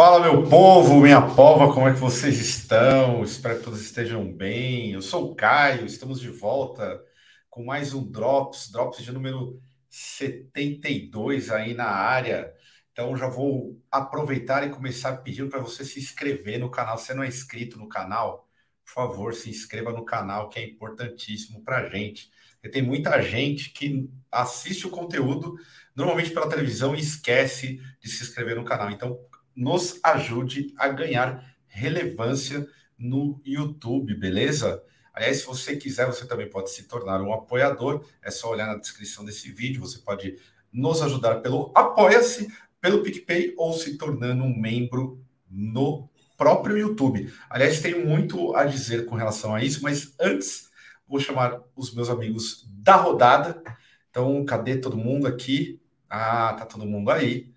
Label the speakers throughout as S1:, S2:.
S1: Fala, meu povo, minha pova, como é que vocês estão? Espero que todos estejam bem. Eu sou o Caio, estamos de volta com mais um Drops, Drops de número 72 aí na área. Então já vou aproveitar e começar pedindo para você se inscrever no canal. Se não é inscrito no canal, por favor, se inscreva no canal, que é importantíssimo para a gente. Porque tem muita gente que assiste o conteúdo normalmente pela televisão e esquece de se inscrever no canal. Então, nos ajude a ganhar relevância no YouTube, beleza? Aliás, se você quiser, você também pode se tornar um apoiador. É só olhar na descrição desse vídeo. Você pode nos ajudar pelo Apoia-se, pelo PicPay ou se tornando um membro no próprio YouTube. Aliás, tenho muito a dizer com relação a isso, mas antes vou chamar os meus amigos da rodada. Então, cadê todo mundo aqui? Ah, tá todo mundo aí.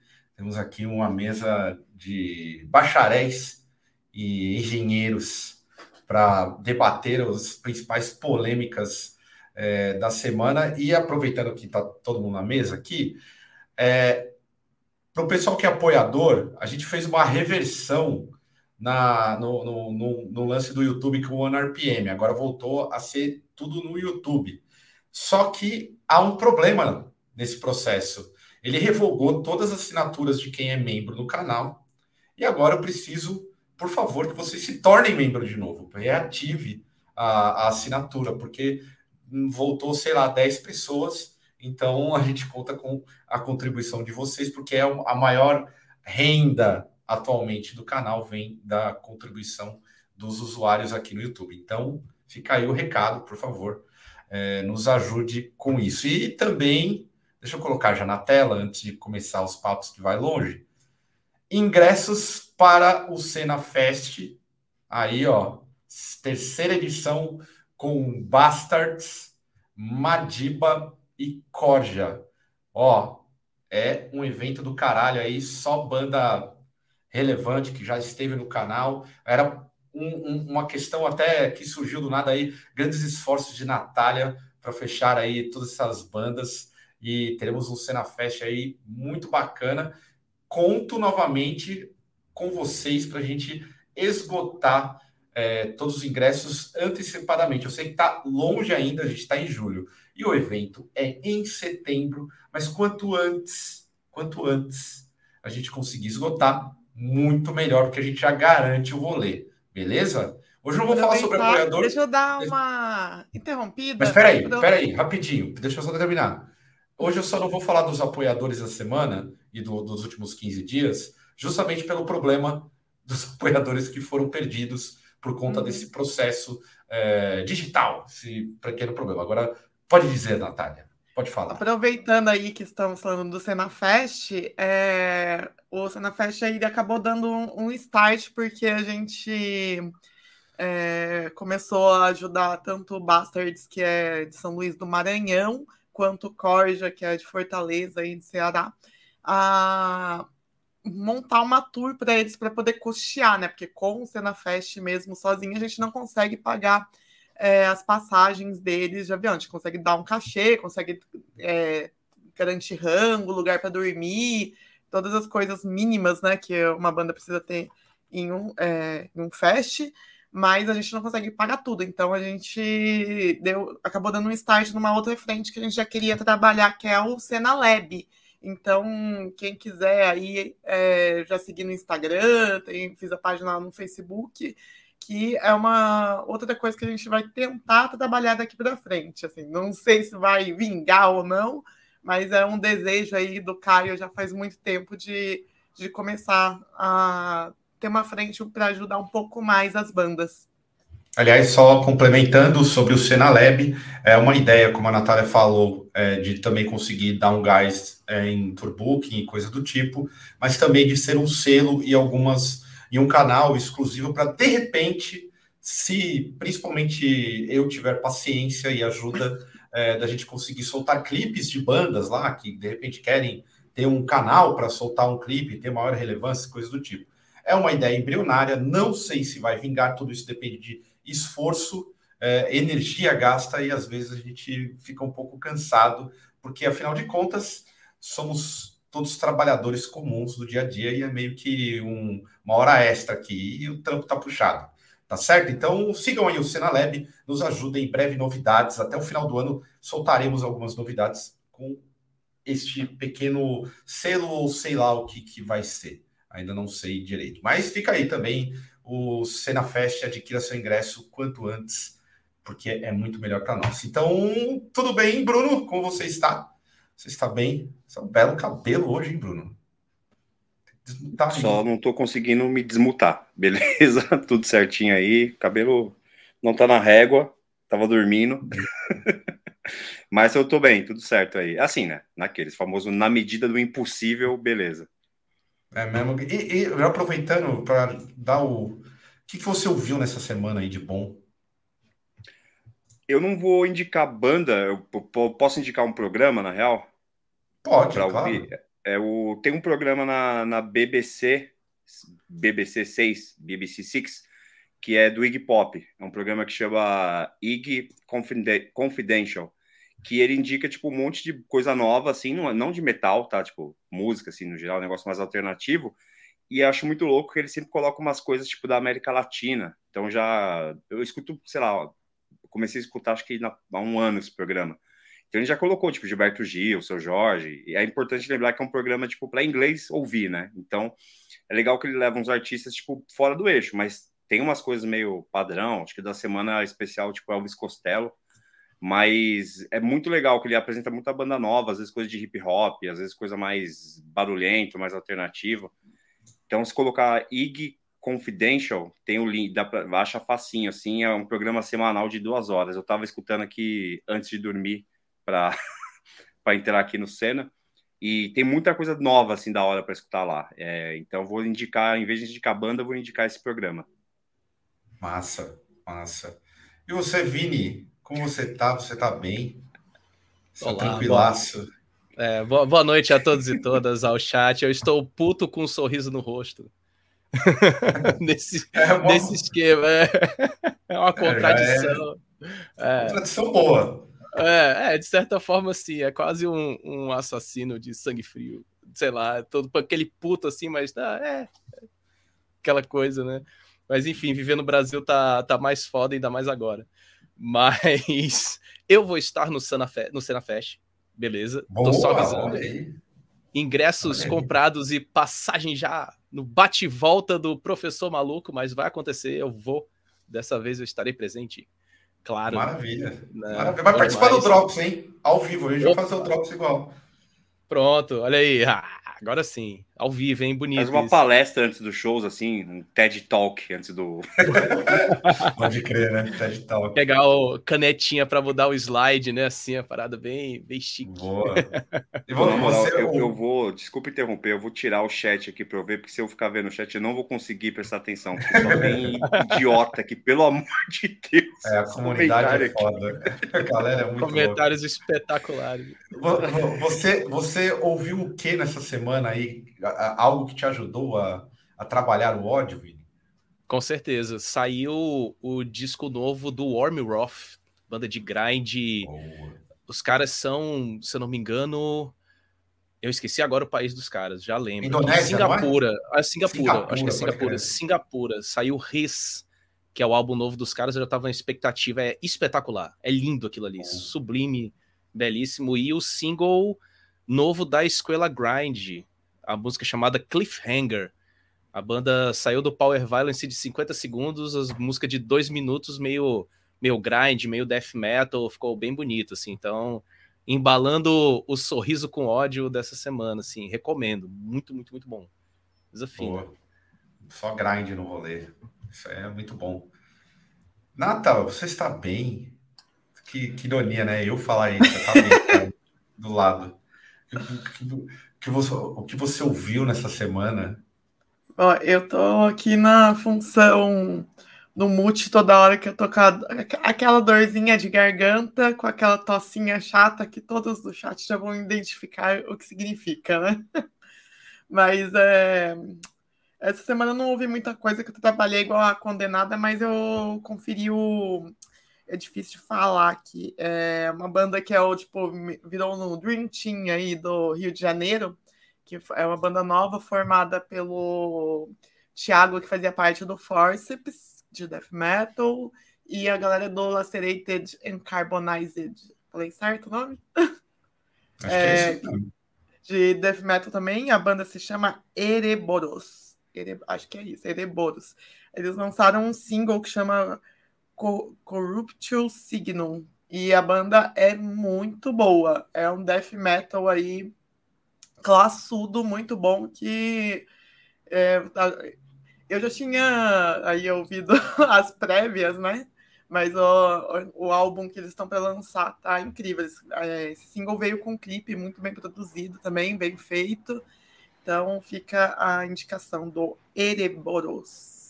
S1: Temos aqui uma mesa de bacharéis e engenheiros para debater as principais polêmicas é, da semana. E aproveitando que está todo mundo na mesa aqui, é, para o pessoal que é apoiador, a gente fez uma reversão na, no, no, no, no lance do YouTube com o OneRPM. Agora voltou a ser tudo no YouTube. Só que há um problema nesse processo. Ele revogou todas as assinaturas de quem é membro do canal e agora eu preciso, por favor, que vocês se tornem membro de novo, reative a, a assinatura, porque voltou, sei lá, 10 pessoas. Então a gente conta com a contribuição de vocês, porque é a maior renda atualmente do canal vem da contribuição dos usuários aqui no YouTube. Então fica aí o recado, por favor, é, nos ajude com isso. E também, deixa eu colocar já na tela, antes de começar os papos que vai longe, ingressos para o Cena Fest. Aí, ó, terceira edição com Bastards, Madiba e Corja. Ó, é um evento do caralho aí, só banda relevante que já esteve no canal. Era um, um, uma questão até que surgiu do nada aí, grandes esforços de Natália para fechar aí todas essas bandas e teremos um Cena Fest aí muito bacana conto novamente com vocês para a gente esgotar é, todos os ingressos antecipadamente. Eu sei que está longe ainda, a gente está em julho. E o evento é em setembro, mas quanto antes, quanto antes a gente conseguir esgotar, muito melhor, porque a gente já garante o rolê. Beleza? Hoje eu vou falar sobre apoiador.
S2: Deixa eu dar uma interrompida.
S1: Mas peraí, peraí, rapidinho, deixa eu só terminar. Hoje eu só não vou falar dos apoiadores da semana e do, dos últimos 15 dias, justamente pelo problema dos apoiadores que foram perdidos por conta uhum. desse processo é, digital, esse pequeno problema. Agora, pode dizer, Natália, pode falar.
S2: Aproveitando aí que estamos falando do Senafest, é, o Senafest aí acabou dando um, um start, porque a gente é, começou a ajudar tanto o Bastards, que é de São Luís do Maranhão, quanto Corja, que é de Fortaleza e de Ceará, a montar uma tour para eles para poder custear, né? Porque com o Cena Fest mesmo sozinho a gente não consegue pagar é, as passagens deles de avião. A gente consegue dar um cachê, consegue é, garantir rango, lugar para dormir, todas as coisas mínimas, né? Que uma banda precisa ter em um, é, em um fest mas a gente não consegue pagar tudo. Então a gente deu, acabou dando um start numa outra frente que a gente já queria trabalhar, que é o Cena Lab. Então, quem quiser aí é, já seguir no Instagram, tem, fiz a página lá no Facebook, que é uma outra coisa que a gente vai tentar trabalhar daqui para frente. Assim, não sei se vai vingar ou não, mas é um desejo aí do Caio já faz muito tempo de, de começar a ter uma frente para ajudar um pouco mais as bandas.
S1: Aliás, só complementando sobre o Senalab, é uma ideia, como a Natália falou, é, de também conseguir dar um gás é, em Tourbooking e coisa do tipo, mas também de ser um selo e algumas e um canal exclusivo para de repente se principalmente eu tiver paciência e ajuda é, da gente conseguir soltar clipes de bandas lá que de repente querem ter um canal para soltar um clipe, ter maior relevância, coisas do tipo. É uma ideia embrionária, não sei se vai vingar, tudo isso depende de esforço, é, energia gasta e às vezes a gente fica um pouco cansado, porque afinal de contas somos todos trabalhadores comuns do dia a dia e é meio que um, uma hora extra aqui e o trampo tá puxado. Tá certo? Então sigam aí o Senalab, nos ajudem em breve novidades. Até o final do ano soltaremos algumas novidades com este pequeno selo ou sei lá o que, que vai ser. Ainda não sei direito. Mas fica aí também o Cena Fest, adquira seu ingresso quanto antes, porque é muito melhor para nós. Então, tudo bem, Bruno? Como você está? Você está bem? Você é um belo cabelo hoje, hein, Bruno?
S3: Só não estou conseguindo me desmutar. Beleza? Tudo certinho aí. Cabelo não está na régua. Tava dormindo. Mas eu tô bem, tudo certo aí. Assim, né? Naqueles famoso na medida do impossível, beleza.
S1: É mesmo. E, e já aproveitando para dar o. O que, que você ouviu nessa semana aí de bom?
S3: Eu não vou indicar banda, eu posso indicar um programa, na real?
S1: Pode, claro. Ouvir.
S3: É, o, tem um programa na, na BBC, BBC 6, BBC 6, que é do Iggy Pop. É um programa que chama Iggy Confidential que ele indica, tipo, um monte de coisa nova, assim, não, não de metal, tá? Tipo, música, assim, no geral, um negócio mais alternativo. E acho muito louco que ele sempre coloca umas coisas, tipo, da América Latina. Então já... Eu escuto, sei lá, comecei a escutar, acho que na, há um ano esse programa. Então ele já colocou, tipo, Gilberto Gil, Seu Jorge. E é importante lembrar que é um programa, tipo, para inglês ouvir, né? Então é legal que ele leva uns artistas, tipo, fora do eixo, mas tem umas coisas meio padrão. Acho que da semana especial, tipo, Elvis Costello mas é muito legal que ele apresenta muita banda nova, às vezes coisa de hip hop, às vezes coisa mais barulhento, mais alternativa. Então, se colocar IG Confidential, tem o link, dá pra, acha facinho, assim, é um programa semanal de duas horas. Eu estava escutando aqui antes de dormir para entrar aqui no Cena, e tem muita coisa nova, assim, da hora para escutar lá. É, então, vou indicar, em vez de indicar banda, vou indicar esse programa.
S1: Massa, massa. E você, Vini, como você tá? Você tá bem? Você Olá, tranquilaço.
S4: Boa, é, boa, noite a todos e todas ao chat. Eu estou puto com um sorriso no rosto. nesse, é uma... nesse esquema. É, é uma contradição.
S1: É, contradição boa.
S4: É, é, de certa forma, sim. É quase um, um assassino de sangue frio. Sei lá, todo aquele puto assim, mas ah, é, aquela coisa, né? Mas enfim, viver no Brasil tá, tá mais foda, ainda mais agora. Mas eu vou estar no Sena, Fe no Fest, beleza? Boa, Tô só avisando. Ingressos comprados e passagem já no bate-volta do professor maluco, mas vai acontecer, eu vou. Dessa vez eu estarei presente. Claro.
S1: Maravilha. Né? Maravilha. Vai participar do Drops, hein? Ao vivo. A gente vai fazer o Drops igual.
S4: Pronto, olha aí. Ah, Agora sim, ao vivo, hein? Bonito.
S3: Faz uma isso. palestra antes dos shows, assim, um TED Talk antes do.
S1: Pode crer, né? TED Talk.
S4: Pegar o canetinha para mudar o slide, né? Assim, a parada bem, bem chique. Boa.
S3: E vou, você... eu, eu, vou, desculpa interromper, eu vou tirar o chat aqui para eu ver, porque se eu ficar vendo o chat, eu não vou conseguir prestar atenção. Porque só tem idiota aqui, pelo amor de Deus.
S1: É, a comunidade é foda. A galera é muito
S4: Comentários louca. espetaculares.
S1: Você, você ouviu o que nessa semana aí algo que te ajudou a, a trabalhar o ódio, Vini?
S4: Com certeza. Saiu o disco novo do Warm Roth, banda de grind. Boa. Os caras são, se eu não me engano, eu esqueci agora o país dos caras, já lembro.
S1: Indonésia,
S4: Singapura. É? Ah, Singapura. Singapura, acho que é Singapura. Singapura. Saiu Riz, que é o álbum novo dos caras. Eu já tava na expectativa. É espetacular. É lindo aquilo ali. Sublime, belíssimo. E o single novo da Escuela Grind, a música chamada Cliffhanger. A banda saiu do Power Violence de 50 segundos, as músicas de dois minutos, meio, meio grind, meio death metal, ficou bem bonito, assim. Então, embalando o sorriso com ódio dessa semana, assim, recomendo. Muito, muito, muito bom. Desafio.
S1: Só grind no rolê. Isso é muito bom. Natal, você está bem? Que, que ironia, né? Eu falar isso, você tá bem, do lado que você, o que você ouviu nessa semana?
S2: Ó, eu tô aqui na função no mute toda hora que eu tô com a, aquela dorzinha de garganta, com aquela tocinha chata que todos do chat já vão identificar o que significa, né? Mas é, essa semana não ouvi muita coisa que eu trabalhei igual a condenada, mas eu conferi o. É difícil de falar aqui. É uma banda que é o tipo, virou no Dream Team aí do Rio de Janeiro, que é uma banda nova formada pelo Thiago, que fazia parte do Forceps de Death Metal, e a galera do Lacerated and Carbonized. Falei certo o nome?
S1: Acho é, que é isso.
S2: De Death Metal também. A banda se chama Ereboros. Ere, acho que é isso, Ereboros. Eles lançaram um single que chama Co Corruptio Signum. E a banda é muito boa. É um death metal aí classudo, muito bom, que é, eu já tinha aí ouvido as prévias, né? Mas o, o álbum que eles estão para lançar tá incrível. É, esse single veio com um clipe muito bem produzido também, bem feito. Então fica a indicação do Ereboros.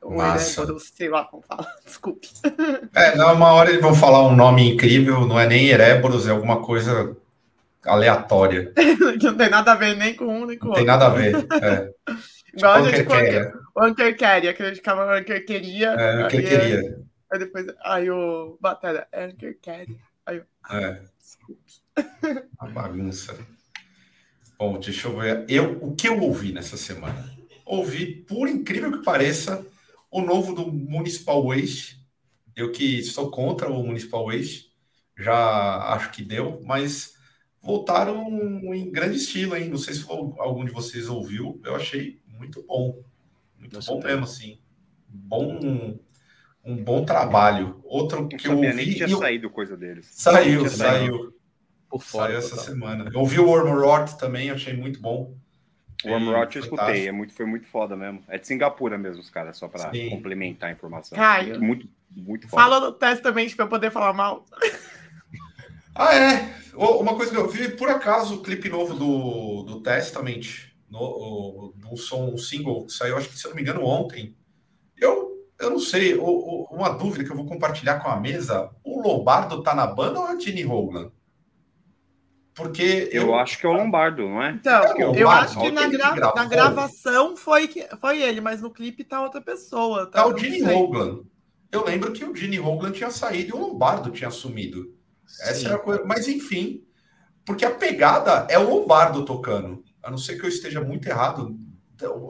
S1: Ou Ereboros,
S2: sei lá como fala, desculpe.
S1: É, não, uma hora eles vão falar um nome incrível, não é nem Ereboros, é alguma coisa aleatória.
S2: que não tem nada a ver nem com um nem com o outro.
S1: Tem nada a ver. É.
S2: Igual tipo, a gente o Ankerqueria, que a gente ficava Ankerqueria.
S1: É, Ankerqueria.
S2: Aí depois, aí o Batalha, é Ankerqueria. Aí eu,
S1: ah, é. desculpe. Uma bagunça. Bom, deixa eu ver. Eu, o que eu ouvi nessa semana? Ouvi, por incrível que pareça, o novo do Municipal Waste. Eu que sou contra o Municipal Waste, já acho que deu, mas voltaram em grande estilo, hein? Não sei se algum de vocês ouviu, eu achei muito bom. Muito Nossa, bom mesmo, assim. Bom, um bom trabalho. Outro que eu ouvi...
S3: nem tinha eu... saído coisa deles.
S1: Saiu, saiu. Por fora, saiu essa total. semana. Eu ouvi o Worm Rot também, achei muito bom.
S3: O Rot eu escutei, é muito, foi muito foda mesmo. É de Singapura mesmo, os caras, só para complementar a informação.
S2: Caio,
S3: muito, muito foda.
S2: Fala no Testament para eu poder falar mal.
S1: Ah, é. Uma coisa que eu vi, por acaso, o clipe novo do, do Testament, no, do som um single que saiu, acho que se eu não me engano, ontem. Eu, eu não sei, o, o, uma dúvida que eu vou compartilhar com a mesa: o Lombardo tá na banda ou é o Tini Hogan? Porque
S3: eu... eu... acho que é o Lombardo, não é?
S2: Então, é Lombardo, eu acho que na, gra... na, gravação foi, que... foi ele, mas no clipe tá outra pessoa.
S1: Tá, tá o Gene Hogan. Eu lembro que o Gene Hogan tinha saído e o Lombardo tinha assumido. Essa era a coisa. Mas enfim, porque a pegada é o Lombardo tocando. A não ser que eu esteja muito errado,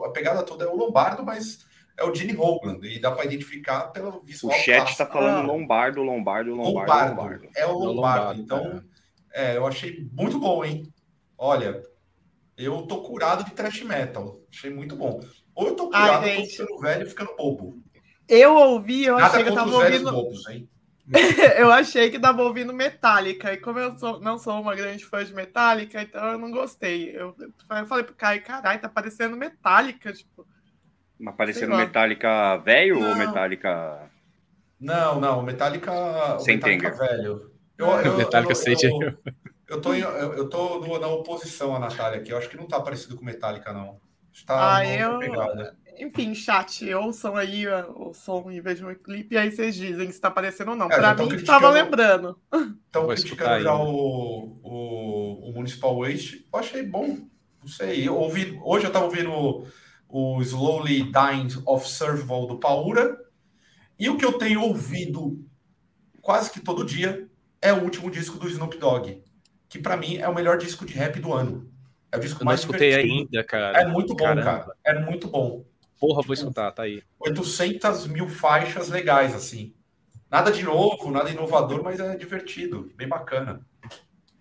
S1: a pegada toda é o Lombardo, mas é o Gene Hogan, e dá para identificar pelo visual.
S3: O chat está falando ah, Lombardo, Lombardo, Lombardo, Lombardo, Lombardo.
S1: É o Lombardo. Lombardo então, é. É. eu achei muito bom, hein? Olha, eu tô curado de thrash metal. Achei muito bom. Ou eu tô curado, Ai, tô ficando velho e ficando bobo.
S2: Eu ouvi, eu Nada achei que eu tava ouvindo. Bobos, hein? eu achei que tava ouvindo Metallica. E como eu sou, não sou uma grande fã de Metallica, então eu não gostei. Eu, eu falei pro Caio, caralho, tá parecendo Metallica, tipo.
S3: Mas parecendo Metallica velho ou Metallica.
S1: Não, não, Metallica. Sem Metallica velho.
S4: Eu, eu, Metallica eu, eu,
S1: eu, eu tô, eu, eu tô na oposição à Natália aqui. Eu acho que não tá parecido com Metallica, não.
S2: Está ah, eu... pegada enfim, chat, ouçam aí o som e vejam o clipe, e aí vocês dizem se tá aparecendo ou não. É, Para mim, estava lembrando.
S1: Estão criticando já o, o, o, Municipal Waste. Eu achei bom. Não sei. Eu ouvi, hoje eu estava ouvindo o, o Slowly Dying of Survival do Paura. E o que eu tenho ouvido quase que todo dia é o último disco do Snoop Dogg, que para mim é o melhor disco de rap do ano. É o disco
S4: eu
S1: mais
S4: não escutei divertido. ainda, cara.
S1: É muito bom, Caramba. cara. É muito bom.
S4: Porra, vou escutar, tá aí.
S1: 800 mil faixas legais, assim. Nada de novo, nada inovador, mas é divertido, bem bacana.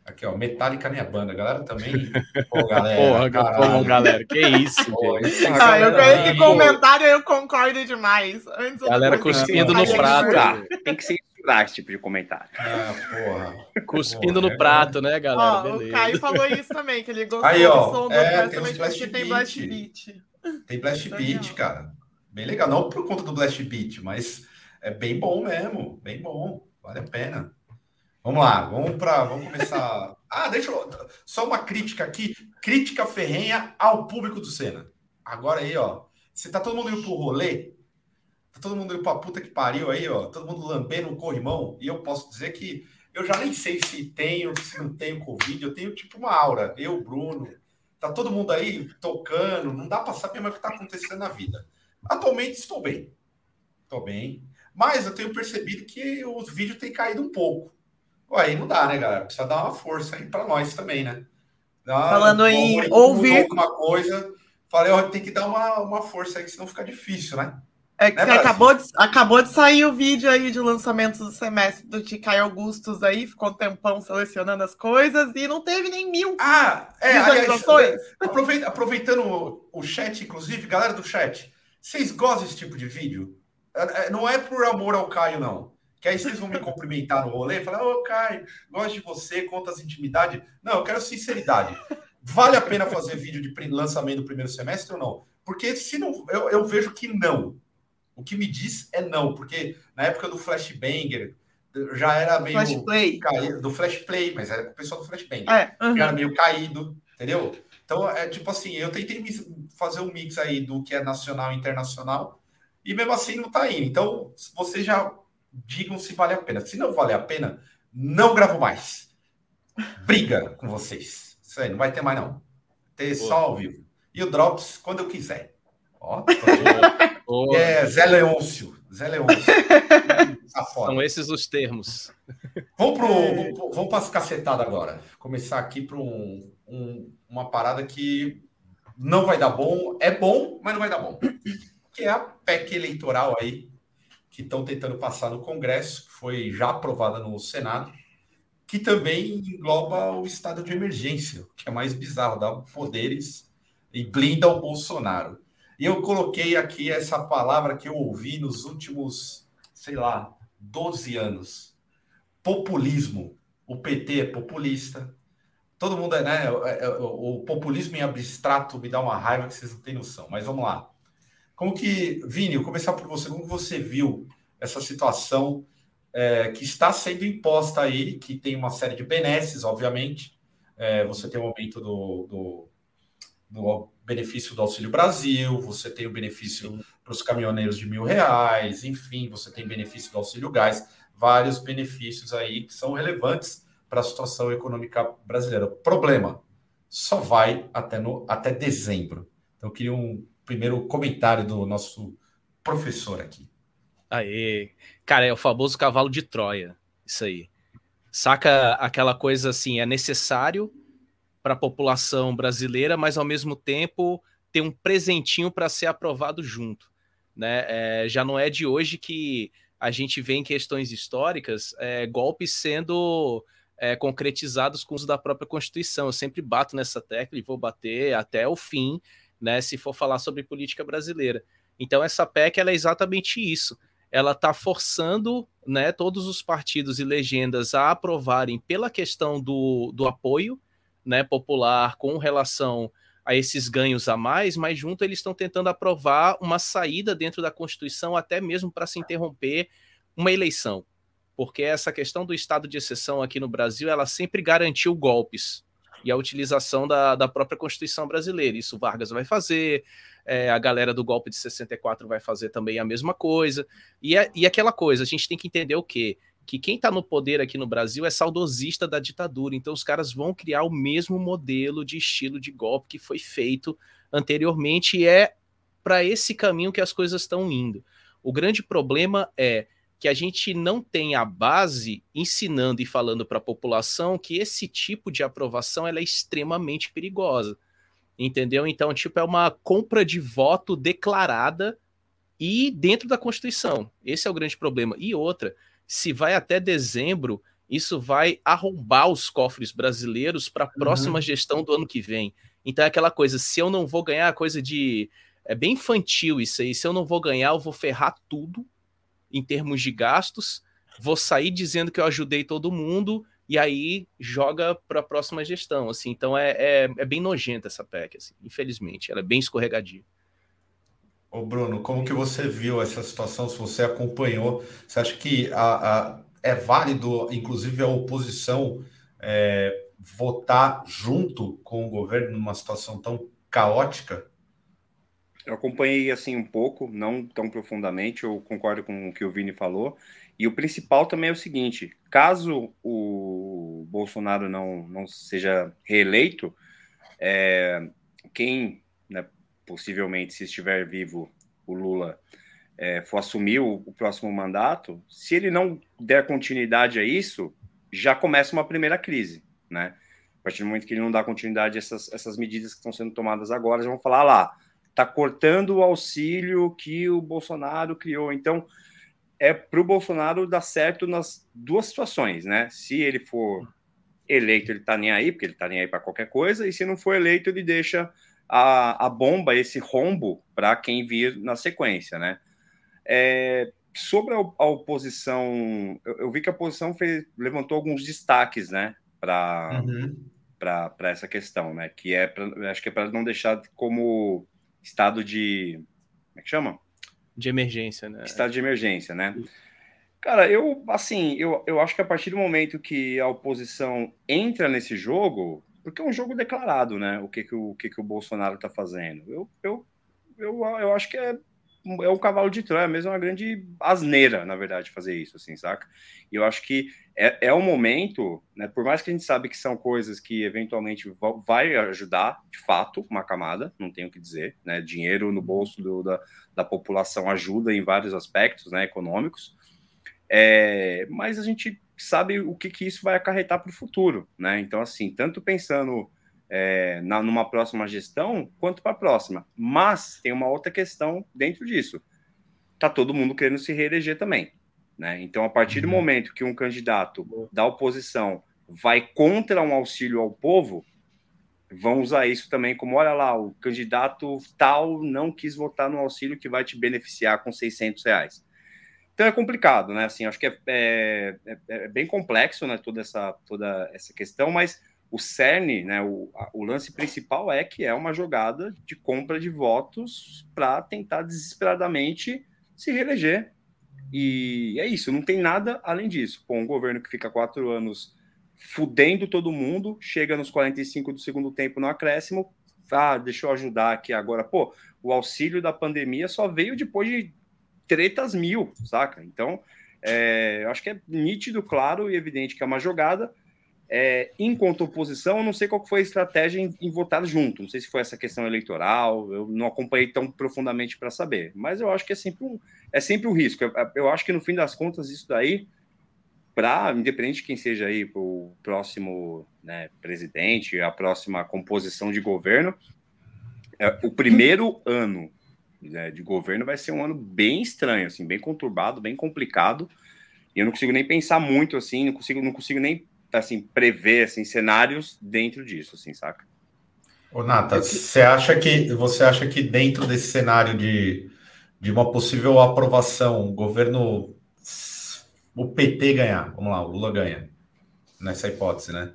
S1: Aqui, ó, Metallica minha banda. galera também.
S4: Pô, galera. Porra, pô, galera, que isso,
S2: Pô, isso ah, eu ganhei de comentário eu concordo demais.
S4: Antes galera cuspindo no prato.
S3: Tem que ser estudar esse tipo de comentário.
S1: Ah, porra.
S4: Cuspindo porra, no prato, né, galera?
S2: Ó, o Caio falou isso também, que ele gostou
S1: Aí, ó,
S2: do som do
S1: é, tem porque tem Blast Beat. Tem Blast Beat, cara. Bem legal. Não por conta do Blast Beat, mas é bem bom mesmo. Bem bom. Vale a pena. Vamos lá, vamos para, vamos começar. ah, deixa eu só uma crítica aqui, crítica ferrenha ao público do Senna. Agora aí, ó, se tá todo mundo indo pro rolê, todo mundo indo pra puta que pariu aí, ó. Todo mundo lambendo o corrimão. E eu posso dizer que eu já nem sei se tenho, se não tenho Covid. Eu tenho tipo uma aura. Eu, Bruno. Tá todo mundo aí tocando. Não dá para saber mais o que tá acontecendo na vida. Atualmente estou bem. Estou bem. Mas eu tenho percebido que os vídeos têm caído um pouco. Aí não dá, né, galera? Precisa dar uma força aí para nós também, né?
S2: Dá, Falando em ouvir.
S1: Alguma coisa. Falei, ó, tem que dar uma, uma força aí, senão fica difícil, né?
S2: É que né, acabou, de, acabou de sair o vídeo aí de lançamento do semestre do Ticai Augustus aí, ficou um tempão selecionando as coisas e não teve nem mil
S1: ah, é, visualizações. Aliás, aproveitando, aproveitando o chat, inclusive, galera do chat, vocês gostam desse tipo de vídeo? É, é, não é por amor ao Caio, não. Que aí vocês vão me cumprimentar no rolê e falar, ô Caio, gosto de você, conta as intimidades. Não, eu quero sinceridade. Vale a pena fazer vídeo de lançamento do primeiro semestre ou não? Porque se não, eu, eu vejo que não. O que me diz é não, porque na época do Flashbanger já era meio
S2: flash play.
S1: caído, do Flash Play, mas era com o pessoal do Flashbanger.
S2: É,
S1: uhum. Já era meio caído, entendeu? Então, é tipo assim, eu tentei fazer um mix aí do que é nacional e internacional, e mesmo assim não tá indo. Então, vocês já digam se vale a pena. Se não vale a pena, não gravo mais. Briga com vocês. Isso aí, não vai ter mais, não. Ter Boa. só ao vivo. E o Drops quando eu quiser. Ó, tô... É, Zé Leôncio. Zé Leôncio.
S4: São esses os termos.
S1: Vamos, pro, vamos, vamos para as cacetadas agora. Começar aqui para um, um, uma parada que não vai dar bom. É bom, mas não vai dar bom. Que é a PEC eleitoral aí, que estão tentando passar no Congresso, que foi já aprovada no Senado, que também engloba o estado de emergência, que é mais bizarro, dá poderes e blinda o Bolsonaro. E eu coloquei aqui essa palavra que eu ouvi nos últimos, sei lá, 12 anos. Populismo. O PT é populista. Todo mundo é, né? É, é, o populismo em abstrato me dá uma raiva que vocês não têm noção. Mas vamos lá. Como que, Vini, eu começar por você. Como você viu essa situação é, que está sendo imposta aí, que tem uma série de benesses, obviamente. É, você tem o aumento do, do, do benefício do Auxílio Brasil, você tem o benefício para os caminhoneiros de mil reais, enfim, você tem benefício do Auxílio Gás, vários benefícios aí que são relevantes para a situação econômica brasileira. Problema, só vai até, no, até dezembro. Então, eu queria um primeiro comentário do nosso professor aqui.
S4: Aê, cara, é o famoso cavalo de Troia, isso aí. Saca aquela coisa assim, é necessário para a população brasileira, mas ao mesmo tempo ter um presentinho para ser aprovado junto. Né? É, já não é de hoje que a gente vê em questões históricas é, golpes sendo é, concretizados com uso da própria Constituição. Eu sempre bato nessa tecla e vou bater até o fim, né, se for falar sobre política brasileira. Então, essa PEC é exatamente isso. Ela está forçando né, todos os partidos e legendas a aprovarem pela questão do, do apoio né, popular com relação a esses ganhos a mais, mas junto eles estão tentando aprovar uma saída dentro da Constituição, até mesmo para se interromper uma eleição. Porque essa questão do estado de exceção aqui no Brasil, ela sempre garantiu golpes e a utilização da, da própria Constituição brasileira. Isso Vargas vai fazer, é, a galera do golpe de 64 vai fazer também a mesma coisa. E, é, e aquela coisa, a gente tem que entender o quê? Que quem está no poder aqui no Brasil é saudosista da ditadura, então os caras vão criar o mesmo modelo de estilo de golpe que foi feito anteriormente e é para esse caminho que as coisas estão indo. O grande problema é que a gente não tem a base ensinando e falando para a população que esse tipo de aprovação é extremamente perigosa. Entendeu? Então, tipo, é uma compra de voto declarada e dentro da Constituição. Esse é o grande problema. E outra, se vai até dezembro, isso vai arrombar os cofres brasileiros para a próxima uhum. gestão do ano que vem. Então é aquela coisa, se eu não vou ganhar, coisa de. É bem infantil isso aí. Se eu não vou ganhar, eu vou ferrar tudo em termos de gastos, vou sair dizendo que eu ajudei todo mundo e aí joga para a próxima gestão. assim. Então é, é, é, bem nojenta essa PEC, assim, infelizmente. Ela é bem escorregadia.
S1: Ô Bruno, como que você viu essa situação? Se você acompanhou, você acha que a, a é válido, inclusive, a oposição é, votar junto com o governo numa situação tão caótica?
S3: Eu acompanhei assim um pouco, não tão profundamente, eu concordo com o que o Vini falou. E o principal também é o seguinte: caso o Bolsonaro não, não seja reeleito, é, quem, possivelmente, se estiver vivo, o Lula, é, for assumir o, o, próximo mandato, se ele não der continuidade a isso, já começa uma primeira crise, né? A partir do momento que ele não dá continuidade a essas, essas medidas que estão sendo tomadas agora, já vão falar ah lá, tá cortando o auxílio que o Bolsonaro criou. Então, é para o Bolsonaro dar certo nas duas situações, né? Se ele for eleito, ele tá nem aí, porque ele tá nem aí para qualquer coisa, e se não for eleito, ele deixa a, a bomba, esse rombo, para quem vir na sequência, né? É, sobre a, a oposição, eu, eu, vi que a oposição fez, levantou alguns destaques, né, para uhum. para essa questão, né? Que é, pra, acho que é para não deixar como estado de. Como é que chama?
S4: De emergência, né?
S3: Estado de emergência, né? Cara, eu, assim, eu, eu acho que a partir do momento que a oposição entra nesse jogo, porque é um jogo declarado, né? O que, que, o, que, que o Bolsonaro está fazendo. Eu, eu, eu, eu acho que é é o cavalo de Troia, mesmo é uma grande asneira, na verdade, fazer isso, assim, saca? E eu acho que é, é o momento, né, por mais que a gente sabe que são coisas que eventualmente vai ajudar, de fato, uma camada, não tenho o que dizer, né, dinheiro no bolso do, da, da população ajuda em vários aspectos, né, econômicos, é, mas a gente sabe o que, que isso vai acarretar para o futuro, né, então, assim, tanto pensando é, na, numa próxima gestão quanto para a próxima. Mas tem uma outra questão dentro disso. Tá todo mundo querendo se reeleger também. Né? Então, a partir do uhum. momento que um candidato da oposição vai contra um auxílio ao povo, vão usar isso também como, olha lá, o candidato tal não quis votar no auxílio que vai te beneficiar com 600 reais. Então é complicado, né? Assim, acho que é, é, é, é bem complexo, né? Toda essa, toda essa questão, mas o cerne, né, o, o lance principal é que é uma jogada de compra de votos para tentar desesperadamente se reeleger. E é isso, não tem nada além disso. Pô, um governo que fica quatro anos fudendo todo mundo, chega nos 45 do segundo tempo no acréscimo, ah, deixa eu ajudar aqui agora. Pô, o auxílio da pandemia só veio depois de tretas mil, saca? Então, é, eu acho que é nítido, claro e evidente que é uma jogada é, enquanto oposição, eu não sei qual foi a estratégia em, em, votar junto. Não sei se foi essa questão eleitoral, eu não acompanhei tão profundamente para saber. Mas eu acho que é sempre um, é sempre um risco. Eu, eu acho que no fim das contas, isso daí, para, independente de quem seja aí o próximo né, presidente, a próxima composição de governo, é, o primeiro ano né, de governo vai ser um ano bem estranho, assim, bem conturbado, bem complicado. E eu não consigo nem pensar muito assim, não consigo, não consigo nem assim, prever assim, cenários dentro disso, assim, saca?
S1: Ô, Nata, você acha que você acha que dentro desse cenário de, de uma possível aprovação, o governo o PT ganhar, vamos lá, o Lula ganha nessa hipótese, né?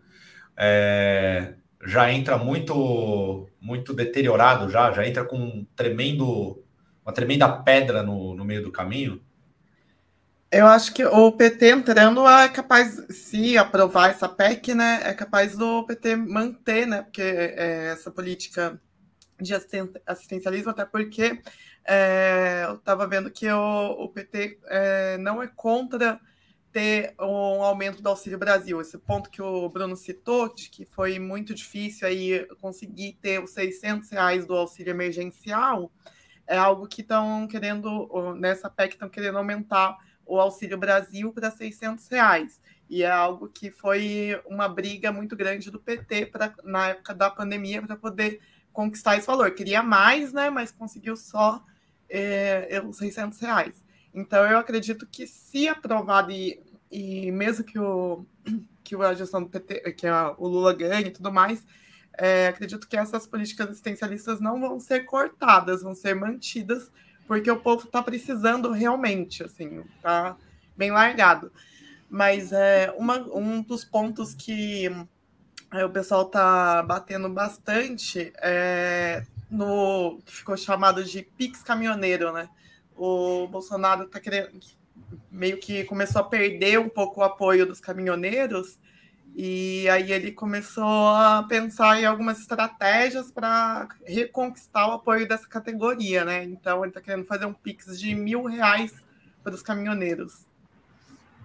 S1: É, já entra muito muito deteriorado já, já entra com um tremendo uma tremenda pedra no, no meio do caminho?
S2: Eu acho que o PT entrando é capaz, se aprovar essa PEC, né, é capaz do PT manter, né, porque é, essa política de assistencialismo, até porque é, eu estava vendo que o, o PT é, não é contra ter um aumento do Auxílio Brasil. Esse ponto que o Bruno citou, de que foi muito difícil aí conseguir ter os 600 reais do auxílio emergencial, é algo que estão querendo, nessa PEC, estão querendo aumentar o Auxílio Brasil para 600 reais. E é algo que foi uma briga muito grande do PT pra, na época da pandemia para poder conquistar esse valor. Queria mais, né? Mas conseguiu só é, os 600 reais. Então, eu acredito que, se aprovado e, e mesmo que, o, que a gestão do PT, que a, o Lula ganhe e tudo mais, é, acredito que essas políticas assistencialistas não vão ser cortadas, vão ser mantidas porque o povo está precisando realmente, assim, tá bem largado. Mas é uma, um dos pontos que é, o pessoal tá batendo bastante é no que ficou chamado de Pix caminhoneiro, né? O Bolsonaro tá querendo meio que começou a perder um pouco o apoio dos caminhoneiros E aí ele começou a pensar em algumas estratégias para reconquistar o apoio dessa categoria, né? Então ele está querendo fazer um pix de mil reais para os caminhoneiros.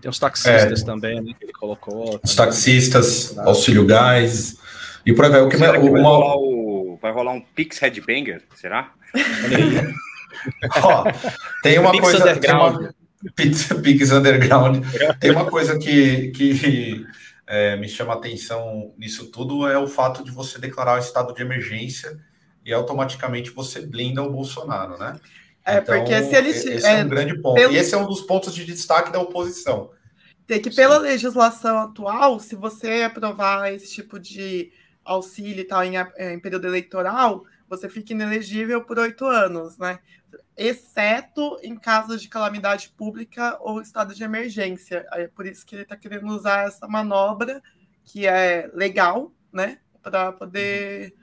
S4: Tem os taxistas é, também, né? Que ele colocou.
S1: Os taxistas, auxílio gás. E por aí vai. O que,
S3: que vai, rolar o, vai rolar um Pix Headbanger? Será?
S1: Ó, tem uma Pix coisa. Underground. Tem uma, Pix, Pix Underground. Tem uma coisa que, que é, me chama atenção nisso tudo é o fato de você declarar o estado de emergência e automaticamente você blinda o Bolsonaro, né?
S2: É, então, porque se ele.
S1: Esse é, é um grande ponto. Pelo... E esse é um dos pontos de destaque da oposição.
S2: Tem que, pela Sim. legislação atual, se você aprovar esse tipo de auxílio e tal em, em período eleitoral, você fica inelegível por oito anos, né? Exceto em casos de calamidade pública ou estado de emergência. É por isso que ele está querendo usar essa manobra, que é legal, né? Para poder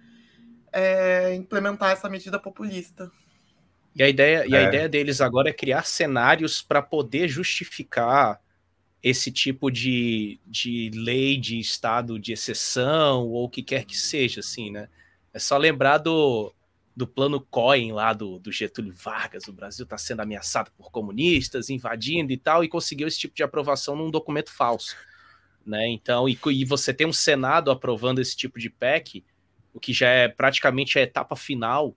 S2: é, implementar essa medida populista.
S4: E a ideia, é. e a é. ideia deles agora é criar cenários para poder justificar esse tipo de, de lei de estado de exceção ou o que quer que seja, assim, né? É só lembrar do, do plano Cohen lá do, do Getúlio Vargas. O Brasil está sendo ameaçado por comunistas, invadindo e tal, e conseguiu esse tipo de aprovação num documento falso. Né? Então, e, e você tem um Senado aprovando esse tipo de PEC, o que já é praticamente a etapa final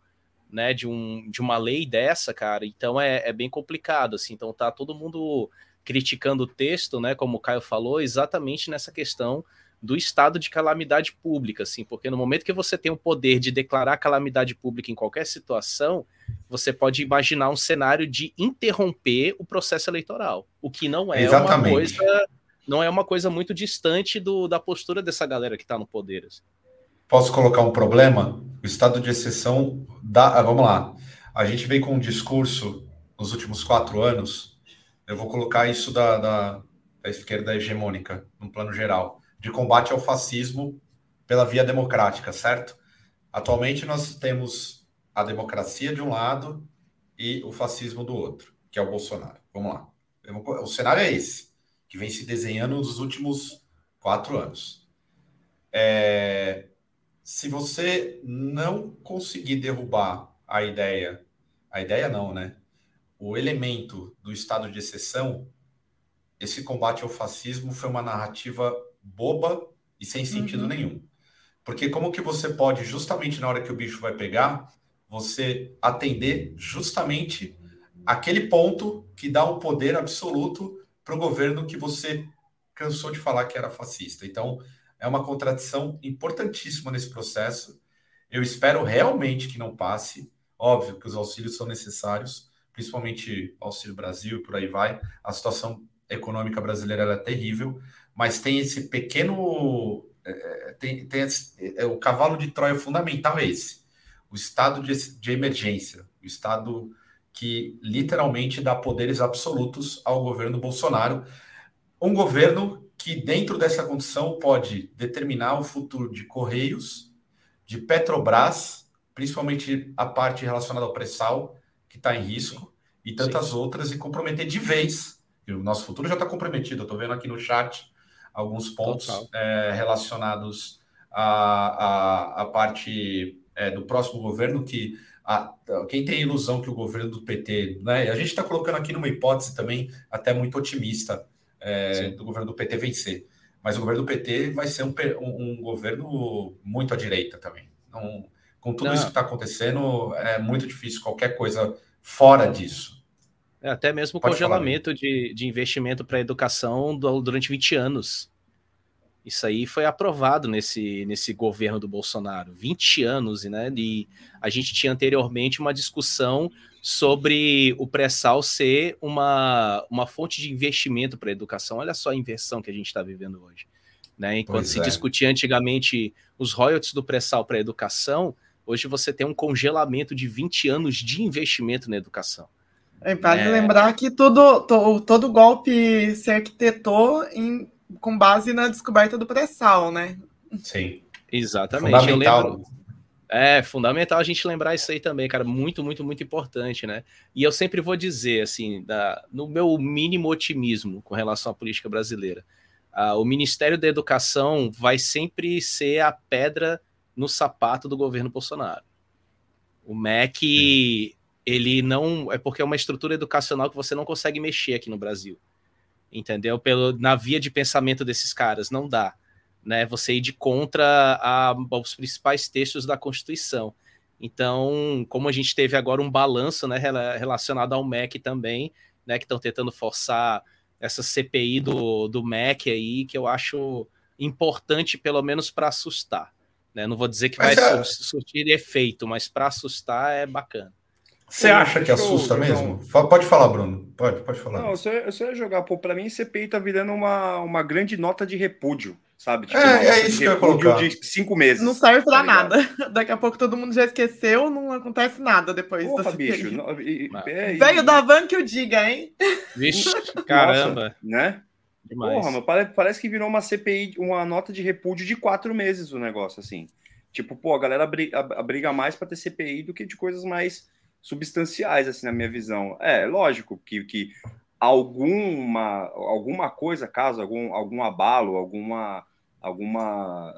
S4: né, de, um, de uma lei dessa, cara. Então é, é bem complicado, assim. Então tá todo mundo criticando o texto, né, como o Caio falou, exatamente nessa questão do estado de calamidade pública, assim, porque no momento que você tem o poder de declarar calamidade pública em qualquer situação, você pode imaginar um cenário de interromper o processo eleitoral, o que não é exatamente. uma coisa não é uma coisa muito distante do, da postura dessa galera que está no poder. Assim.
S1: Posso colocar um problema? O estado de exceção dá. Ah, vamos lá. A gente vem com um discurso nos últimos quatro anos eu vou colocar isso da, da, da esquerda hegemônica, no plano geral, de combate ao fascismo pela via democrática, certo? Atualmente nós temos a democracia de um lado e o fascismo do outro, que é o Bolsonaro. Vamos lá. O cenário é esse, que vem se desenhando nos últimos quatro anos. É, se você não conseguir derrubar a ideia, a ideia não, né? o elemento do estado de exceção, esse combate ao fascismo foi uma narrativa boba e sem sentido uhum. nenhum. Porque como que você pode, justamente na hora que o bicho vai pegar, você atender justamente aquele ponto que dá um poder absoluto para o governo que você cansou de falar que era fascista. Então, é uma contradição importantíssima nesse processo. Eu espero realmente que não passe. Óbvio que os auxílios são necessários, principalmente Auxílio Brasil e por aí vai. A situação econômica brasileira é terrível, mas tem esse pequeno. É, é, tem, tem esse, é, o cavalo de Troia fundamental é esse: o estado de, de emergência, o estado que literalmente dá poderes absolutos ao governo Bolsonaro. Um governo que, dentro dessa condição, pode determinar o futuro de Correios, de Petrobras, principalmente a parte relacionada ao pré-sal, que está em risco, e tantas Sim. outras, e comprometer de vez. O nosso futuro já está comprometido. Eu estou vendo aqui no chat alguns pontos é, relacionados à, à, à parte é, do próximo governo que a, quem tem a ilusão que o governo do PT, né? A gente está colocando aqui numa hipótese também até muito otimista é, do governo do PT vencer. Mas o governo do PT vai ser um, um, um governo muito à direita também. Não, com tudo Não. isso que está acontecendo, é muito difícil qualquer coisa fora disso.
S4: É, até mesmo Pode congelamento de, de investimento para educação durante 20 anos. Isso aí foi aprovado nesse, nesse governo do Bolsonaro. 20 anos, né? E a gente tinha anteriormente uma discussão sobre o pré-sal ser uma, uma fonte de investimento para a educação. Olha só a inversão que a gente está vivendo hoje. Né? Enquanto pois se é. discutia antigamente os royalties do pré-sal para a educação, Hoje você tem um congelamento de 20 anos de investimento na educação.
S2: É, vale é... lembrar que todo, todo, todo golpe se arquitetou em, com base na descoberta do pré-sal, né?
S1: Sim.
S4: Exatamente. Fundamental. Lembro... É fundamental a gente lembrar isso aí também, cara. Muito, muito, muito importante, né? E eu sempre vou dizer, assim, da, no meu mínimo otimismo com relação à política brasileira, Uh, o Ministério da Educação vai sempre ser a pedra no sapato do governo Bolsonaro. O MEC, ele não. É porque é uma estrutura educacional que você não consegue mexer aqui no Brasil. Entendeu? Pelo, na via de pensamento desses caras, não dá. Né? Você ir de contra a, os principais textos da Constituição. Então, como a gente teve agora um balanço né, relacionado ao MEC também, né, que estão tentando forçar essa CPI do, do MEC aí, que eu acho importante, pelo menos para assustar. Né? Não vou dizer que mas vai é... surtir efeito, mas para assustar é bacana.
S1: Você acha que assusta mesmo? Pode falar, Bruno. Pode, pode falar.
S3: Não, eu só ia jogar, pô, para mim CPI tá virando uma, uma grande nota de repúdio sabe?
S1: Tipo, é, é isso que eu ia colocar.
S3: de cinco meses.
S2: Não serve pra tá nada. Daqui a pouco todo mundo já esqueceu, não acontece nada depois.
S3: Porra, bicho. Não,
S2: e, é, Veio da van que eu diga, hein?
S4: Vixe, caramba.
S3: Nossa, né? Demais. Porra, mas parece, parece que virou uma CPI, uma nota de repúdio de quatro meses o negócio, assim. Tipo, pô, a galera briga, briga mais para ter CPI do que de coisas mais substanciais, assim, na minha visão. É, lógico que, que alguma, alguma coisa, caso algum, algum abalo, alguma alguma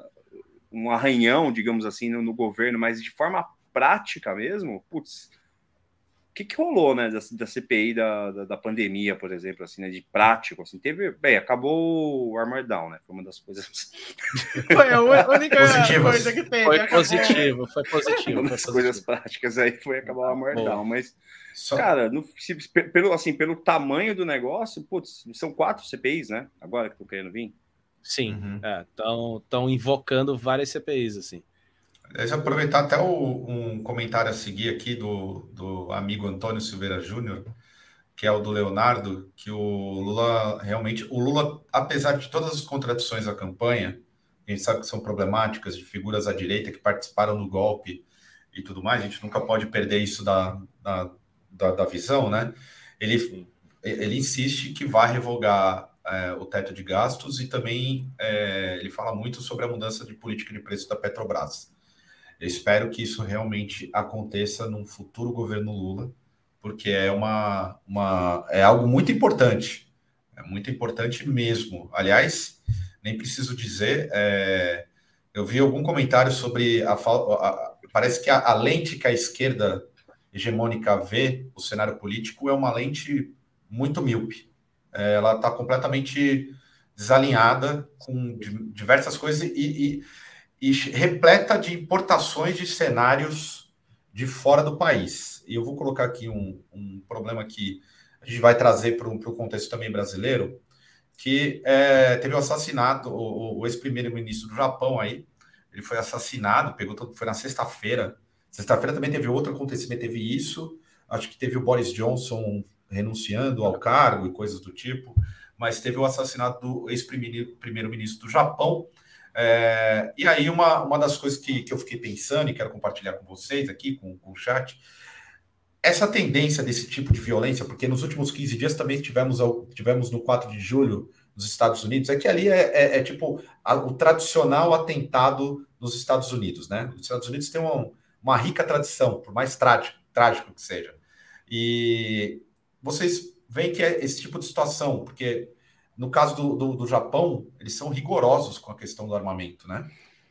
S3: um arranhão, digamos assim, no, no governo, mas de forma prática mesmo, putz, o que, que rolou, né, da, da CPI da, da, da, pandemia, por exemplo, assim, né, de prático, assim, teve, bem, acabou o Armor Down, né, foi uma das coisas...
S2: Foi a única coisa que teve.
S4: Foi positivo, foi positivo.
S3: Uma das coisas práticas aí foi acabar o Armor Down, mas, Só... cara, no, se, pelo, assim, pelo tamanho do negócio, putz, são quatro CPIs, né, agora que estão querendo vir.
S4: Sim, estão uhum. é, invocando várias CPIs, assim.
S1: Deixa eu aproveitar até o, um comentário a seguir aqui do, do amigo Antônio Silveira Júnior, que é o do Leonardo, que o Lula realmente, o Lula, apesar de todas as contradições da campanha, a gente sabe que são problemáticas de figuras à direita que participaram do golpe e tudo mais, a gente nunca pode perder isso da, da, da, da visão, né? Ele, ele insiste que vai revogar é, o teto de gastos e também é, ele fala muito sobre a mudança de política de preço da Petrobras. Eu espero que isso realmente aconteça num futuro governo Lula, porque é uma, uma é algo muito importante, é muito importante mesmo. Aliás, nem preciso dizer, é, eu vi algum comentário sobre a, a parece que a, a lente que a esquerda hegemônica vê o cenário político é uma lente muito míope é, ela está completamente desalinhada com diversas coisas e, e, e, repleta de importações de cenários de fora do país. E eu vou colocar aqui um, um problema que a gente vai trazer para o contexto também brasileiro, que é, teve o assassinato, o, o ex-primeiro-ministro do Japão aí, ele foi assassinado, pegou todo, foi na sexta-feira. Sexta-feira também teve outro acontecimento, teve isso. Acho que teve o Boris Johnson renunciando ao cargo e coisas do tipo, mas teve o assassinato do ex-primeiro-ministro do Japão. É, e aí, uma, uma das coisas que, que eu fiquei pensando e quero compartilhar com vocês aqui, com, com o chat, essa tendência desse tipo de violência, porque nos últimos 15 dias também tivemos, tivemos no 4 de julho nos Estados Unidos, é que ali é, é, é tipo a, o tradicional atentado nos Estados Unidos, né? Os Estados Unidos têm uma, uma rica tradição, por mais trágico, trágico que seja. E vocês veem que é esse tipo de situação, porque no caso do, do, do, Japão, eles são rigorosos com a questão do armamento, né?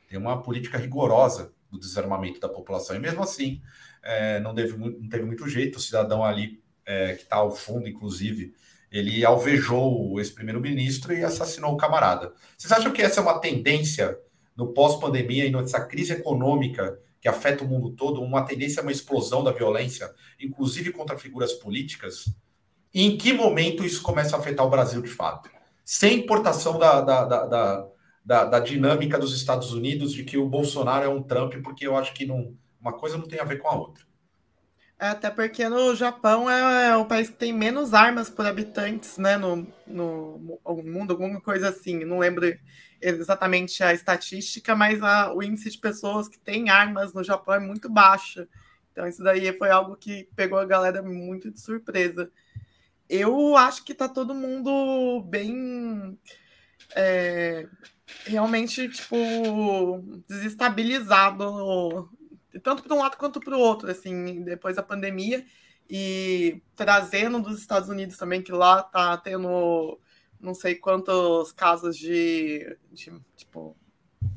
S1: Tem uma política rigorosa do desarmamento da população, e mesmo assim, é, não, teve, não teve muito jeito, o cidadão ali, é, que está ao fundo, inclusive, ele alvejou o ex-primeiro-ministro e assassinou o camarada. Vocês acham que essa é uma tendência no pós-pandemia e nessa crise econômica que afeta o mundo todo, uma tendência a uma explosão da violência, inclusive contra figuras políticas? Em que momento isso começa a afetar o Brasil de fato? Sem importação da, da, da, da, dinâmica dos Estados Unidos de que o Bolsonaro é um Trump, porque eu acho que não, uma coisa não tem a ver com a outra.
S2: É, até porque no Japão é, é, o país que tem menos armas por habitantes, né? No, no, no mundo, alguma coisa assim. Não lembro exatamente a estatística, mas a, o índice de pessoas que têm armas no Japão é muito baixo. Então, isso daí foi algo que pegou a galera muito de surpresa. Eu acho que tá todo mundo bem. É, realmente, tipo, desestabilizado, tanto para um lado quanto para o outro, assim, depois da pandemia. E trazendo dos Estados Unidos também, que lá tá tendo não sei quantos casos de, de tipo,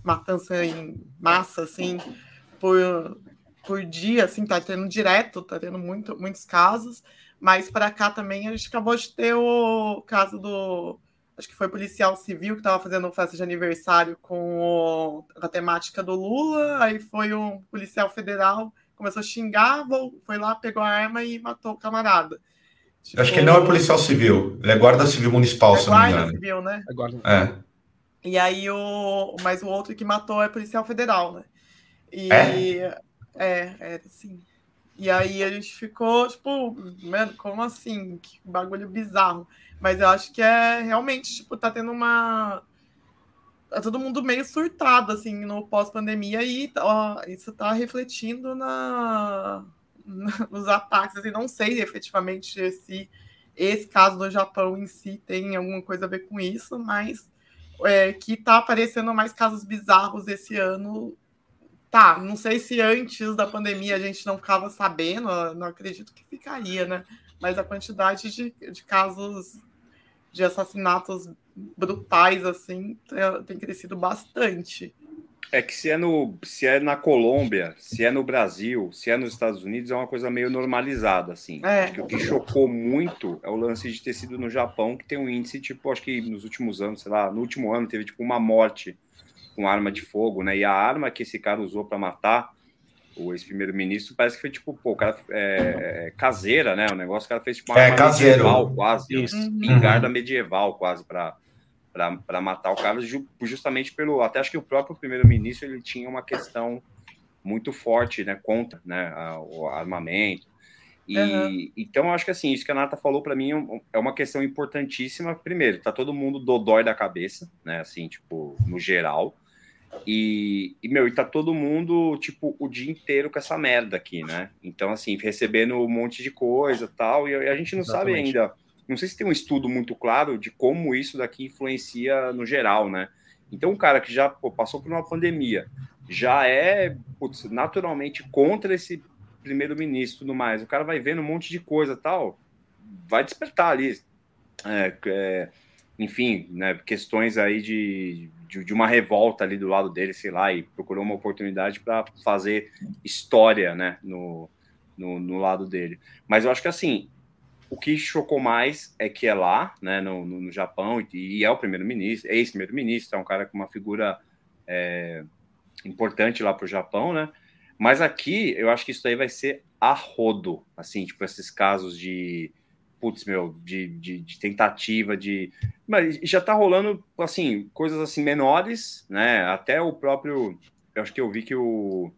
S2: matança em massa, assim, por, por dia, assim, tá tendo direto, tá tendo muito, muitos casos, mas para cá também a gente acabou de ter o caso do, acho que foi policial civil que estava fazendo festa de aniversário com o, a temática do Lula, aí foi um policial federal, começou a xingar, foi lá, pegou a arma e matou o camarada.
S1: Tipo, acho que ele não é policial civil, ele é guarda civil municipal, é se não me engano.
S2: Civil, né?
S4: É guarda.
S1: É.
S2: E aí o. Mas o outro que matou é policial federal, né? E. É, é, é sim. E aí a gente ficou, tipo, mano, como assim? Que bagulho bizarro. Mas eu acho que é realmente, tipo, tá tendo uma. Tá todo mundo meio surtado, assim, no pós-pandemia, e ó, isso tá refletindo na, nos ataques. Assim, não sei efetivamente se esse caso do Japão em si tem alguma coisa a ver com isso, mas é, que tá aparecendo mais casos bizarros esse ano. Tá, não sei se antes da pandemia a gente não ficava sabendo, não acredito que ficaria, né? Mas a quantidade de, de casos de assassinatos brutais, assim, tem crescido bastante.
S3: É que se é, no, se é na Colômbia, se é no Brasil, se é nos Estados Unidos, é uma coisa meio normalizada, assim. É. Acho que o que chocou muito é o lance de ter sido no Japão, que tem um índice, tipo, acho que nos últimos anos, sei lá, no último ano teve, tipo, uma morte com arma de fogo, né? E a arma que esse cara usou para matar o ex-primeiro-ministro parece que foi, tipo, pô, o cara é, é caseira, né? O negócio, o cara fez, tipo, uma
S1: é, arma caseiro.
S3: medieval quase, Isso. espingarda uhum. medieval quase para para matar o Carlos, justamente pelo. Até acho que o próprio primeiro-ministro ele tinha uma questão muito forte né, contra né, a, o armamento. E uhum. então eu acho que assim, isso que a Nata falou para mim é uma questão importantíssima. Primeiro, tá todo mundo dodói da cabeça, né? Assim, tipo, no geral. E, e, meu, e tá todo mundo, tipo, o dia inteiro com essa merda aqui, né? Então, assim, recebendo um monte de coisa tal, e a gente não Exatamente. sabe ainda não sei se tem um estudo muito claro de como isso daqui influencia no geral, né? Então, um cara que já pô, passou por uma pandemia, já é putz, naturalmente contra esse primeiro-ministro e tudo mais, o cara vai vendo um monte de coisa tal, vai despertar ali, é, é, enfim, né, questões aí de, de, de, uma revolta ali do lado dele, sei lá, e procurou uma oportunidade para fazer história, né, no, no, no lado dele. Mas eu acho que assim, o que chocou mais é que é lá, né, no, no, no Japão, e, e, é o primeiro-ministro, é ex-primeiro-ministro, é um cara com uma figura é, importante lá para o Japão, né? Mas aqui eu acho que isso aí vai ser a rodo, assim, tipo, esses casos de putz, meu, de, de, de, tentativa de. Mas já tá rolando, assim, coisas assim menores, né? Até o próprio. Eu acho que eu vi que o,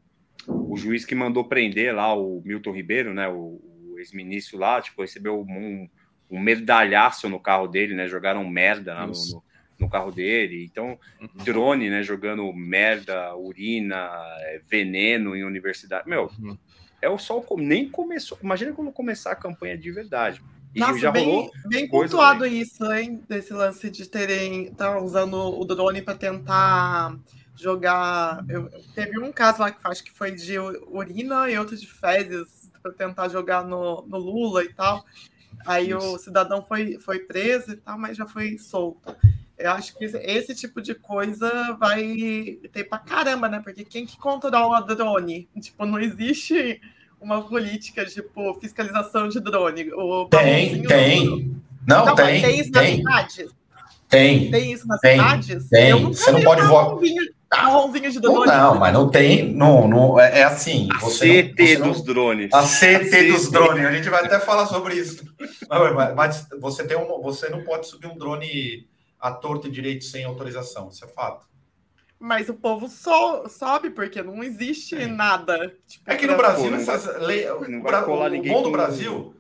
S3: o juiz que mandou prender lá o Milton Ribeiro, né? O, ex-ministro lá, tipo, recebeu um, um medalhaço no carro dele, né? Jogaram merda no, no, no, carro dele. Então, uhum. drone, né? Jogando merda, urina, é, veneno em universidade. Meu, uhum. é o sol nem começou. Imagina quando começar a campanha de verdade.
S2: E Nossa, já bem, rolou bem pontuado aí. isso, hein? Desse lance de terem. Tá usando o drone para tentar jogar. Eu, teve um caso lá que acho que foi de urina e outro de fezes para tentar jogar no, no, Lula e tal. Aí Isso. o cidadão foi, foi preso e tal, mas já foi solto. Eu acho que esse tipo de coisa vai ter para caramba, né? Porque quem que controla drone? Tipo, não existe uma política tipo fiscalização de drone. O
S1: tem, tem. Não, não, tem.
S2: Tem isso nas tem. cidades?
S1: Tem.
S2: Tem isso nas tem, cidades?
S1: Tem. Você não pode votar.
S2: Marronzinho de drone.
S1: Não, mas não tem. Não, não, é, é assim.
S3: A você CT não, você dos não, drones.
S1: A CT, a dos drones. A gente vai até falar sobre isso. Mas, mas, você, tem um, você não pode subir um drone à torta e direito sem autorização. Isso é fato.
S2: Mas o povo so, sobe porque não existe é. nada.
S1: Tipo, é que no Brasil, essas leis. O, o bom do Brasil.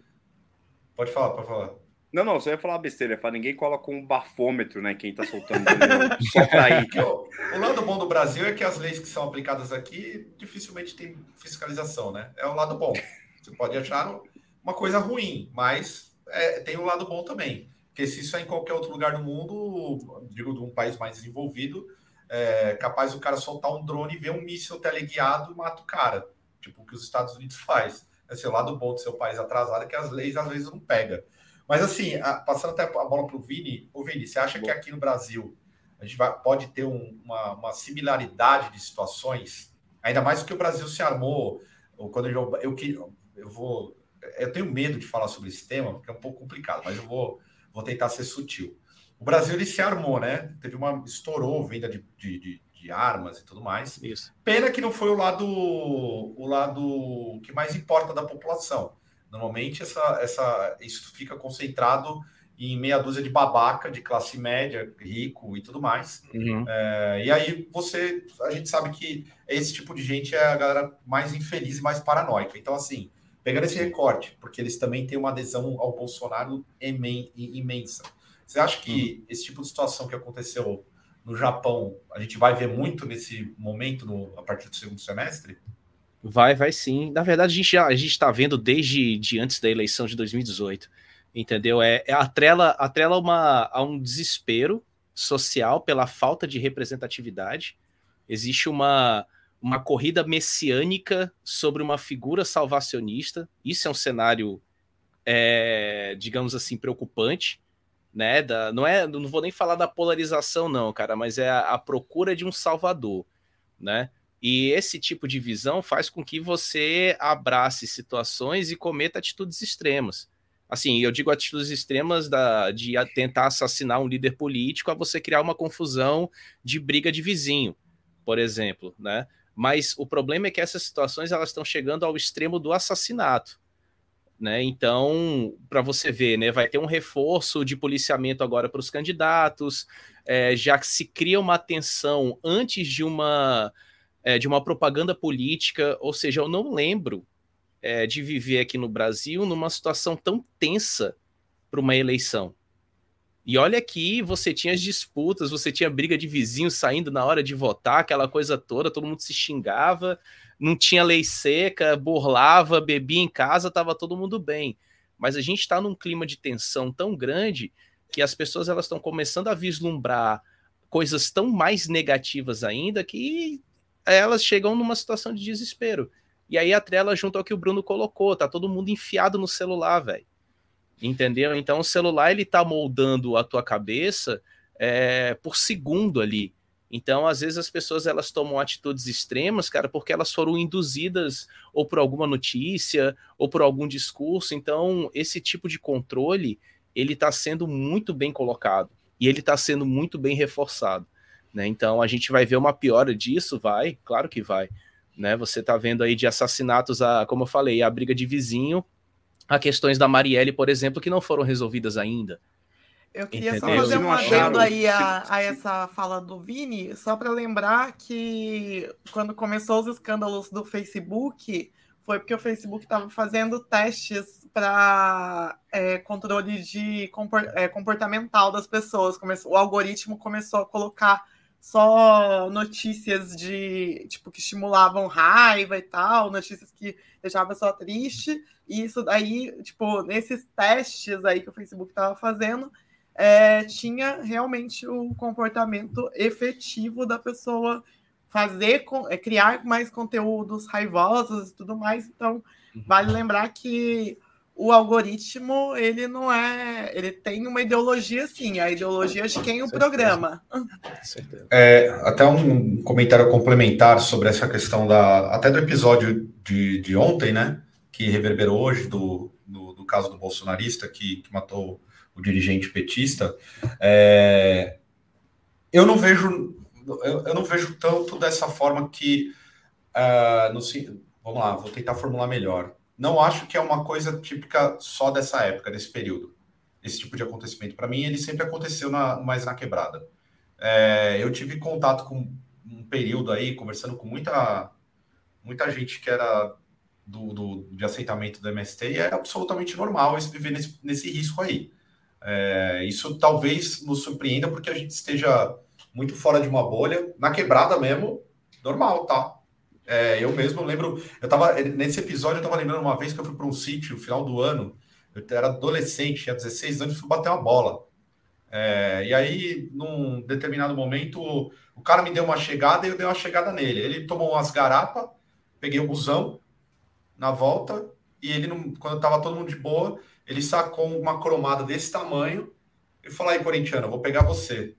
S1: Pode falar, pode falar.
S3: Não, não, você ia falar besteira, falar ninguém coloca com um bafômetro, né? Quem tá soltando só pra ir.
S1: O, o lado bom do Brasil é que as leis que são aplicadas aqui dificilmente tem fiscalização, né? É o lado bom. Você pode achar uma coisa ruim, mas é, tem um lado bom também. Porque se isso é em qualquer outro lugar do mundo, digo de um país mais desenvolvido, é capaz o cara soltar um drone e ver um míssil teleguiado e mata o cara. Tipo o que os Estados Unidos faz. Esse é o lado bom do seu país atrasado, é que as leis às vezes não pegam. Mas assim, a, passando até a bola para o Vini, o Vini, você acha que aqui no Brasil a gente vai, pode ter um, uma, uma, similaridade de situações, ainda mais porque o Brasil se armou, ou quando eu, eu, eu, eu vou. Eu tenho medo de falar sobre esse tema, porque é um pouco complicado, mas eu vou, vou tentar ser sutil. O Brasil ele se armou, né? Teve uma. estourou venda de, de, de, de armas e tudo mais.
S4: Isso.
S1: Pena que não foi o lado, o lado que mais importa da população. Normalmente essa, essa, isso fica concentrado em meia dúzia de babaca de classe média, rico e tudo mais. Uhum. É, e aí você, a gente sabe que esse tipo de gente é a galera mais infeliz e mais paranoica. Então, assim, pegando esse recorte, porque eles também têm uma adesão ao Bolsonaro imensa. Você acha que uhum. esse tipo de situação que aconteceu no Japão, a gente vai ver muito nesse momento no, a partir do segundo semestre?
S4: Vai, vai sim. Na verdade, a gente já a gente está vendo desde de antes da eleição de 2018 entendeu? É, é atrela, atrela uma, a um desespero social pela falta de representatividade. Existe uma, uma corrida messiânica sobre uma figura salvacionista. Isso é um cenário, é, digamos assim, preocupante. Né? Da, não é, não vou nem falar da polarização, não, cara, mas é a, a procura de um salvador, né? E esse tipo de visão faz com que você abrace situações e cometa atitudes extremas. Assim, eu digo atitudes extremas da, de tentar assassinar um líder político a você criar uma confusão de briga de vizinho, por exemplo, né? Mas o problema é que essas situações elas estão chegando ao extremo do assassinato, né? Então, para você ver, né, vai ter um reforço de policiamento agora para os candidatos, é, já que se cria uma tensão antes de uma é, de uma propaganda política, ou seja, eu não lembro é, de viver aqui no Brasil numa situação tão tensa para uma eleição. E olha que você tinha as disputas, você tinha briga de vizinhos saindo na hora de votar, aquela coisa toda, todo mundo se xingava, não tinha lei seca, burlava, bebia em casa, estava todo mundo bem. Mas a gente está num clima de tensão tão grande que as pessoas elas estão começando a vislumbrar coisas tão mais negativas ainda que elas chegam numa situação de desespero. E aí a trela junto ao que o Bruno colocou, tá todo mundo enfiado no celular, velho. Entendeu? Então o celular ele tá moldando a tua cabeça é, por segundo ali. Então, às vezes as pessoas elas tomam atitudes extremas, cara, porque elas foram induzidas ou por alguma notícia ou por algum discurso. Então, esse tipo de controle ele está sendo muito bem colocado e ele está sendo muito bem reforçado. Né? Então, a gente vai ver uma piora disso, vai, claro que vai né? Você está vendo aí de assassinatos a, como eu falei, a briga de vizinho, a questões da Marielle, por exemplo, que não foram resolvidas ainda.
S2: Eu queria Entendeu? só fazer um adendo aí a, a, essa fala do Vini, só para lembrar que quando começou os escândalos do Facebook, foi porque o Facebook estava fazendo testes para é, controle de é, comportamental das pessoas. Começou, o algoritmo começou a colocar só notícias de tipo que estimulavam raiva e tal, notícias que deixavam só triste. E isso daí, tipo, nesses testes aí que o Facebook estava fazendo, é, tinha realmente o comportamento efetivo da pessoa fazer, é, criar mais conteúdos raivosos e tudo mais. Então, uhum. vale lembrar que o algoritmo, ele não é. Ele tem uma ideologia, sim, a ideologia de quem o programa.
S1: É, até um comentário complementar sobre essa questão da. Até do episódio de, de ontem, né? Que reverberou hoje, do, do, do caso do bolsonarista que, que matou o dirigente petista. É, eu não vejo. Eu, eu, não vejo tanto dessa forma que. Uh, no, vamos lá, vou tentar formular melhor não acho que é uma coisa típica só dessa época, desse período. Esse tipo de acontecimento. Para mim, ele sempre aconteceu na, mais na quebrada. É, eu tive contato com um período aí, conversando com muita, muita gente que era do, do, de aceitamento do MST e era absolutamente normal esse viver nesse, nesse risco aí. É, isso talvez nos surpreenda porque a gente esteja muito fora de uma bolha. Na quebrada mesmo, normal, tá? É, eu mesmo lembro, eu tava nesse episódio eu tava lembrando uma vez que eu fui para um sítio no final do ano, eu era adolescente, tinha 16 anos, fui bater uma bola. É, e aí, num determinado momento, o cara me deu uma chegada e eu dei uma chegada nele. Ele tomou umas garapas, peguei o busão na volta, e ele, não, quando tava todo mundo de boa, ele sacou uma cromada desse tamanho e falou aí, corintiano, vou pegar você.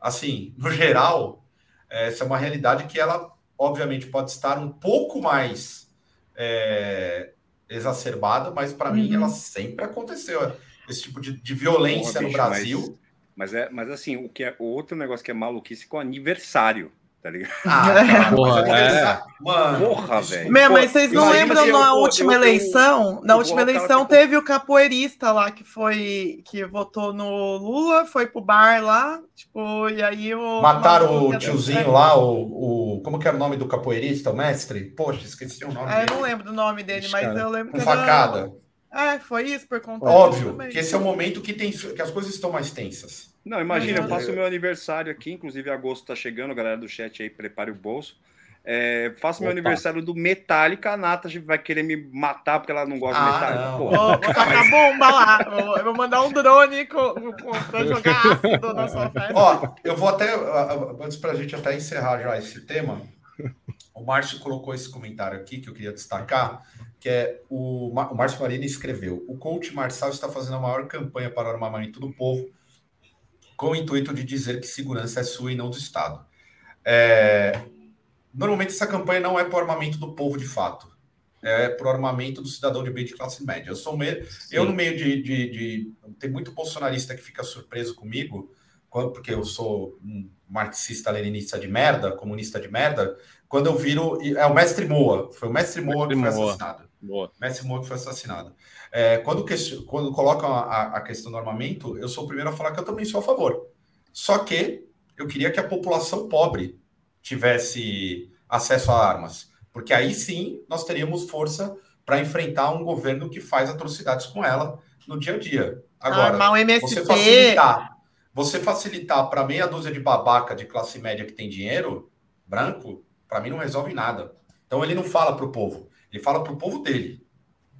S1: Assim, no geral, essa é uma realidade que ela, obviamente, pode estar um pouco mais é, exacerbada, mas para uhum. mim ela sempre aconteceu. Esse tipo de, de violência Porra, bicho, no Brasil.
S3: Mas, mas, é, mas assim, o que é o outro negócio que é maluquice com aniversário tá ligado?
S2: Ah, porra, é. Mano, porra, velho. Meu, mas vocês não lembram na eu, última eu, eleição? Eu, na última eleição que... teve o capoeirista lá que foi que votou no Lula, foi pro bar lá, tipo, e aí o
S1: mataram o tiozinho lá, o, o como que era o nome do capoeirista, o mestre? Poxa, esqueci o nome.
S2: Ah, eu não lembro do nome dele, mas eu lembro
S1: Com facada.
S2: É, foi isso por conta
S1: Óbvio, que esse é o momento que tem que as coisas estão mais tensas.
S3: Não, imagina, eu faço o meu aniversário aqui, inclusive agosto tá chegando, galera do chat aí, prepare o bolso. É, faço Opa. meu aniversário do Metallica, a Nata vai querer me matar porque ela não gosta ah, de Metallica.
S2: Vou, vou tacar bomba lá. Eu vou mandar um drone com, com, pra jogar ácido na sua festa.
S1: Ó, eu vou até, antes pra gente até encerrar já esse tema, o Márcio colocou esse comentário aqui que eu queria destacar, que é o, o Márcio Marini escreveu: o coach Marçal está fazendo a maior campanha para o armamento do povo com o intuito de dizer que segurança é sua e não do Estado. É, normalmente essa campanha não é para o armamento do povo de fato, é para o armamento do cidadão de bem de classe média. Eu sou meio, eu no meio de, de, de, tem muito bolsonarista que fica surpreso comigo, porque eu sou um marxista leninista de merda, comunista de merda, quando eu viro é o mestre Moa, foi o mestre Moa mestre que foi Moa. assassinado. Boa. Mestre Moa que foi assassinado. É, quando, quando colocam a, a, questão do armamento, eu sou o primeiro a falar que eu também sou a favor. Só que eu queria que a população pobre tivesse acesso a armas, porque aí sim nós teríamos força para enfrentar um governo que faz atrocidades com ela no dia a dia. Agora,
S2: ah, MST...
S1: você facilitar, você facilitar para meia dúzia de babaca de classe média que tem dinheiro, branco, para mim não resolve nada. Então ele não fala para o povo, ele fala para o povo dele.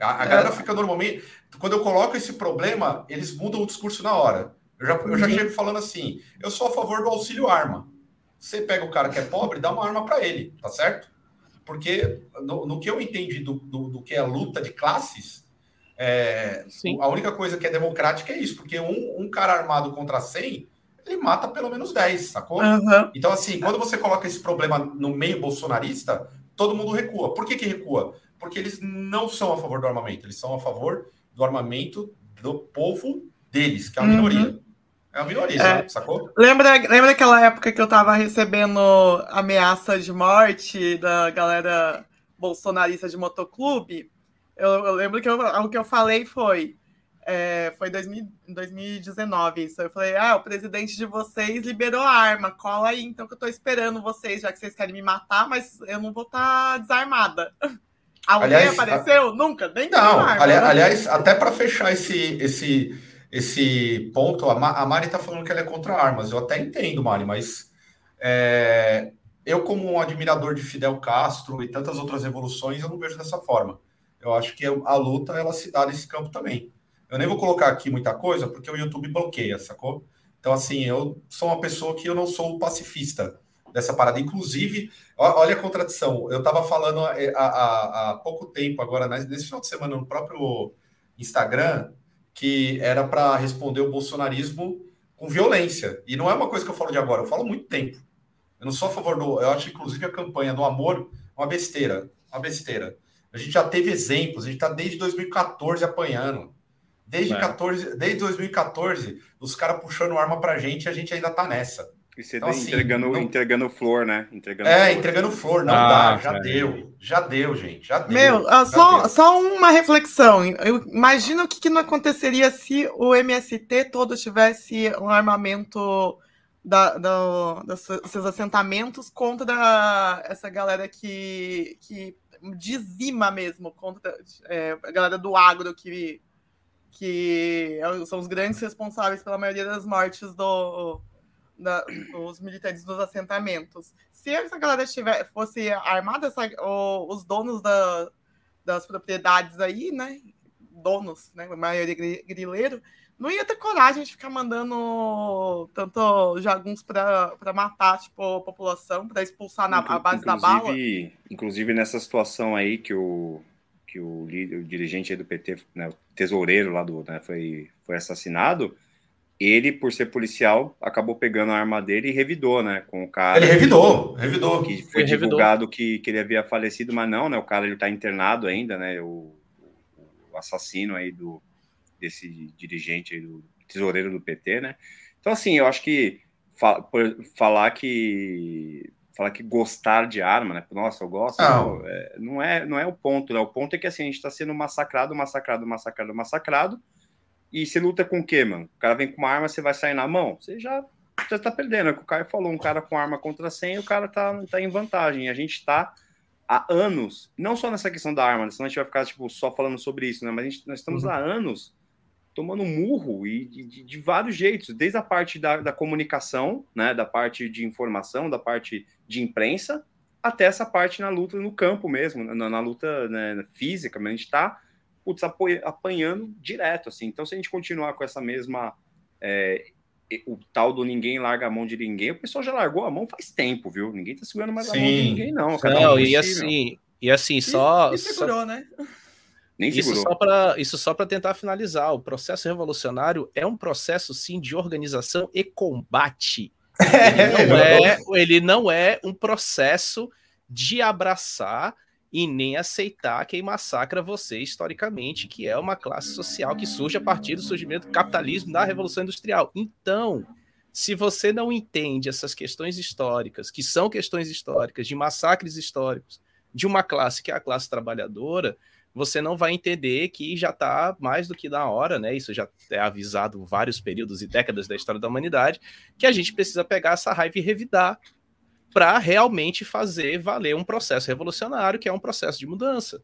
S1: A, a é. galera fica normalmente. Quando eu coloco esse problema, eles mudam o discurso na hora. Eu já, eu já uhum. chego falando assim: eu sou a favor do auxílio arma. Você pega o cara que é pobre, dá uma arma para ele, tá certo? Porque no, no que eu entendi do, do, do, que é a luta de classes, é, a única coisa que é democrática é isso, porque um, um cara armado contra 100, ele mata pelo menos 10, sacou? Uhum. Então, assim, quando você coloca esse problema no meio bolsonarista, todo mundo recua. Por que, que recua? porque eles não são a favor do armamento, eles são a favor do armamento do povo deles, que é a minoria. Uhum. É a minoria, é. sacou?
S2: Lembra, lembra daquela época que eu tava recebendo ameaça de morte da galera bolsonarista de motoclube? Eu, eu lembro que eu, o que eu falei foi. É, foi em 2019 isso. Eu falei, ah, o presidente de vocês liberou a arma, cola aí, então que eu tô esperando vocês, já que vocês querem me matar, mas eu não vou estar tá desarmada. Alguém aliás, apareceu? A... Nunca? Nem
S1: Não, ali, aliás, até para fechar esse, esse, esse ponto, a, Ma, a Mari está falando que ela é contra armas. Eu até entendo, Mari, mas é, eu, como um admirador de Fidel Castro e tantas outras revoluções, eu não vejo dessa forma. Eu acho que a luta ela se dá nesse campo também. Eu nem vou colocar aqui muita coisa, porque o YouTube bloqueia, sacou? Então, assim, eu sou uma pessoa que eu não sou pacifista dessa parada. Inclusive, olha a contradição. Eu estava falando há, há, pouco tempo, agora, nesse final de semana, no próprio Instagram, que era para responder o bolsonarismo com violência. E não é uma coisa que eu falo de agora, eu falo muito tempo. Eu não sou a favor do. Eu acho, inclusive, a campanha do amor uma besteira. Uma besteira. A gente já teve exemplos, a gente está desde 2014 apanhando. Desde, é. 14, desde 2014, os caras puxando arma pra gente e a gente ainda tá nessa.
S3: E você então, assim, entregando, não... entregando flor, né?
S1: Entregando é, flor. entregando flor, não ah, dá, já deu, já deu, gente, já deu.
S2: Meu,
S1: já
S2: só, deu. só uma reflexão. Eu imagino o que, que não aconteceria se o MST todo tivesse um armamento da, da, desses assentamentos contra essa galera que, que dizima mesmo, contra é, a galera do agro que, que são os grandes responsáveis pela maioria das mortes do da, os militantes dos assentamentos. Se essa galera estiver, fosse armada, essa, o, os donos da, das propriedades aí, né? Donos, né? A maioria grileiro, não ia ter coragem de ficar mandando tanto jaguns para matar tipo, a população, para expulsar na a base da bala.
S3: Inclusive, nessa situação aí que o, que o, líder, o dirigente do PT, né, o tesoureiro lá do, né, foi, foi assassinado, ele, por ser policial, acabou pegando a arma dele e revidou, né, com o cara.
S1: Ele revidou, revidou.
S3: Que foi ele divulgado que, que ele havia falecido, mas não, né, o cara ele tá internado ainda, né, o, o assassino aí do, desse dirigente aí, do tesoureiro do PT, né. Então, assim, eu acho que fa falar que falar que gostar de arma, né? Nossa, eu gosto. Não, não, é, não, é, não é o ponto, né? O ponto é que assim, a gente está sendo massacrado, massacrado, massacrado, massacrado. E você luta com o quê, mano? O cara vem com uma arma, você vai sair na mão? Você já, já tá perdendo. É o que o Caio falou, um cara com arma contra 100, o cara tá, tá em vantagem. A gente tá há anos, não só nessa questão da arma, né? senão a gente vai ficar tipo, só falando sobre isso, né? Mas gente, nós estamos uhum. há anos tomando murro e de, de, de, vários jeitos, desde a parte da, da, comunicação, né, da parte de informação, da parte de imprensa, até essa parte na luta no campo mesmo, na, na luta né, física, mas a gente está apanhando direto, assim. Então, se a gente continuar com essa mesma é, o tal do ninguém larga a mão de ninguém, o pessoal já largou a mão faz tempo, viu? Ninguém tá segurando mais Sim. a mão de ninguém, não.
S4: Cada não, e assim, e assim, só.
S2: E, segurou,
S4: só...
S2: né?
S4: Nem isso só para isso só para tentar finalizar. O processo revolucionário é um processo sim de organização e combate. Ele não é, ele não é um processo de abraçar e nem aceitar quem massacra você historicamente, que é uma classe social que surge a partir do surgimento do capitalismo da Revolução Industrial. Então, se você não entende essas questões históricas, que são questões históricas, de massacres históricos, de uma classe que é a classe trabalhadora, você não vai entender que já está mais do que na hora, né? Isso já é avisado vários períodos e décadas da história da humanidade, que a gente precisa pegar essa raiva e revidar para realmente fazer valer um processo revolucionário, que é um processo de mudança.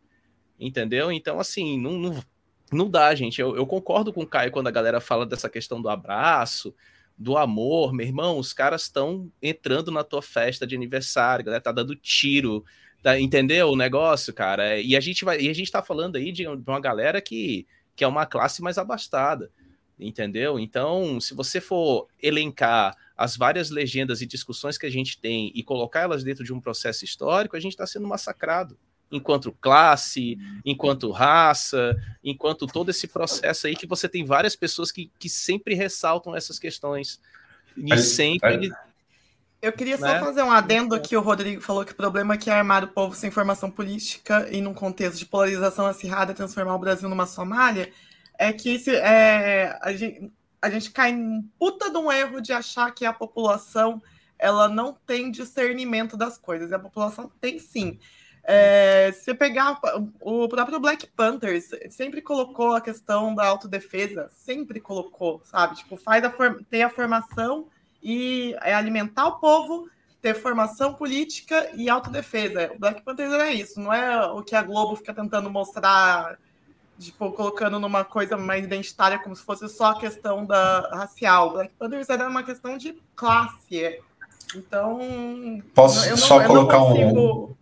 S4: Entendeu? Então, assim, não, não, não dá, gente. Eu, eu concordo com o Caio quando a galera fala dessa questão do abraço, do amor, meu irmão, os caras estão entrando na tua festa de aniversário, galera tá dando tiro, Tá, entendeu o negócio, cara? E a gente vai, e a gente tá falando aí de uma galera que, que é uma classe mais abastada, entendeu? Então, se você for elencar as várias legendas e discussões que a gente tem e colocar elas dentro de um processo histórico, a gente está sendo massacrado enquanto classe, enquanto raça, enquanto todo esse processo aí que você tem várias pessoas que, que sempre ressaltam essas questões e sempre
S2: eu queria só né? fazer um adendo que o Rodrigo falou que o problema é que é armar o povo sem formação política e num contexto de polarização acirrada transformar o Brasil numa Somália, é que esse, é, a, gente, a gente cai em puta de um erro de achar que a população ela não tem discernimento das coisas. E a população tem sim. É, se pegar o próprio Black Panthers, sempre colocou a questão da autodefesa, sempre colocou, sabe? Tipo, faz a tem a formação e é alimentar o povo, ter formação política e autodefesa. O Black Panther é isso, não é o que a Globo fica tentando mostrar, tipo, colocando numa coisa mais identitária, como se fosse só a questão da racial. O Black Panther era uma questão de classe. Então.
S1: Posso não, só colocar não consigo,
S2: um.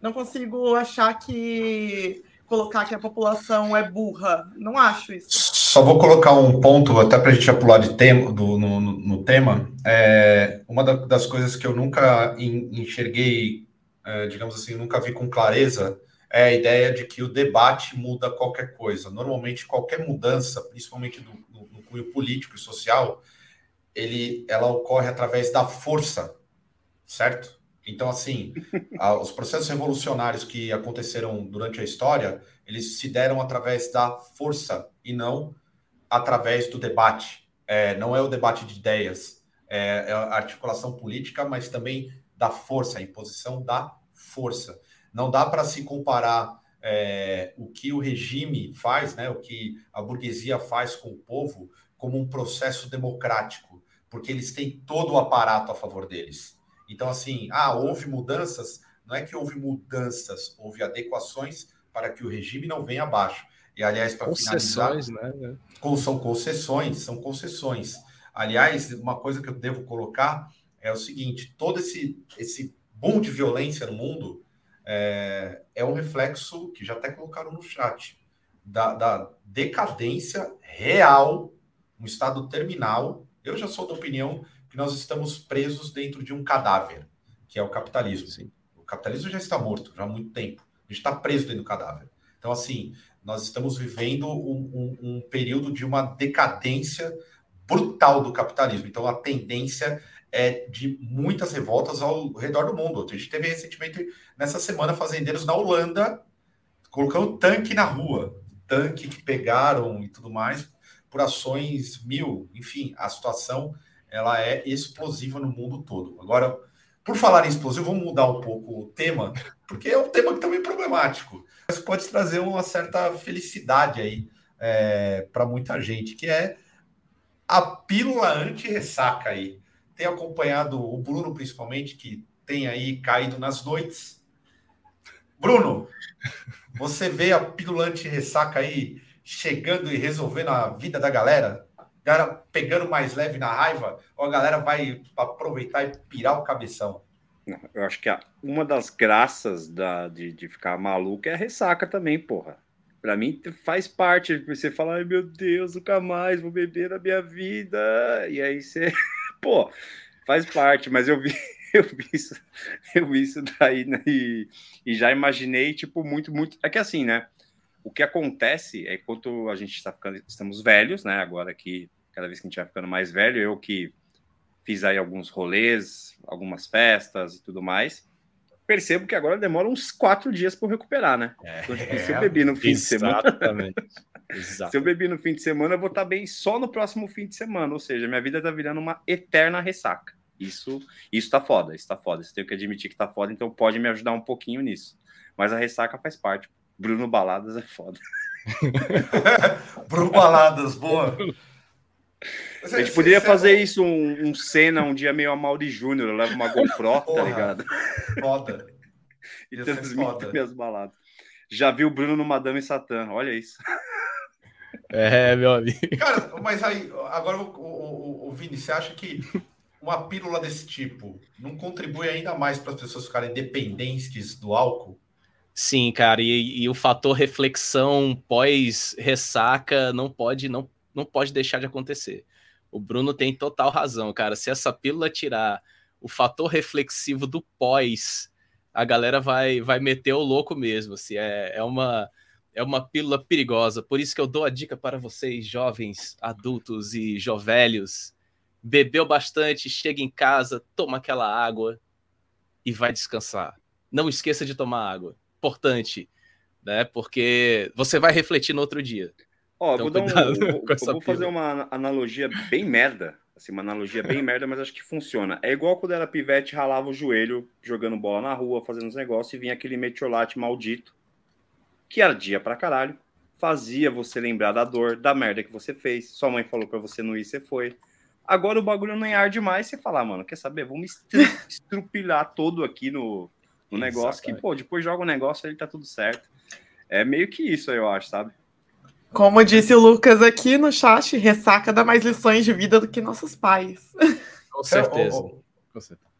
S2: Não consigo achar que colocar que a população é burra. Não acho isso.
S1: Só vou colocar um ponto, até para a gente já pular de tema, do, no, no tema. É, uma das coisas que eu nunca enxerguei, é, digamos assim, nunca vi com clareza, é a ideia de que o debate muda qualquer coisa. Normalmente, qualquer mudança, principalmente no, cunho político e social, ele, ela ocorre através da força, certo? Então, assim, os processos revolucionários que aconteceram durante a história, eles se deram através da força e não através do debate. É, não é o debate de ideias, é, é, a articulação política, mas também da força, a imposição da força. Não dá para se comparar é, o que o regime faz, né, o que a burguesia faz com o povo, como um processo democrático, porque eles têm todo o aparato a favor deles. Então, assim, ah, houve mudanças, não é que houve mudanças, houve adequações para que o regime não venha abaixo. E, aliás, para finalizar... né? São concessões, são concessões. Aliás, uma coisa que eu devo colocar é o seguinte, todo esse, esse boom de violência no mundo é, é um reflexo, que já até colocaram no chat, da, da decadência real, um estado terminal. Eu já sou da opinião que nós estamos presos dentro de um cadáver, que é o capitalismo. Sim. O capitalismo já está morto já há muito tempo. A gente está preso dentro do cadáver. Então, assim, nós estamos vivendo um, um, um período de uma decadência brutal do capitalismo. Então, a tendência é de muitas revoltas ao redor do mundo. A gente teve recentemente, nessa semana, fazendeiros na Holanda colocando tanque na rua, tanque que pegaram e tudo mais, por ações mil. Enfim, a situação ela é explosiva no mundo todo. Agora, por falar em explosivo, vamos mudar um pouco o tema, porque é um tema que também é problemático. Mas pode trazer uma certa felicidade aí é, para muita gente, que é a pílula anti-ressaca aí. Tem acompanhado o Bruno, principalmente, que tem aí caído nas noites. Bruno, você vê a pílula anti-ressaca aí chegando e resolvendo a vida da galera? Galera pegando mais leve na raiva? Ou a galera vai aproveitar e pirar o cabeção?
S3: Eu acho que uma das graças da, de, de ficar maluco é a ressaca também, porra. Pra mim faz parte. Você fala, ai meu Deus, nunca mais vou beber na minha vida. E aí você, pô, faz parte. Mas eu vi, eu vi isso, eu vi isso daí né? e, e já imaginei, tipo, muito, muito. É que assim, né? O que acontece é quando a gente está ficando, estamos velhos, né? Agora que cada vez que a gente vai ficando mais velho, eu que fiz aí alguns rolês, algumas festas e tudo mais. Percebo que agora demora uns quatro dias para recuperar, né? É, então, tipo, se eu bebi no fim de semana. se eu bebi no fim de semana, eu vou estar tá bem só no próximo fim de semana. Ou seja, minha vida está virando uma eterna ressaca. Isso, isso tá foda, isso tá foda. Isso tenho que admitir que tá foda, então pode me ajudar um pouquinho nisso. Mas a ressaca faz parte. Bruno Baladas é foda.
S1: Bruno Baladas, boa.
S3: A gente poderia fazer isso um, um cena um dia meio a Mauri Júnior, leva uma GoPro, tá Porra, tá ligado?
S1: Foda.
S3: e transmite minhas baladas. Já vi o Bruno no Madame Satã, olha isso.
S4: É, meu amigo.
S1: Cara, mas aí, agora o, o, o Vini, você acha que uma pílula desse tipo não contribui ainda mais para as pessoas ficarem dependentes do álcool?
S4: Sim, cara, e, e o fator reflexão pós-ressaca não pode, não, não pode deixar de acontecer. O Bruno tem total razão, cara. Se essa pílula tirar o fator reflexivo do pós, a galera vai vai meter o louco mesmo. Assim, é, é uma é uma pílula perigosa. Por isso que eu dou a dica para vocês, jovens, adultos e jovelhos. Bebeu bastante, chega em casa, toma aquela água e vai descansar. Não esqueça de tomar água. Importante, né? Porque você vai refletir no outro dia.
S3: Ó, então, vou, um, vou, vou fazer uma analogia bem merda. Assim, uma analogia bem merda, mas acho que funciona. É igual quando era pivete, ralava o joelho, jogando bola na rua, fazendo os negócios, e vinha aquele metiolate maldito, que ardia pra caralho, fazia você lembrar da dor, da merda que você fez. Sua mãe falou pra você não ir, você foi. Agora o bagulho não arde mais, você fala, ah, mano, quer saber? Vamos estrupilar todo aqui no, no negócio, que, pô, depois joga o negócio, ele tá tudo certo. É meio que isso aí, eu acho, sabe?
S2: Como disse o Lucas aqui no chat, ressaca dá mais lições de vida do que nossos pais.
S4: Com certeza. Com certeza.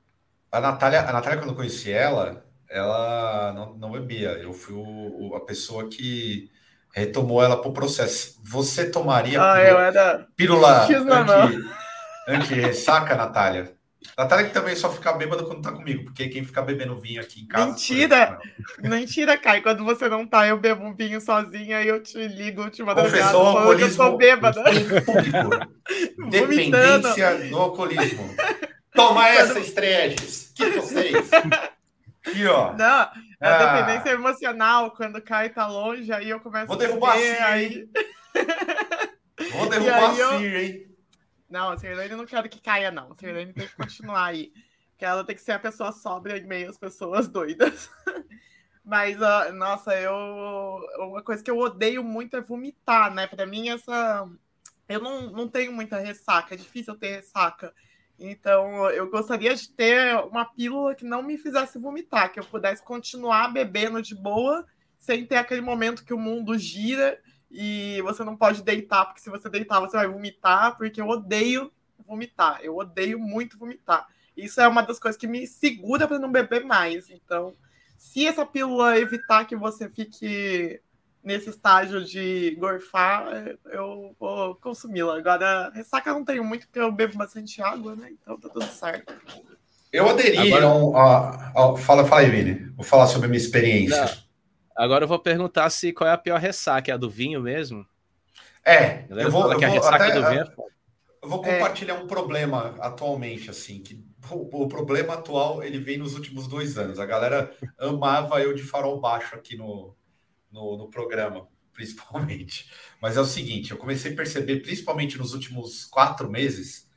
S1: A Natália, a Natália, quando eu conheci ela, ela não, não bebia. Eu fui o, o, a pessoa que retomou ela para o processo. Você tomaria
S2: ah, pílula, eu era...
S1: pílula anti Natália? Natália que também só fica bêbado quando tá comigo, porque quem fica bebendo vinho aqui em casa.
S2: Mentira! Mentira, Kai. Quando você não tá, eu bebo um vinho sozinha e eu te ligo, te mando
S1: Confessou o alcoolismo.
S2: Eu sou bêbada.
S1: Dependência do alcoolismo. Toma essa, estreges. Que vocês. Aqui, ó.
S2: Não, a ah. dependência emocional, quando o Kai tá longe, aí eu começo
S1: Vou derrubar a Cir,
S2: aí...
S1: Vou derrubar a Cir, hein?
S2: Não, a Sirlene não quero que caia, não. A Sirlene tem que continuar aí. Que ela tem que ser a pessoa sóbria em meio às pessoas doidas. Mas, uh, nossa, eu. Uma coisa que eu odeio muito é vomitar, né? Pra mim, essa. Eu não, não tenho muita ressaca, é difícil ter ressaca. Então, eu gostaria de ter uma pílula que não me fizesse vomitar, que eu pudesse continuar bebendo de boa, sem ter aquele momento que o mundo gira e você não pode deitar, porque se você deitar, você vai vomitar, porque eu odeio vomitar. Eu odeio muito vomitar. Isso é uma das coisas que me segura para não beber mais. Então, se essa pílula evitar que você fique nesse estágio de gorfar, eu vou consumi-la. Agora, ressaca eu não tenho muito, porque eu bebo bastante água, né? Então tá tudo certo.
S1: Eu aderi Agora... Fala, fala aí, Vini. Vou falar sobre a minha experiência.
S4: Não. Agora eu vou perguntar se qual é a pior ressaca, é a do vinho mesmo?
S1: É, eu vou, eu vou, até,
S4: vinho
S1: é eu vou compartilhar é. um problema atualmente, assim, que o, o, problema atual ele vem nos últimos dois anos. A galera amava eu de farol baixo aqui no, no, no programa, principalmente. Mas é o seguinte, eu comecei a perceber, principalmente nos últimos quatro meses,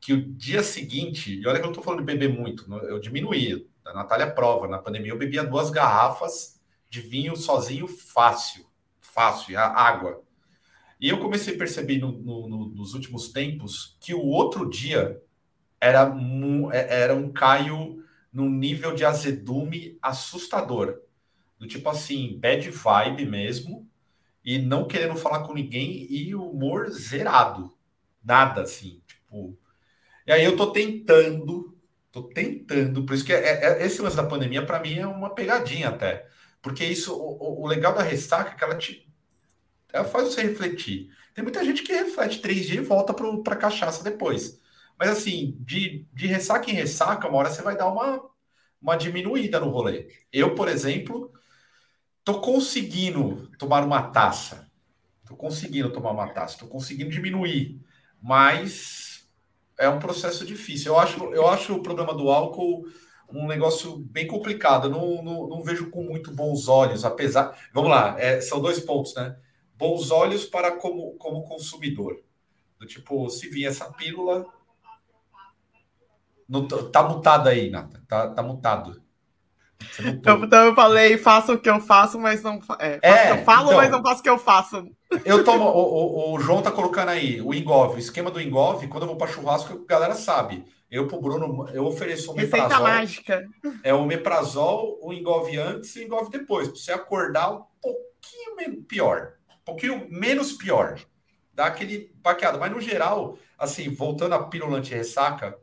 S1: que o dia seguinte, e olha que eu não estou falando de beber muito, eu diminuí. A Natália prova, na pandemia eu bebia duas garrafas de vinho sozinho fácil, fácil, a água. E eu comecei a perceber no, no, no, nos últimos tempos que o outro dia era, é, era um caio num nível de azedume assustador. Do tipo assim, bad vibe mesmo, e não querendo falar com ninguém, e humor zerado. Nada assim, tipo. E aí eu tô tentando, tô tentando, por isso que é, é, é esse lance da pandemia, para mim, é uma pegadinha até. Porque isso, o, o legal da ressaca é que ela te ela faz você refletir. Tem muita gente que reflete três dias e volta para cachaça depois. Mas assim, de, de ressaca em ressaca, uma hora você vai dar uma, uma diminuída no rolê. Eu, por exemplo, tô conseguindo tomar uma taça. Tô conseguindo tomar uma taça, tô conseguindo diminuir. Mas é um processo difícil. Eu acho, eu acho o problema do álcool um negócio bem complicado. Eu não, não, não vejo com muito bons olhos, apesar. Vamos lá, é, são dois pontos, né? Bons olhos para como, como consumidor. Do tipo, se vir essa pílula, não, tá mutado aí, Nata. Tá, tá mutado.
S2: Eu, então eu falei, faço o que eu faço, mas não. É, é, o que eu falo, então, mas não faço o que eu faço.
S1: Eu tomo. O, o, o, João tá colocando aí o Engov, o esquema do Engov, quando eu vou para churrasco, a galera sabe. Eu pro Bruno, eu ofereço o
S2: Receita meprazol. mágica.
S1: É o meprazol, o Engov antes e o Engov depois. Pra você acordar um pouquinho pior. Um pouquinho menos pior. Dá aquele baqueado. Mas no geral, assim, voltando à pílula anti-ressaca,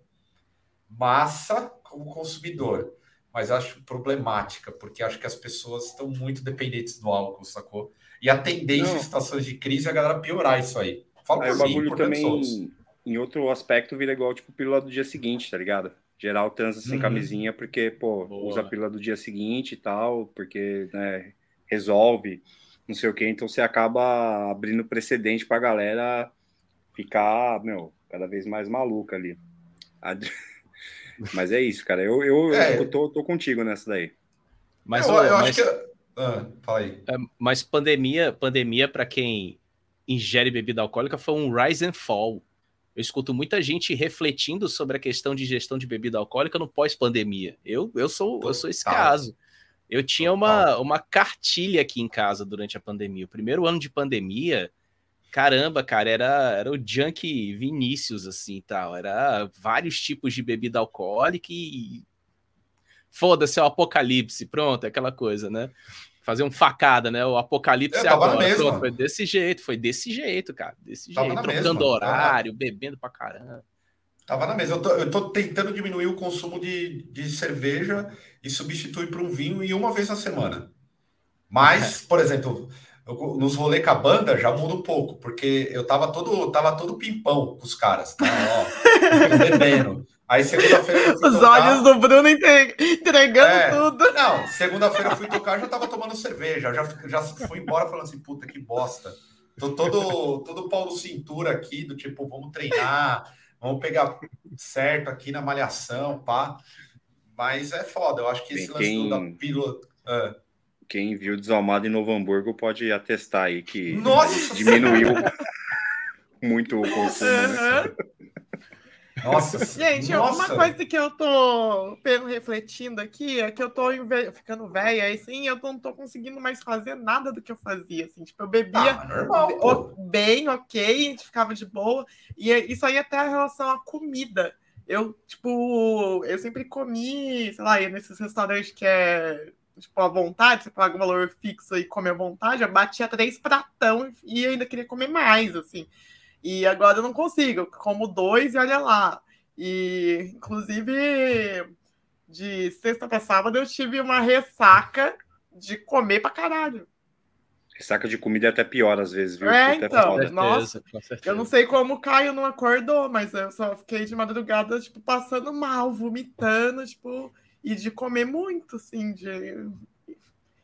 S1: massa como consumidor, mas acho problemática, porque acho que as pessoas estão muito dependentes do álcool, sacou? E a tendência Não. em situações de crise é a galera piorar isso aí.
S3: Fala aí por o bagulho mim, também, em outro aspecto, vira igual, tipo, pílula do dia seguinte, tá ligado? Geral transa sem uhum. camisinha, porque, pô, Boa. usa a pílula do dia seguinte e tal, porque, né, resolve, não sei o quê. Então, você acaba abrindo precedente pra galera ficar, meu, cada vez mais maluca ali. Mas é isso, cara. Eu, eu, é. eu tô, tô, contigo nessa daí.
S4: Mas, eu, eu mas, acho que. Ah, fala aí. É, mas pandemia, pandemia para quem ingere bebida alcoólica foi um rise and fall. Eu escuto muita gente refletindo sobre a questão de gestão de bebida alcoólica no pós-pandemia. Eu, eu, sou, eu sou esse caso. Eu tinha uma, uma cartilha aqui em casa durante a pandemia. O primeiro ano de pandemia, caramba, cara, era, era o Junk Vinícius, assim, tal. Era vários tipos de bebida alcoólica e... Foda-se, é o apocalipse, pronto, é aquela coisa, né? Fazer um facada, né? O apocalipse agora, pronto, foi desse jeito, foi desse jeito, cara, desse jeito. Trocando mesma. horário, tava... bebendo pra caramba.
S1: Tava na mesa. Eu tô, eu tô tentando diminuir o consumo de, de cerveja e substituir por um vinho e uma vez na semana. Mas, por exemplo, eu, nos rolê com a banda já muda um pouco, porque eu tava todo, tava todo pimpão com os caras, tá? Ó, bebendo. Aí segunda-feira.
S2: Os tocar... olhos do Bruno entregando é, tudo.
S1: Não, segunda-feira eu fui tocar já tava tomando cerveja. Já, já fui embora falando assim, puta que bosta. Tô todo, todo pau no cintura aqui, do tipo, vamos treinar, vamos pegar certo aqui na malhação, pá. Mas é foda, eu acho que esse
S3: Quem...
S1: lance da pílula. Uh,
S3: quem viu Desalmado em Novo Hamburgo pode atestar aí que Nossa! diminuiu muito o consumo. Né?
S2: Nossa, gente, nossa. uma coisa que eu tô refletindo aqui é que eu tô ficando velha, e assim, eu não tô conseguindo mais fazer nada do que eu fazia, assim, tipo, eu bebia ah, normal, bem, ok, ficava de boa, e isso aí até a relação à comida. Eu, tipo, eu sempre comi, sei lá, nesses restaurantes que é tipo, à vontade, você paga um valor fixo e come à vontade, eu batia três pratão e ainda queria comer mais, assim. E agora eu não consigo, eu como dois e olha lá. E, inclusive, de sexta para sábado eu tive uma ressaca de comer pra caralho.
S3: Ressaca de comida é até pior às vezes, viu?
S2: É, então, nossa, eu não sei como o Caio não acordou, mas eu só fiquei de madrugada, tipo, passando mal, vomitando, tipo, e de comer muito, assim, de...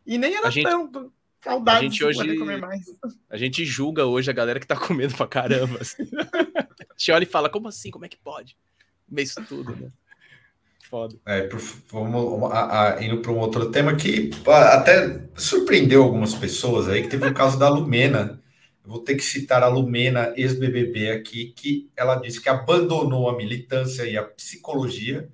S2: E nem era
S4: gente-
S2: tanto. Saudades
S4: a gente hoje-
S2: comer mais.
S4: A gente julga hoje a galera que tá comendo pra caramba. assim. A gente olha e fala, como assim? Como é que pode? Comer isso tudo, né? Foda.
S1: É, vamos a- a- indo para um outro tema que até surpreendeu algumas pessoas aí, que teve o caso da Lumena. Eu vou ter que citar a Lumena, ex-BBB aqui, que ela disse que abandonou a militância e a psicologia,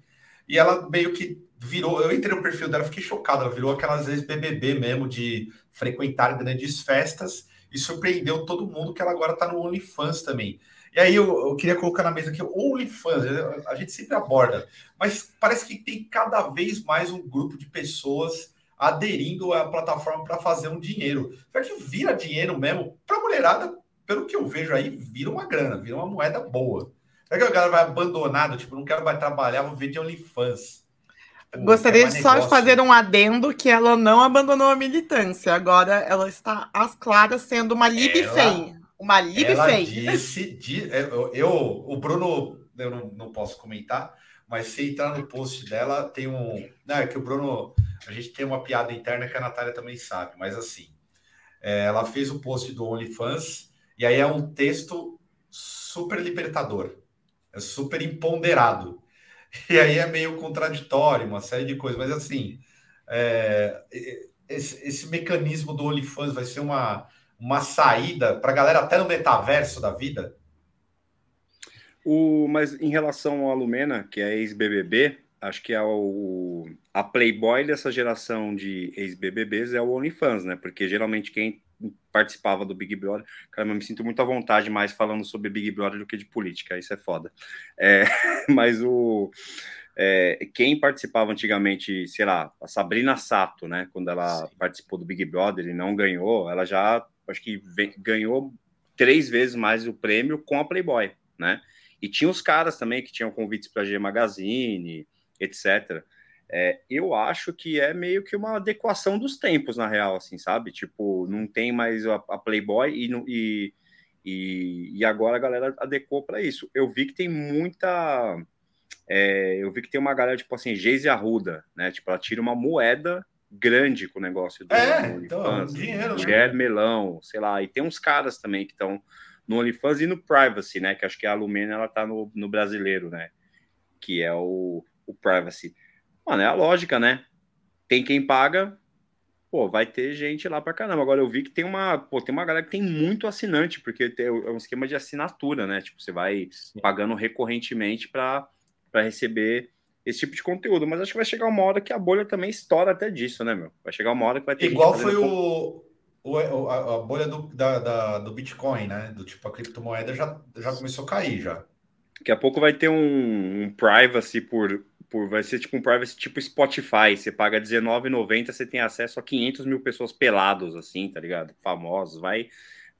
S1: e ela meio que virou. Eu entrei no perfil dela, fiquei chocado. Ela virou aquelas ex-BBB mesmo, de frequentar grandes festas, e surpreendeu todo mundo que ela agora está no OnlyFans também. E aí eu, eu queria colocar na mesa aqui OnlyFans, a gente sempre aborda, mas parece que tem cada vez mais um grupo de pessoas aderindo à plataforma para fazer um dinheiro. Será que vira dinheiro mesmo? Para a mulherada, pelo que eu vejo aí, vira uma grana, vira uma moeda boa. Será que a galera vai abandonada, tipo, não quero mais trabalhar, vou ver de OnlyFans? Tipo,
S2: Gostaria
S1: é
S2: de só de fazer um adendo que ela não abandonou a militância. Agora ela está às claras sendo uma Lib
S1: Ela-
S2: Fei. Uma Lib
S1: Ela
S2: Fei.
S1: disse, di- eu, eu- o Bruno, eu não, não posso comentar, mas se entrar no post dela, tem um. Não, é que o Bruno, a gente tem uma piada interna que a Natália também sabe, mas assim, é, ela fez o post do OnlyFans, e aí é um texto super libertador, é super empoderado. E aí é meio contraditório, uma série de coisas, mas assim, é, esse, esse mecanismo do OnlyFans vai ser uma uma saída para a galera até no metaverso da vida?
S3: O, mas em relação à Lumena, que é ex-BBB, acho que é o, a Playboy dessa geração de ex-BBBs é o OnlyFans, né? Porque geralmente quem participava do Big Brother, cara, eu me sinto muito à vontade mais falando sobre Big Brother do que de política, isso é foda. É, mas o é, quem participava antigamente, sei lá, a Sabrina Sato, né? Quando ela
S4: Sim.
S3: participou do Big Brother e não ganhou, ela já acho que ganhou três vezes mais o prêmio com a Playboy, né? E tinha os caras também que tinham convites para G Magazine, etc. É, eu acho que é meio que uma adequação dos tempos, na real, assim, sabe? Tipo, não tem mais a, a Playboy e, e, e, e agora a galera adequou para isso. Eu vi que tem muita. é, eu vi que tem uma galera, tipo assim, Geise Arruda, né? Tipo, ela tira uma moeda grande com o negócio do,
S1: É,
S3: do
S1: então,
S3: OnlyFans,
S1: dinheiro, né?
S3: Melão, sei lá, e tem uns caras também que estão no OnlyFans e no Privacy, né? Que acho que a Lumena ela tá no, no brasileiro, né? Que é o, o Privacy. Mano, é a lógica, né? Tem quem paga, pô, vai ter gente lá pra caramba. Agora eu vi que tem uma, pô, tem uma galera que tem muito assinante, porque tem, é um esquema de assinatura, né? Tipo, você vai pagando recorrentemente para receber esse tipo de conteúdo. Mas acho que vai chegar uma hora que a bolha também estoura até disso, né, meu? Vai chegar uma hora que vai ter
S1: Igual
S3: gente
S1: foi o, o- a, a bolha do, da, da- do Bitcoin, né? Do tipo, a criptomoeda já, já começou a cair já.
S3: Daqui a pouco vai ter um, um privacy por, por. Vai ser tipo um privacy tipo Spotify. Você paga R$19,90, você tem acesso a 500 mil pessoas pelados, assim, tá ligado? Famosos. Vai,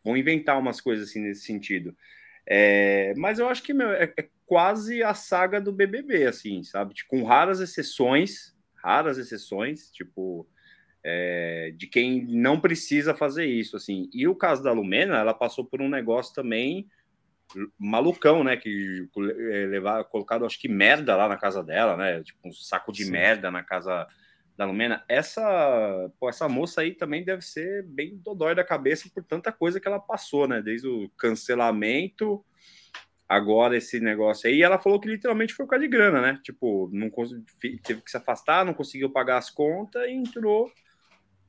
S3: vão inventar umas coisas assim nesse sentido. É, mas eu acho que meu, é, é quase a saga do BBB, assim, sabe? Tipo, com raras exceções, raras exceções, tipo. é, de quem não precisa fazer isso, assim. E o caso da Lumena, ela passou por um negócio também malucão, né? Que é, levar, colocado, acho que merda lá na casa dela, né? Tipo, um saco de
S4: Sim.
S3: merda na casa da Lumena. Essa, pô, essa moça aí também deve ser bem dodói da cabeça por tanta coisa que ela passou, né? Desde o cancelamento, agora esse negócio aí. E ela falou que literalmente foi por causa de grana, né? Tipo, não teve que se afastar, não conseguiu pagar as contas e entrou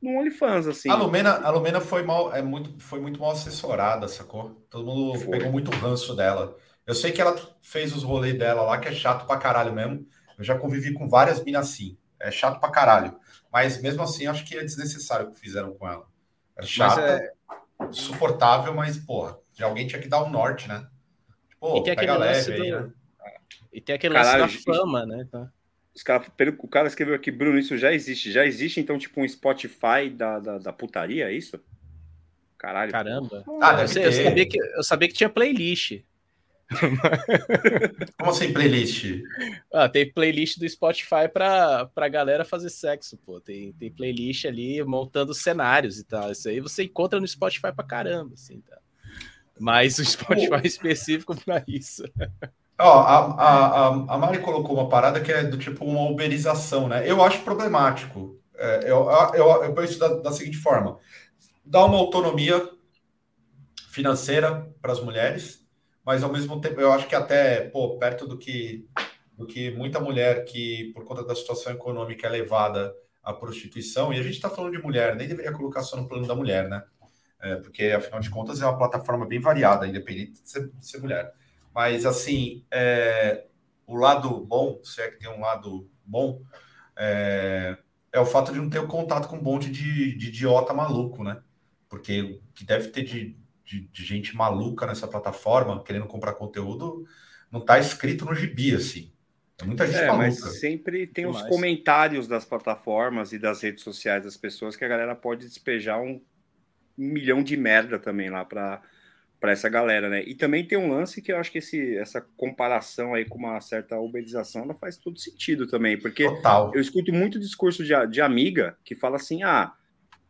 S3: no OnlyFans, assim.
S1: A Lumena, a Lumena foi, mal, é muito, foi muito mal assessorada, sacou? Todo mundo
S3: Foi.
S1: pegou muito ranço dela. Eu sei que ela fez os rolês dela lá, que é chato pra caralho mesmo. Eu já convivi com várias minas assim. É chato pra caralho. Mas mesmo assim, acho que é desnecessário o que fizeram com ela. É chata,
S4: é-
S1: suportável, mas, porra, de alguém tinha que dar um norte, né? Pô,
S4: E tem
S1: pega
S4: aquele
S1: leve
S4: lance
S1: aí,
S4: do-
S1: né?
S4: E tem aquele
S3: Caralho,
S4: lance da fama, né? Então,
S3: Os cara, pelo- o cara escreveu aqui, Bruno, isso já existe. Já existe, então, tipo, um Spotify da, da, da putaria, é isso? Caralho.
S4: caramba.
S1: Ah,
S4: eu, eu
S1: ter.
S4: sabia que, eu sabia que tinha playlist.
S1: Como assim, playlist?
S4: Ah, tem playlist do Spotify pra, pra galera fazer sexo, pô. Tem, tem playlist ali montando cenários e tal. Isso aí você encontra no Spotify pra caramba, assim, tá? Mas o Spotify específico pra isso.
S1: Ó, a, a, a, Mari colocou uma parada que é do tipo uma uberização, né? Eu acho problemático. É, eu, eu, eu penso da, da seguinte forma: dá uma autonomia financeira para as mulheres, mas ao mesmo tempo eu acho que até pô, perto do que do que muita mulher que por conta da situação econômica é levada à prostituição e a gente está falando de mulher nem deveria colocar só no plano da mulher né é, porque afinal de contas é uma plataforma bem variada independente de ser, de ser mulher mas assim é, o lado bom se é que tem um lado bom é, é o fato de não ter o contato com um monte de, de idiota maluco né? Porque o que deve ter de, de, de gente maluca nessa plataforma querendo comprar conteúdo não está escrito no gibi assim. É muita gente é, maluca.
S3: Mas sempre tem os comentários das plataformas e das redes sociais das pessoas que a galera pode despejar um, um milhão de merda também lá para para essa galera, né? E também tem um lance que eu acho que esse, essa comparação aí com uma certa uberização ela faz todo sentido também, porque Total. eu escuto muito discurso de, de amiga que fala assim, ah,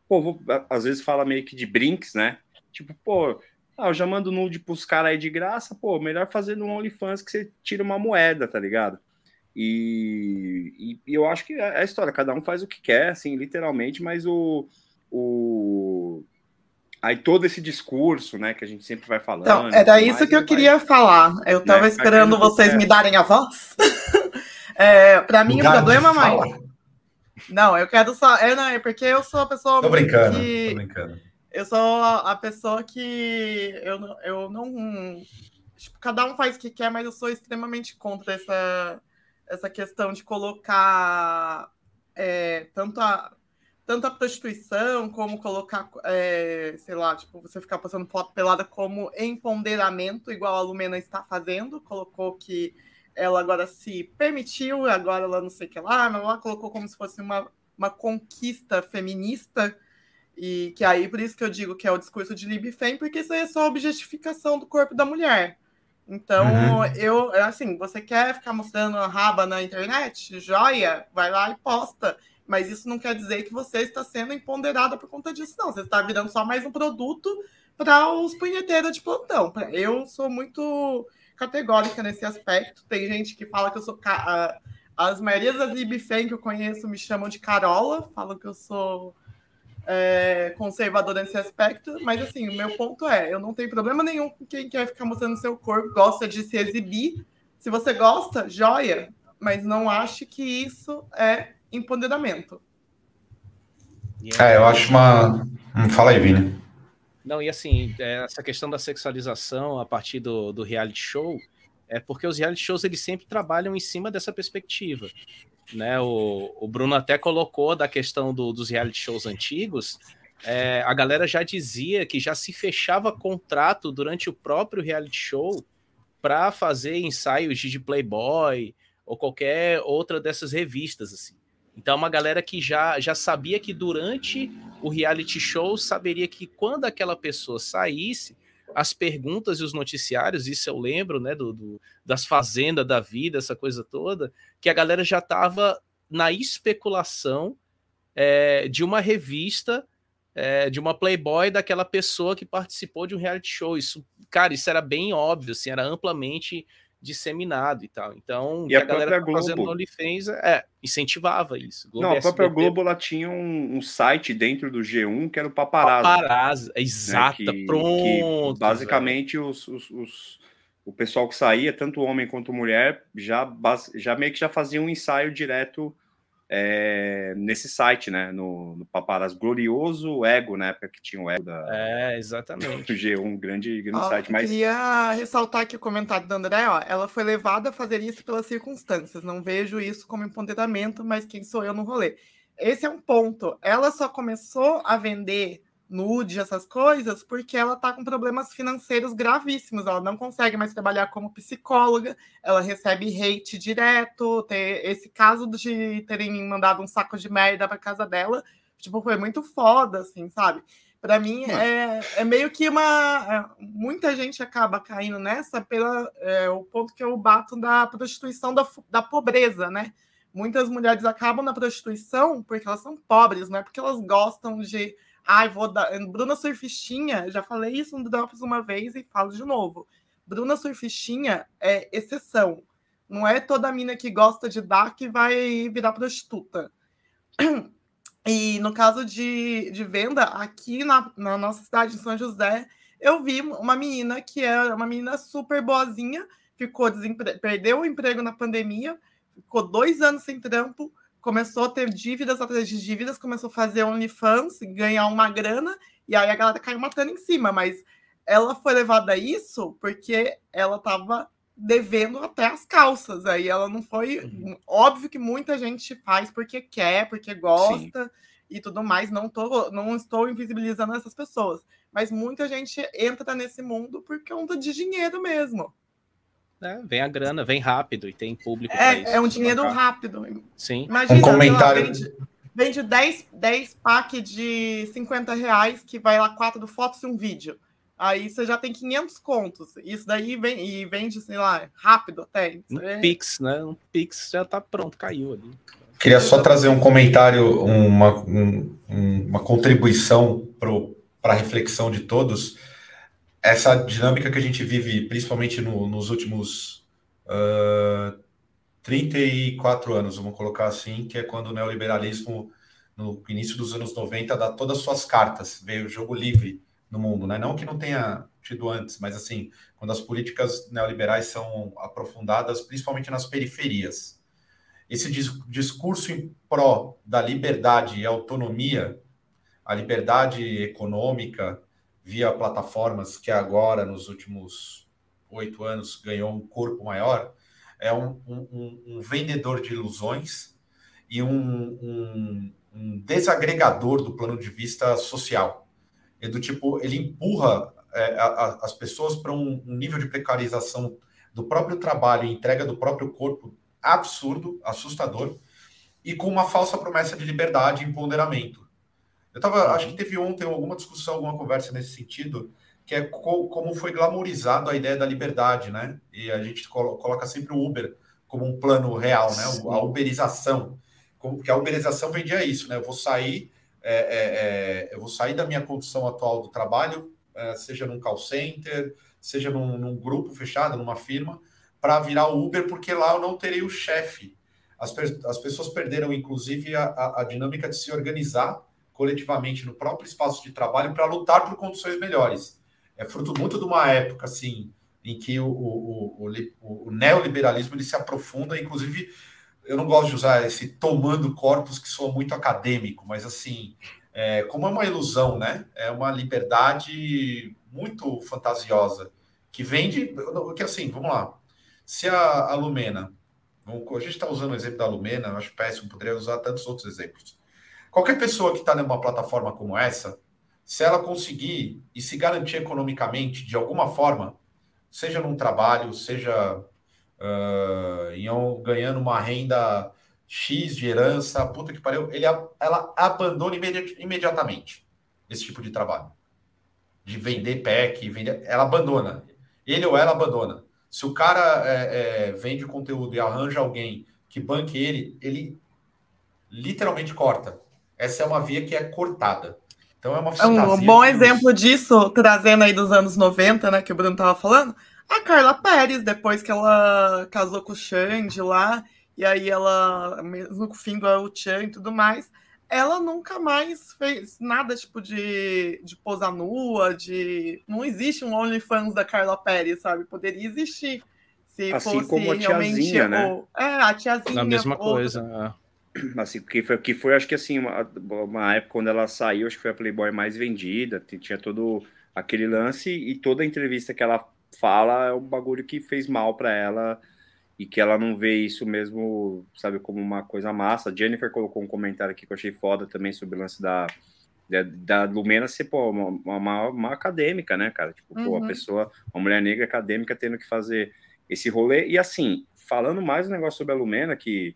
S3: pô, vou, às vezes fala meio que de brinks, né? Tipo, pô, ah, eu já mando nude pros caras aí de graça, pô, melhor fazer no OnlyFans que você tira uma moeda, tá ligado? E, e, eu acho que é a história, cada um faz o que quer, assim, literalmente, mas o, o aí todo esse discurso, né, que a gente sempre vai falando. Então,
S2: era isso que eu queria vai, falar. Eu estava né, esperando vocês me darem a voz. é, para mim, o problema maior. Não, eu quero só. É, não, é porque eu sou a pessoa.
S1: Tô brincando, que... tô brincando.
S2: Eu sou a pessoa que eu, eu não. Tipo, cada um faz o que quer, mas eu sou extremamente contra essa essa questão de colocar é, tanto, a, tanto a prostituição como colocar, é, sei lá, tipo, você ficar passando foto pelada como empoderamento, igual a Lumena está fazendo, colocou que ela agora se permitiu, agora ela não sei o que lá, mas ela colocou como se fosse uma, uma conquista feminista, e que aí por isso que eu digo que é o discurso de Libfem, porque isso aí é só objetificação do corpo da mulher. Então, uhum. eu, assim, você quer ficar mostrando a raba na internet? Joia, vai lá e posta. Mas isso não quer dizer que você está sendo empoderada por conta disso, não. Você está virando só mais um produto para os punheteiros de plantão. Eu sou muito categórica nesse aspecto. Tem gente que fala que eu sou. As maiorias das libfem que eu conheço me chamam de Carola, falam que eu sou é, conservador nesse aspecto, mas assim, o meu ponto é, eu não tenho problema nenhum com quem quer ficar mostrando seu corpo, gosta de se exibir. Se você gosta, joia, mas não ache que isso é empoderamento.
S1: É, eu acho uma. Hum, fala aí, Vini.
S4: Não, e assim, é, essa questão da sexualização a partir do, do reality show é porque os reality shows eles sempre trabalham em cima dessa perspectiva né? O, o Bruno até colocou da questão do, dos reality shows antigos. É, a galera já dizia que já se fechava contrato durante o próprio reality show para fazer ensaios de Playboy ou qualquer outra dessas revistas assim. Então, é uma galera que já, já sabia que durante o reality show saberia que quando aquela pessoa saísse, as perguntas e os noticiários, isso eu lembro, né, do, do das fazendas da vida, essa coisa toda, que a galera já estava na especulação é, de uma revista, é, de uma Playboy daquela pessoa que participou de um reality show. Isso, cara, isso era bem óbvio, assim, era amplamente disseminado e tal. Então,
S3: e a, a galera Globo. fazendo
S4: OnlyFans é, incentivava isso.
S3: Globo Não, a própria Globo ela tinha um, um, site dentro do G1 que era o Paparazzo.
S4: Paparazzo, exata, né? que, pronto.
S3: Que basicamente os, os, os, o pessoal que saía, tanto homem quanto mulher, já, já meio que já fazia um ensaio direto é, nesse site, né? No, no Paparazzo Glorioso Ego, na época que tinha o Ego da.
S4: É, exatamente.
S3: Do G1, um grande, grande ó, site. Mas...
S2: Queria ressaltar aqui o comentário da André, ó. Ela foi levada a fazer isso pelas circunstâncias. Não vejo isso como empoderamento, mas quem sou eu no rolê? Esse é um ponto. Ela só começou a vender nude, essas coisas, porque ela está com problemas financeiros gravíssimos. Ela não consegue mais trabalhar como psicóloga, ela recebe hate direto. Ter esse caso de terem mandado um saco de merda para casa dela, tipo, foi muito foda, assim, sabe? Para mim é, é meio que uma. É, muita gente acaba caindo nessa pelo é, o ponto que eu bato da prostituição da, da pobreza, né? Muitas mulheres acabam na prostituição porque elas são pobres, não é porque elas gostam de Ai, vou dar. Bruna Surfistinha, já falei isso no Drops uma vez e falo de novo. Bruna Surfistinha é exceção. Não é toda mina que gosta de dar que vai virar prostituta. E no caso de, de venda, aqui na, na nossa cidade, em São José, eu vi uma menina que é uma menina super boazinha, ficou desempre... perdeu o emprego na pandemia, ficou dois anos sem trampo, começou a ter dívidas atrás de dívidas, começou a fazer OnlyFans, ganhar uma grana, e aí a galera caiu matando em cima, mas ela foi levada a isso porque ela estava devendo até as calças. Aí ela não foi. Uhum. Óbvio que muita gente faz porque quer, porque gosta Sim. e tudo mais. Não, tô, não estou invisibilizando essas pessoas. Mas muita gente entra nesse mundo por conta de dinheiro mesmo.
S4: É, vem a grana, vem rápido e tem público.
S2: É, é um dinheiro rápido.
S4: Sim.
S2: Imagina, um comentário. Vende, vende 10, 10 pack de 50 reais que vai lá quatro do fotos e um vídeo. Aí você já tem 500 contos. Isso daí vem e vende, sei lá, rápido até.
S4: Um é... Pix, né? Um Pix já tá pronto, caiu ali.
S1: Queria só trazer um comentário, uma, um, uma contribuição para a reflexão de todos. Essa dinâmica que a gente vive, principalmente no, nos últimos uh, 34 anos, vamos colocar assim, que é quando o neoliberalismo, no início dos anos 90, dá todas as suas cartas, veio o jogo livre no mundo, né? Não que não tenha tido antes, mas assim, quando as políticas neoliberais são aprofundadas, principalmente nas periferias. Esse discurso em pró da liberdade e autonomia, a liberdade econômica via plataformas que agora, nos últimos oito anos, ganhou um corpo maior, é um, um, um vendedor de ilusões e um, um desagregador do plano de vista social é do tipo, ele empurra é, a, as pessoas para um, nível de precarização do próprio trabalho e entrega do próprio corpo absurdo, assustador, e com uma falsa promessa de liberdade e empoderamento. Eu tava, acho que teve ontem alguma discussão, alguma conversa nesse sentido, que é co como foi glamorizado a ideia da liberdade, né? E a gente colo coloca sempre o Uber como um plano real, né? A uberização. Como que a uberização vendia isso, né? Eu vou sair é, é, é, eu vou sair da minha condição atual do trabalho, é, seja num call center, seja num, num grupo fechado, numa firma, para virar o Uber, porque lá eu não terei o chefe. As, as pessoas perderam, inclusive, a, a, a dinâmica de se organizar coletivamente no próprio espaço de trabalho para lutar por condições melhores. É fruto muito de uma época, assim, em que o, o, o, o neoliberalismo ele se aprofunda, inclusive eu não gosto de usar esse tomando corpos que soa muito acadêmico, mas assim, é, como é uma ilusão, né? É uma liberdade muito fantasiosa que vem de. Que assim, vamos lá. Se a, a Lumena, a gente está usando o exemplo da Lumena, acho péssimo, poderia usar tantos outros exemplos. Qualquer pessoa que está numa plataforma como essa, se ela conseguir e se garantir economicamente de alguma forma, seja num trabalho, seja uh, iam ganhando uma renda X de herança, puta que pariu, ele, ela abandona imedi imediatamente esse tipo de trabalho. De vender pack, vender, ela abandona. Ele ou ela abandona. Se o cara é, é, vende conteúdo e arranja alguém que banque ele, ele literalmente corta. Essa é uma via que é cortada. Então é uma
S2: Um bom exemplo disso, trazendo aí dos anos 90, né, que o Bruno estava falando, a Carla Pérez, depois que ela casou com o Xande lá, e aí ela, mesmo com o fim do El Chan e tudo mais, ela nunca mais fez nada tipo de, de posar nua, de. Não existe um OnlyFans da Carla Pérez, sabe? Poderia existir. Se
S3: assim
S2: fosse
S3: como a tiazinha, né?
S2: É, a tiazinha.
S4: A mesma coisa.
S3: Assim, que foi, que foi, acho que assim, uma, uma época quando ela saiu, acho que foi a Playboy mais vendida, tinha todo aquele lance e toda a entrevista que ela fala é um bagulho que fez mal para ela e que ela não vê isso mesmo, sabe, como uma coisa massa. A Jennifer colocou um comentário aqui que eu achei foda também sobre o lance da, da, da Lumena ser, pô, uma, uma, uma, acadêmica, né, cara? Tipo, uhum. pô, a pessoa, uma mulher negra acadêmica tendo que fazer esse rolê. E assim, falando mais um negócio sobre a Lumena, que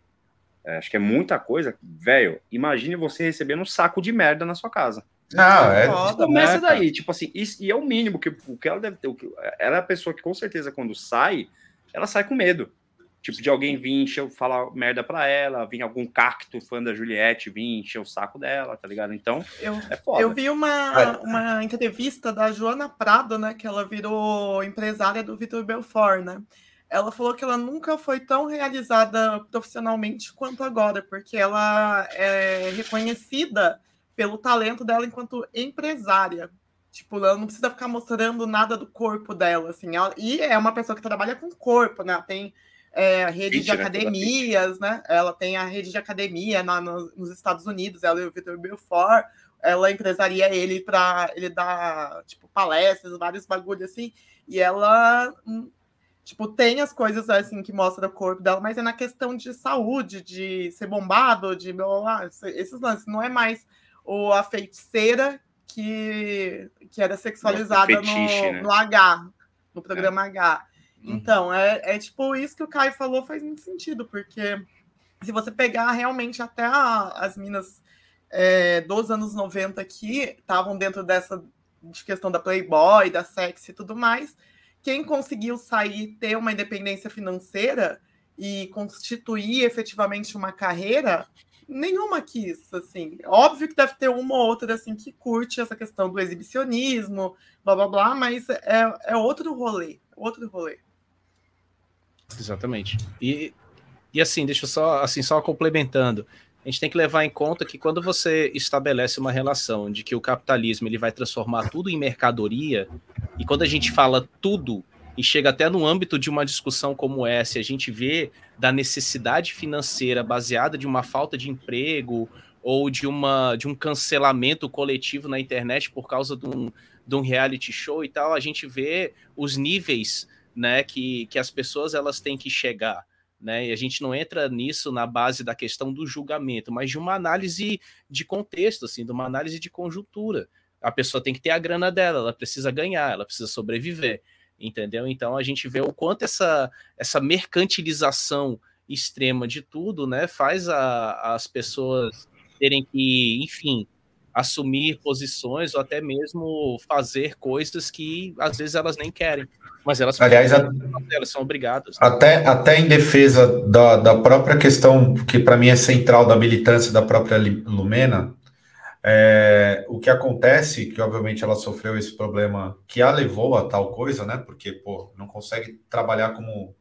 S3: é, acho que é muita coisa, velho, imagine você recebendo um saco de merda na sua casa.
S1: Não, é.
S3: Foda, começa né, daí, tipo assim, e, e, é o mínimo que o que ela deve ter. Ela é a pessoa que com certeza quando sai, ela sai com medo. Tipo, de alguém vir encher, falar merda pra ela, vir algum cacto fã da Juliette vir encher o saco dela, tá ligado? Então,
S2: eu, é foda. Eu vi uma, uma entrevista da Joana Prado, né, que ela virou empresária do Vitor Belfort, né? Ela falou que ela nunca foi tão realizada profissionalmente quanto agora, porque ela é reconhecida pelo talento dela enquanto empresária. Tipo, ela não precisa ficar mostrando nada do corpo dela, assim. Ela, e é uma pessoa que trabalha com corpo, né? Tem é, rede de academias, né? Ela tem a rede de academia na, no, nos Estados Unidos, ela e o Victor Belfort. Ela empresaria ele para ele dar, tipo, palestras, vários bagulhos assim. E ela hum, Tipo, tem as coisas assim que mostra o corpo dela, mas é na questão de saúde, de ser bombado, de blá, esses lances. Não é mais o, a feiticeira que, que era sexualizada fetiche, no, né? no H, no programa é. H. Uhum. Então, é, é tipo isso que o Caio falou faz muito sentido, porque se você pegar realmente até a, as minas é, dos anos 90 que estavam dentro dessa de questão da Playboy, da sexy e tudo mais, quem conseguiu sair, ter uma independência financeira e constituir efetivamente uma carreira, nenhuma quis, assim. Óbvio que deve ter uma ou outra, assim, que curte essa questão do exibicionismo, blá, blá, blá, mas é, é outro rolê, outro rolê.
S4: Exatamente. E, e assim, deixa eu só, assim, só complementando, a gente tem que levar em conta que quando você estabelece uma relação de que o capitalismo ele vai transformar tudo em mercadoria, e quando a gente fala tudo e chega até no âmbito de uma discussão como essa, a gente vê da necessidade financeira baseada de uma falta de emprego ou de, uma, de um cancelamento coletivo na internet por causa de um, de um reality show e tal, a gente vê os níveis né, que, que as pessoas elas têm que chegar né? E a gente não entra nisso na base da questão do julgamento, mas de uma análise de contexto, assim, de uma análise de conjuntura. A pessoa tem que ter a grana dela, ela precisa ganhar, ela precisa sobreviver, entendeu? Então a gente vê o quanto essa, essa mercantilização extrema de tudo, né, faz a, as pessoas terem que, enfim, assumir posições ou até mesmo fazer coisas que às vezes elas nem querem. Mas elas,
S1: Aliás, a,
S4: elas são obrigadas.
S1: Até, até em defesa da, da própria questão, que para mim é central da militância da própria Lumena, é, o que acontece, que obviamente ela sofreu esse problema que a levou a tal coisa, né? Porque, pô, não consegue trabalhar como,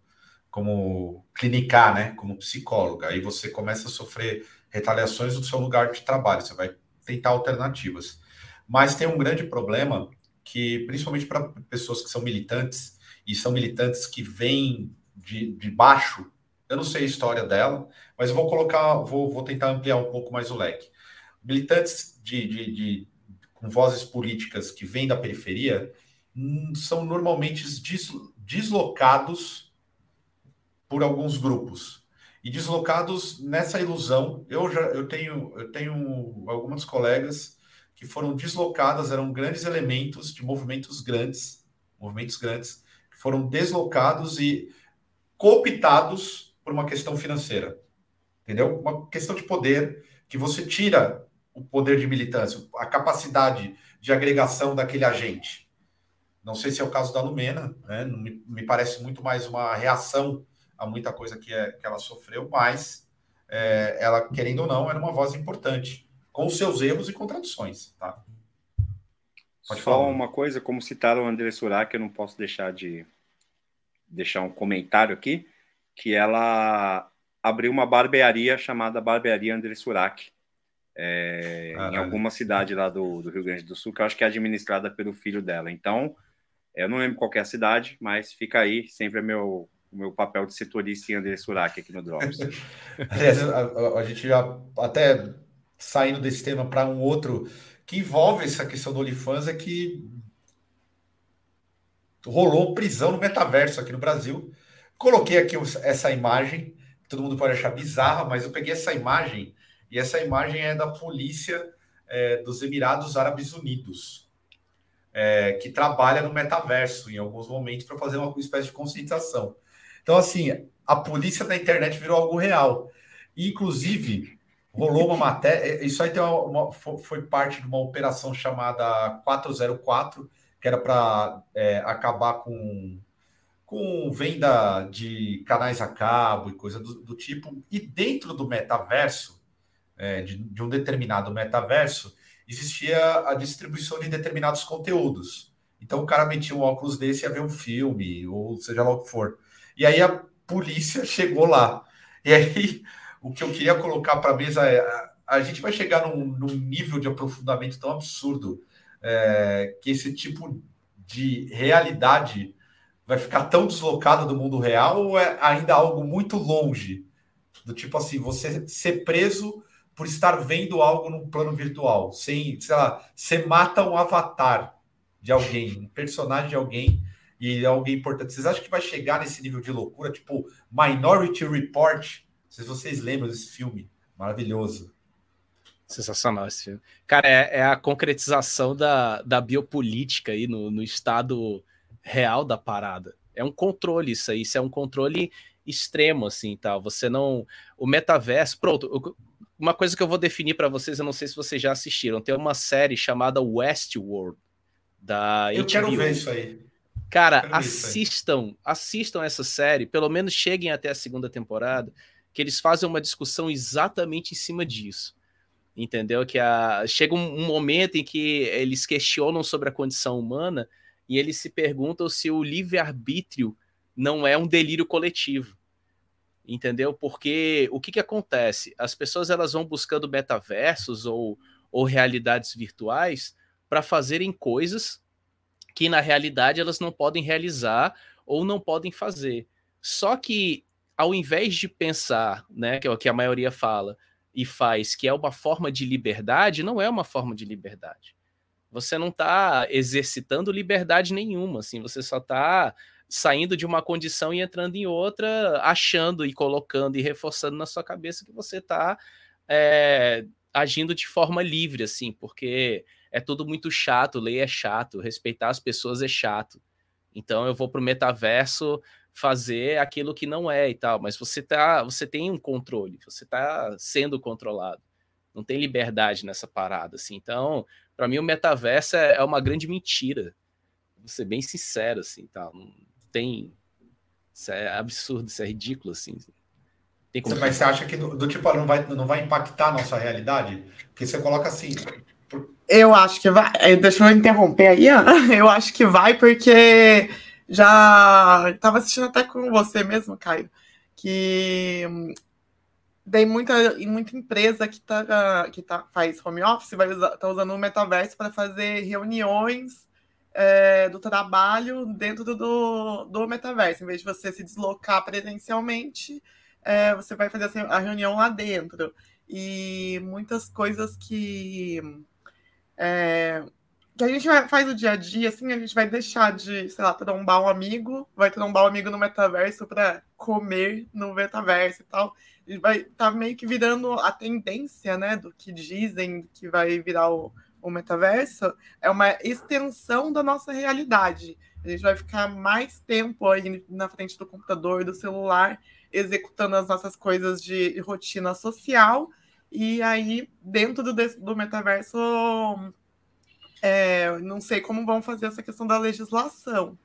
S1: como clinicar, né? Como psicóloga. Aí você começa a sofrer retaliações do seu lugar de trabalho, você vai tentar alternativas. Mas tem um grande problema que, principalmente para pessoas que são militantes, e são militantes que vêm de, de baixo, eu não sei a história dela, mas eu vou colocar, vou, vou tentar ampliar um pouco mais o leque. Militantes de, de, de com vozes políticas que vêm da periferia hum, são normalmente deslocados por alguns grupos e deslocados nessa ilusão. Eu já eu tenho eu tenho algumas colegas que foram deslocadas, eram grandes elementos de movimentos grandes, movimentos grandes, que foram deslocados e cooptados por uma questão financeira. Entendeu? Uma questão de poder que você tira o poder de militância, a capacidade de agregação daquele agente. Não sei se é o caso da Lumena, né? me, me parece muito mais uma reação a muita coisa que, é, que ela sofreu, mas é, ela, querendo ou não, era uma voz importante com seus erros e contradições, tá?
S3: Pode Só falar. uma coisa, como citaram o André Surak, eu não posso deixar de deixar um comentário aqui, que ela abriu uma barbearia chamada Barbearia André Surak, é, em alguma cidade lá do, do, Rio Grande do Sul, que eu acho que é administrada pelo filho dela. Então, eu não lembro qual é a cidade, mas fica aí, sempre é meu, o meu papel de setorista em André Surak aqui no Drops.
S1: a, a, a, gente já até saindo desse tema para um outro que envolve essa questão do OnlyFans é que rolou prisão no metaverso aqui no Brasil. Coloquei aqui essa imagem, todo mundo pode achar bizarra, mas eu peguei essa imagem e essa imagem é da polícia é, dos Emirados Árabes Unidos, é, que trabalha no metaverso em alguns momentos para fazer uma espécie de conscientização. Então, assim, a polícia da internet virou algo real. Inclusive, rolou uma matéria. Isso aí tem uma, uma, foi parte de uma operação chamada 404, que era para é, acabar com, com venda de canais a cabo e coisa do, do tipo. E dentro do metaverso, é, de, de um determinado metaverso, existia a distribuição de determinados conteúdos. Então o cara metia um óculos desse e ia ver um filme, ou seja lá o que for. E aí a polícia chegou lá. E aí o que eu queria colocar para a mesa é: a, gente vai chegar num, num, nível de aprofundamento tão absurdo é, que esse tipo de realidade vai ficar tão deslocada do mundo real ou é ainda algo muito longe? Do tipo assim, você ser preso por estar vendo algo num plano virtual, sem, sei lá, você mata um avatar de alguém, um personagem de alguém e é alguém importante. Vocês acham que vai chegar nesse nível de loucura, tipo Minority Report? Não sei se vocês lembram desse filme maravilhoso.
S4: Sensacional esse filme. Cara, é, é a concretização da, da biopolítica aí no, no estado real da parada. É um controle isso aí, isso é um controle extremo, assim, tal. Você não. O metaverso. Pronto, uma coisa que eu vou definir para vocês, eu não sei se vocês já assistiram. Tem uma série chamada Westworld da
S1: Eu HBO. quero ver isso aí.
S4: Cara, assistam, assistam essa série, pelo menos cheguem até a segunda temporada, que eles fazem uma discussão exatamente em cima disso. Entendeu? Que a... chega um, um momento em que eles questionam sobre a condição humana e eles se perguntam se o livre-arbítrio não é um delírio coletivo. Entendeu? Porque o que, que acontece? As pessoas elas vão buscando metaversos ou, ou realidades virtuais para fazerem coisas que na realidade elas não podem realizar ou não podem fazer. Só que ao invés de pensar, né, que é o que a maioria fala e faz, que é uma forma de liberdade, não é uma forma de liberdade. Você não está exercitando liberdade nenhuma, assim, você só está saindo de uma condição e entrando em outra, achando e colocando e reforçando na sua cabeça que você está é, agindo de forma livre, assim, porque é tudo muito chato, lei é chato, respeitar as pessoas é chato. Então eu vou para o metaverso fazer aquilo que não é e tal, mas você tá, você tem um controle, você está sendo controlado. Não tem liberdade nessa parada assim. Então, para mim o metaverso é, é, uma grande mentira. Vou ser bem sincero assim, tal. Não tem isso é absurdo, isso é ridículo assim.
S1: Tem como... Mas você acha que do, do tipo não vai não vai impactar a nossa realidade? Porque você coloca assim,
S2: eu acho que vai. Eh, deixa eu interromper aí. Ó. Eu acho que vai, porque já estava assistindo até com você mesmo, Caio, que tem muita, muita empresa que, tá, que tá, faz home office, vai usar, tá usando o metaverso para fazer reuniões é, do trabalho dentro do, do metaverso. Em vez de você se deslocar presencialmente, é, você vai fazer a reunião lá dentro. E muitas coisas que é, que a gente faz o dia a dia, assim, a gente vai deixar de, sei lá, trombar um amigo, vai trombar um amigo no metaverso para comer no metaverso e tal. Gente vai tá meio que virando a tendência, né, do que dizem que vai virar o, o metaverso, é uma extensão da nossa realidade. A gente vai ficar mais tempo aí na frente do computador, do celular, executando as nossas coisas de rotina social e aí, dentro do, do metaverso, é, não sei como vão fazer essa questão da legislação.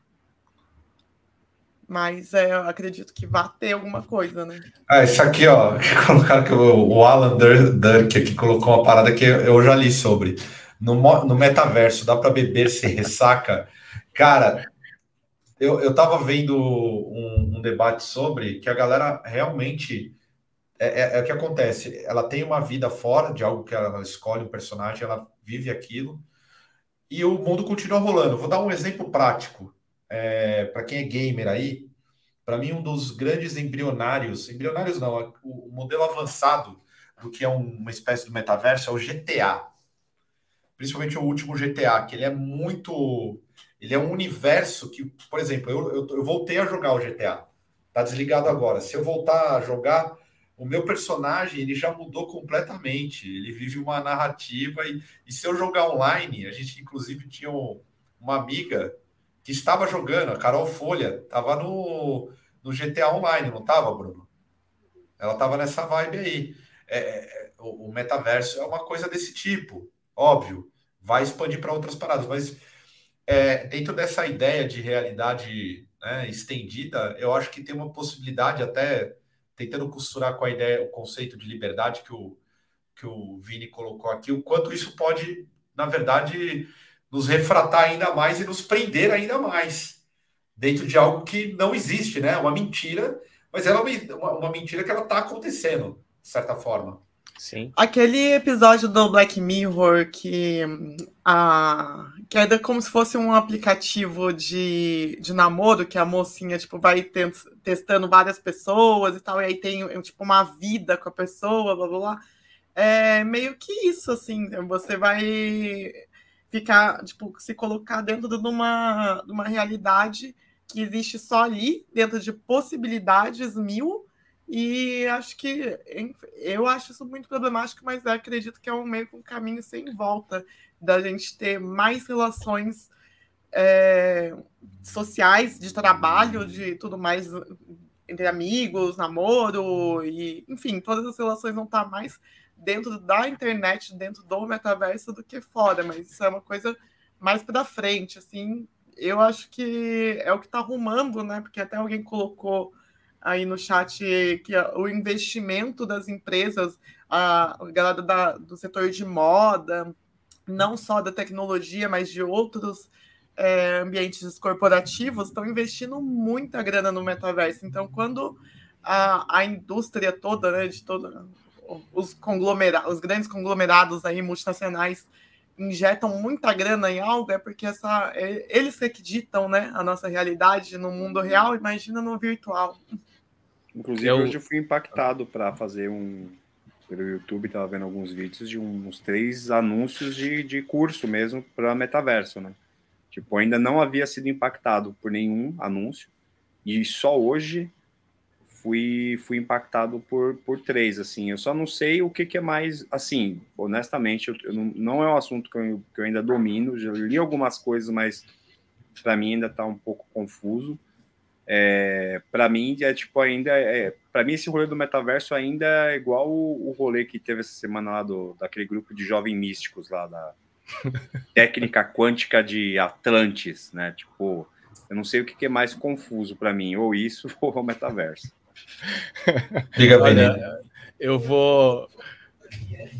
S2: Mas é, eu acredito que vai ter alguma coisa, né?
S1: Ah, isso aqui, ó, que colocaram que o, o Alan Durk aqui colocou uma parada que eu já li sobre. No, no metaverso, dá para beber se ressaca? Cara, eu, eu tava vendo um, um debate sobre que a galera realmente é, é, é, o que acontece. Ela tem uma vida fora de algo que ela escolhe um personagem, ela vive aquilo e o mundo continua rolando. Vou dar um exemplo prático é, para quem é gamer aí. Para mim, um dos grandes embrionários, embrionários não, o, modelo avançado do que é uma espécie de metaverso é o GTA. Principalmente o último GTA, que ele é muito. Ele é um universo que, por exemplo, eu, eu, eu voltei a jogar o GTA. Tá desligado agora. Se eu voltar a jogar, o meu personagem ele já mudou completamente. Ele vive uma narrativa e, e se eu jogar online, a gente inclusive tinha uma amiga que estava jogando, a Carol Folha, estava no, no GTA Online, não estava, Bruno? Ela estava nessa vibe aí. É, é, o, o metaverso é uma coisa desse tipo, óbvio. Vai expandir para outras paradas, mas é, dentro dessa ideia de realidade né, estendida, eu acho que tem uma possibilidade até tentando costurar com a ideia, o conceito de liberdade que o, que o Vini colocou aqui, o quanto isso pode, na verdade, nos refratar ainda mais e nos prender ainda mais. dentro de algo que não existe, né? Uma mentira, mas ela é uma, uma mentira que ela está acontecendo, de certa forma.
S2: Sim. Aquele episódio do Black Mirror que, a, que é como se fosse um aplicativo de, de namoro, que a mocinha tipo, vai testando várias pessoas e tal, e aí tem tipo, uma vida com a pessoa, blá blá blá. É meio que isso, assim, você vai ficar, tipo, se colocar dentro de uma, de uma realidade que existe só ali, dentro de possibilidades mil, e acho que eu acho isso muito problemático, mas acredito que é um meio que um caminho sem volta da gente ter mais relações é, sociais, de trabalho, de tudo mais entre amigos, namoro, e enfim, todas as relações vão estar mais dentro da internet, dentro do metaverso do que fora, mas isso é uma coisa mais para frente, assim. Eu acho que é o que está arrumando, né? Porque até alguém colocou aí no chat que o investimento das empresas, a galera da, do setor de moda, não só da tecnologia, mas de outros é, ambientes corporativos, estão investindo muita grana no metaverso. Então, quando a, a indústria toda, né, de toda, os conglomerados, os grandes conglomerados aí multinacionais injetam muita grana em algo, é porque essa, é, eles que ditam né, a nossa realidade no mundo real, imagina no virtual.
S3: Inclusive, eu... hoje eu fui impactado para fazer um. Pelo YouTube, estava vendo alguns vídeos de uns três anúncios de, de curso mesmo para metaverso, né? Tipo, ainda não havia sido impactado por nenhum anúncio. E só hoje fui, fui impactado por, por três, assim. Eu só não sei o que, que é mais, assim, honestamente, eu, eu não, não, é um assunto que eu, que eu ainda domino. Já li algumas coisas, mas para mim ainda está um pouco confuso. É, para mim é tipo ainda é, para mim esse rolê do metaverso ainda é igual o, o rolê que teve essa semana lá do daquele grupo de jovens místicos lá da técnica quântica de Atlantis, né? Tipo, eu não sei o que, que é mais confuso para mim, ou isso ou o metaverso.
S4: Diga bem. Eu vou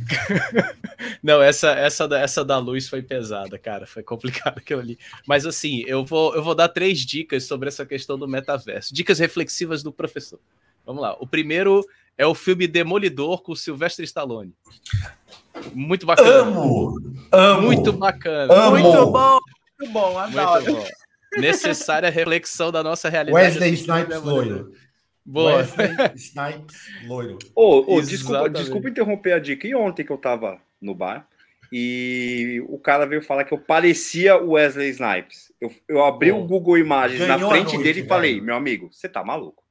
S4: Não, essa, essa, essa da luz foi pesada, cara. Foi complicado aquilo ali. Mas assim, eu vou, eu vou dar três dicas sobre essa questão do metaverso. Dicas reflexivas do professor. Vamos lá. O primeiro é o filme Demolidor com Sylvester Stallone. Muito bacana.
S1: Amo! Amo!
S4: Muito bacana.
S2: Amo. Muito bom! Muito bom, adoro. Muito bom.
S4: Necessária reflexão da nossa realidade.
S1: Wesley Snipes loiro.
S4: Boa.
S1: Wesley Snipes, loiro.
S3: Ô, oh, oh, desculpa, desculpa interromper a dica. E ontem que eu tava no bar e o cara veio falar que eu parecia o Wesley Snipes. Eu, eu abri oh, o Google Imagens na frente noite, dele e falei, meu amigo, você tá maluco.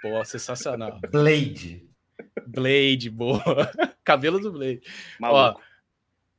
S4: Pô, sensacional.
S1: Blade.
S4: Blade, boa. Cabelo do Blade. Maluco.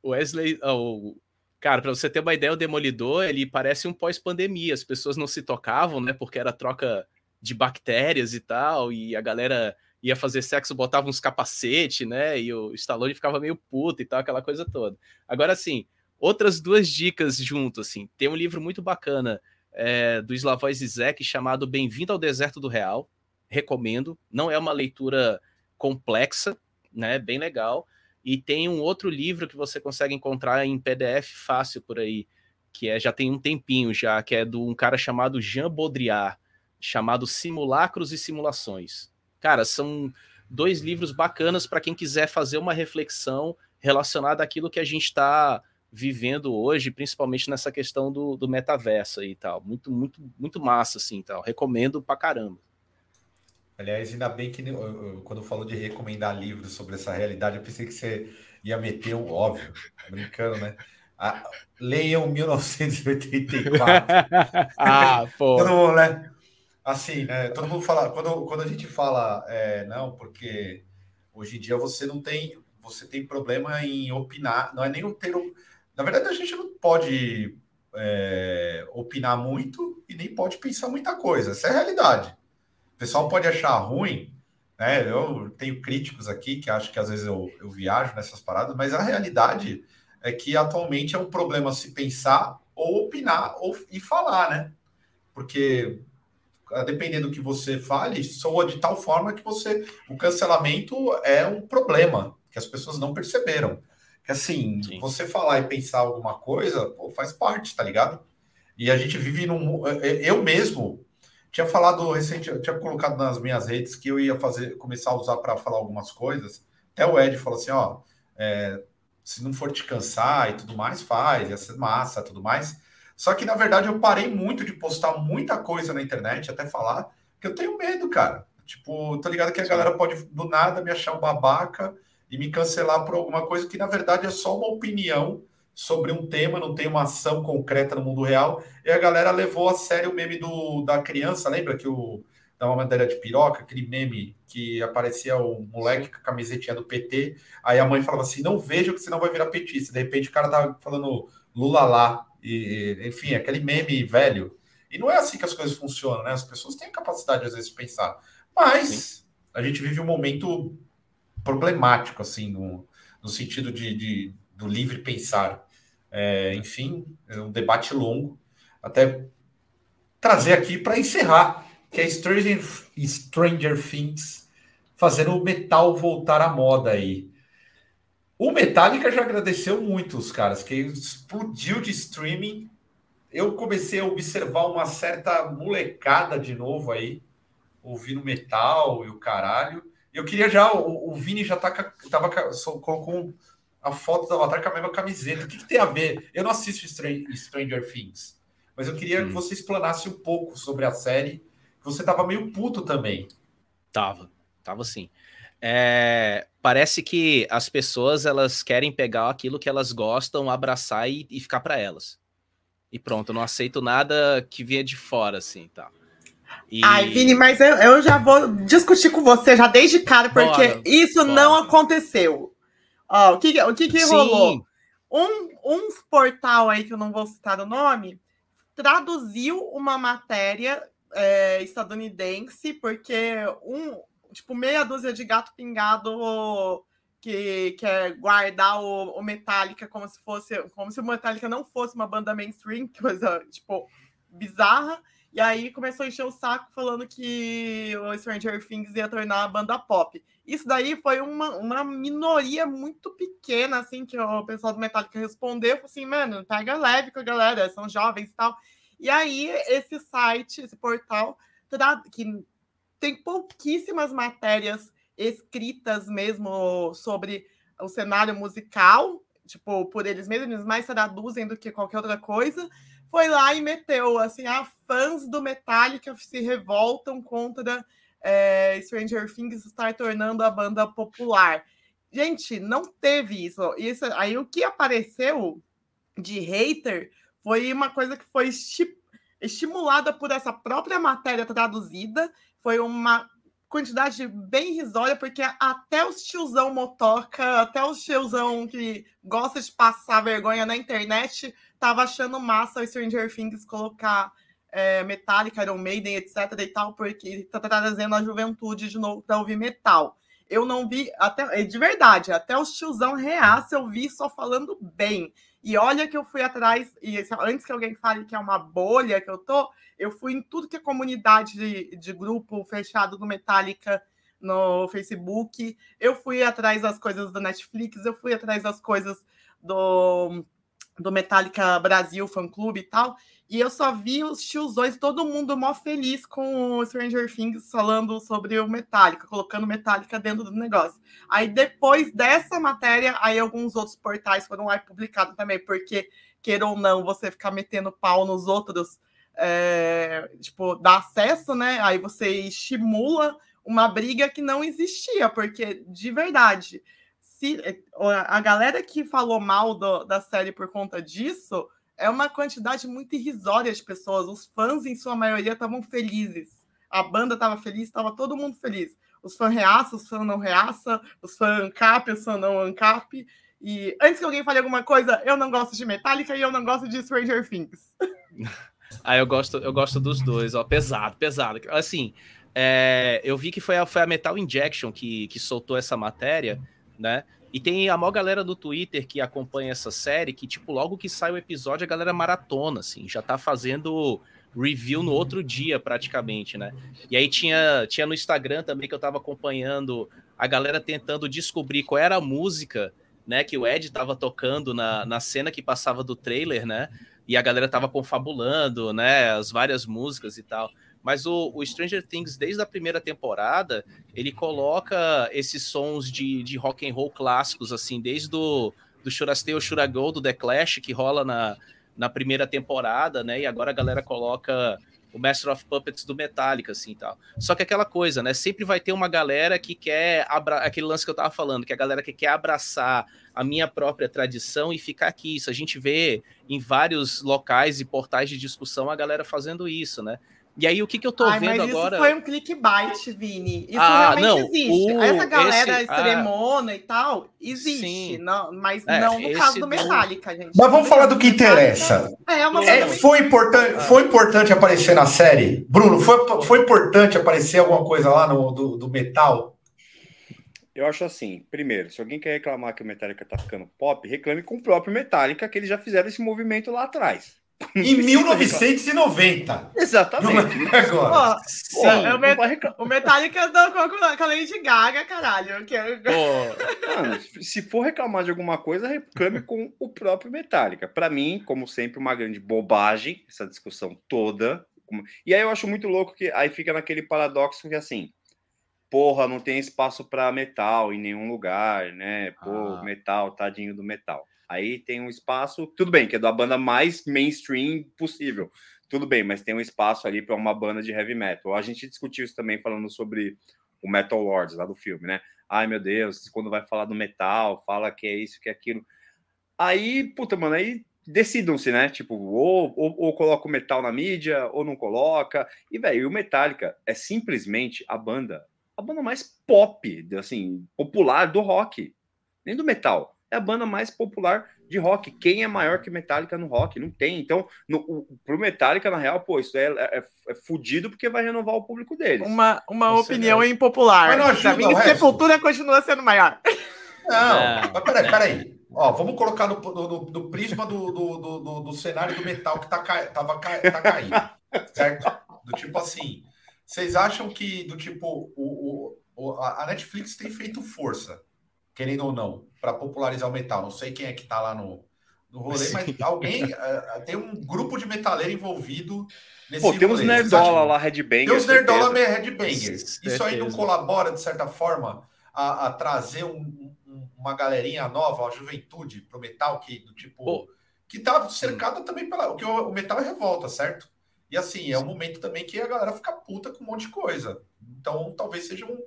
S4: Ó, Wesley, oh, cara, para você ter uma ideia, o Demolidor, ele parece um pós-pandemia. As pessoas não se tocavam, né? Porque era troca de bactérias e tal, e a galera ia fazer sexo, botava uns capacete, né? E o Stallone ficava meio puto e tal, aquela coisa toda. Agora, assim, outras duas dicas junto, assim. Tem um livro muito bacana é, do Slavoj Zizek chamado Bem-vindo ao Deserto do Real. Recomendo. Não é uma leitura complexa, né? Bem legal. E tem um outro livro que você consegue encontrar em PDF fácil por aí, que é já tem um tempinho já, que é de um cara chamado Jean Baudrillard chamado Simulacros e Simulações. Cara, são dois livros bacanas para quem quiser fazer uma reflexão relacionada àquilo que a gente está vivendo hoje, principalmente nessa questão do, do metaverso e tal. Muito, muito, muito massa, assim, tal. Recomendo pra caramba.
S1: Aliás, ainda bem que quando falou de recomendar livros sobre essa realidade, eu pensei que você ia meter o óbvio, brincando, né? Ah, leiam 1984.
S4: ah, pô.
S1: Todo mundo, né? Assim, né? Todo mundo fala, quando, quando a gente fala, é, não, porque hoje em dia você não tem, você tem problema em opinar, não é nem o ter. Na verdade, a gente não pode é, opinar muito e nem pode pensar muita coisa. Essa é a realidade. O pessoal pode achar ruim, né? Eu tenho críticos aqui que acham que às vezes eu, eu viajo nessas paradas, mas a realidade é que atualmente é um problema se pensar ou opinar ou, e falar, né? Porque dependendo do que você fale, soa de tal forma que você. O cancelamento é um problema que as pessoas não perceberam. Que assim, Sim. você falar e pensar alguma coisa, pô, faz parte, tá ligado? E a gente vive num. Eu mesmo tinha falado recente, eu tinha colocado nas minhas redes que eu ia fazer, começar a usar para falar algumas coisas. Até o Ed falou assim: ó, é, se não for te cansar e tudo mais, faz, ia ser massa tudo mais. Só que, na verdade, eu parei muito de postar muita coisa na internet, até falar, que eu tenho medo, cara. Tipo, tô ligado que a galera pode do nada me achar um babaca e me cancelar por alguma coisa que, na verdade, é só uma opinião sobre um tema, não tem uma ação concreta no mundo real. E a galera levou a sério o meme do, da criança, lembra que o da uma madeira de piroca, aquele meme que aparecia o moleque com a camisetinha do PT, aí a mãe falava assim, não veja que você não vai virar petista. De repente o cara tá falando Lula lá, e, enfim, aquele meme velho. E não é assim que as coisas funcionam, né? As pessoas têm capacidade, às vezes, de pensar. Mas Sim. a gente vive um momento problemático, assim, no, no sentido de, de do livre pensar. É, enfim, é um debate longo. Até trazer aqui para encerrar, que é Stranger, Stranger Things fazendo o metal voltar à moda aí. O Metallica já agradeceu muito os caras, que explodiu de streaming. Eu comecei a observar uma certa molecada de novo aí, ouvindo metal e o caralho. Eu queria já, o, o Vini já tá, tava com a foto do Avatar com a mesma camiseta. O que, que tem a ver? Eu não assisto Stranger Things, mas eu queria hum. que você explanasse um pouco sobre a série. Você tava meio puto também.
S4: Tava, tava sim. É, parece que as pessoas elas querem pegar aquilo que elas gostam, abraçar e, e ficar para elas. E pronto, não aceito nada que venha de fora, assim, tá.
S2: E... Ai, Vini, mas eu, eu já vou discutir com você já desde cara, porque bora, isso bora. não aconteceu. Ó, o que, o que, que rolou? Um, um portal aí, que eu não vou citar o nome, traduziu uma matéria é, estadunidense, porque um, tipo, meia dúzia de gato pingado que quer guardar o, o Metallica como se fosse, como se o Metallica não fosse uma banda mainstream, coisa, tipo, bizarra. E aí começou a encher o saco falando que o Stranger Things ia tornar a banda pop. Isso daí foi uma, uma minoria muito pequena, assim, que o pessoal do Metallica respondeu, assim, mano, pega leve com a galera, são jovens e tal. E aí, esse site, esse portal, que tem pouquíssimas matérias escritas mesmo sobre o cenário musical, tipo, por eles mesmos, eles mais traduzem do que qualquer outra coisa foi lá e meteu assim: ah, fãs do Metallica se revoltam contra é, Stranger Things estar tornando a banda popular. Gente, não teve isso. isso. Aí o que apareceu de hater foi uma coisa que foi estimulada por essa própria matéria traduzida. Foi uma quantidade bem risória, porque até os tiozão motoca, até os tiozão que gosta de passar vergonha na internet, tava achando massa o Stranger Things colocar é, Metallica, Iron Maiden, etc e tal, porque tá trazendo a juventude de novo para ouvir metal. Eu não vi, até de verdade, até os tiozão reaça eu vi só falando bem. E olha que eu fui atrás, e antes que alguém fale que é uma bolha que eu tô, eu fui em tudo que é comunidade de, de grupo fechado do Metallica no Facebook, eu fui atrás das coisas do Netflix, eu fui atrás das coisas do do Metallica Brasil Fan Clube e tal. E eu só vi os tiozões, todo mundo mó feliz com o Stranger Things falando sobre o Metallica, colocando Metallica dentro do negócio. Aí depois dessa matéria, aí alguns outros portais foram lá publicados também, porque, queira ou não, você ficar metendo pau nos outros, é, tipo, dá acesso, né? Aí você estimula uma briga que não existia, porque de verdade se é, a galera que falou mal do, da série por conta disso é uma quantidade muito irrisória de pessoas. Os fãs, em sua maioria, estavam felizes. A banda estava feliz, estava todo mundo feliz. Os fãs reaça, os fãs não reaça, os fãs ancap, os fãs não ancap. E antes que alguém fale alguma coisa, eu não gosto de Metallica e eu não gosto de Stranger Things.
S4: ah, eu gosto, eu gosto dos dois, ó. Pesado, pesado. Assim, é, eu vi que foi a, foi a Metal Injection que, que soltou essa matéria né? E tem a maior galera do Twitter que acompanha essa série, que, tipo, logo que sai o episódio, a galera maratona, assim, já tá fazendo review no outro dia, praticamente, né? E aí tinha, tinha no Instagram também que eu tava acompanhando a galera tentando descobrir qual era a música, né, que o Ed tava tocando na, na cena que passava do trailer, né? e a galera tava confabulando, né, as várias músicas e tal. Mas o, o, Stranger Things, desde a primeira temporada, ele coloca esses sons de, de rock and roll clássicos, assim, desde o do Shurastei ou Shuragol, do The Clash, que rola na, na primeira temporada, né? E agora a galera coloca o Master of Puppets do Metallica, assim, tal. Só que aquela coisa, né? Sempre vai ter uma galera que quer... Abra... Aquele lance que eu tava falando, que a galera que quer abraçar a minha própria tradição e ficar aqui. Isso a gente vê em vários locais e portais de discussão a galera fazendo isso, né? E aí, o que, que eu tô Ai, vendo mas agora.
S2: Isso foi um clickbait, Vini. Isso ah, realmente não, existe. O, Essa galera esse, extremona ah, e tal, existe. Não, mas é, não no caso do Metallica, gente.
S1: Mas vamos falar do que interessa. É, uma é, foi, importante, foi importante aparecer na série? Bruno, foi, foi importante aparecer alguma coisa lá no, do, do metal?
S3: Eu acho assim, primeiro, se alguém quer reclamar que o Metallica tá ficando pop, reclame com o próprio Metallica, que eles já fizeram esse movimento lá atrás.
S1: Em 1990.
S3: Exatamente.
S1: É agora. Pô,
S2: Sim, é o, met o Metallica andou com a Lady Gaga, caralho. Que... É
S3: Mano, se for reclamar de alguma coisa, reclame com o próprio Metallica. Para mim, como sempre, uma grande bobagem essa discussão toda. E aí eu acho muito louco que aí fica naquele paradoxo que assim, porra, não tem espaço para metal em nenhum lugar, né? Pô, ah. metal, tadinho do metal. Aí tem um espaço, tudo bem, que é da banda mais mainstream possível. Tudo bem, mas tem um espaço ali para uma banda de heavy metal. A gente discutiu isso também falando sobre o Metal Lords lá do filme, né? Ai meu Deus, quando vai falar do metal, fala que é isso, que é aquilo. Aí, puta, mano, aí decidam-se, né? Tipo, ou, ou, ou coloca o metal na mídia, ou não coloca. E, velho, o Metallica é simplesmente a banda, a banda mais pop, assim, popular do rock, nem do metal é a banda mais popular de rock. Quem é maior que Metallica no rock? Não tem. Então, no, o, pro Metallica, na real, pô, isso é, é, é fudido porque vai renovar o público deles.
S2: Uma, uma opinião é. impopular. Mas não ajuda, pra mim, Sepultura continua sendo maior.
S1: Não, é, mas peraí, peraí. Ó, vamos colocar no, no, no prisma do, do, do, do, cenário do metal que tá, tava, tá caído, certo? Do tipo assim, vocês acham que, do tipo, o, o, a Netflix tem feito força querendo ou não, para popularizar o metal. Não sei quem é que está lá no, no rolê, Sim. mas alguém uh, tem um grupo de metaleiro envolvido
S3: nesse Pô, tem uns nerdola lá, Headbanger.
S1: Tem uns nerdola Headbanger. Isso aí não colabora, de certa forma, a, a trazer um, um, uma galerinha nova, uma juventude pro metal, que do tipo. Pô. Que tá cercada também pela. que o, o metal é revolta, certo? E assim, é um momento também que a galera fica puta com um monte de coisa. Então, talvez seja um,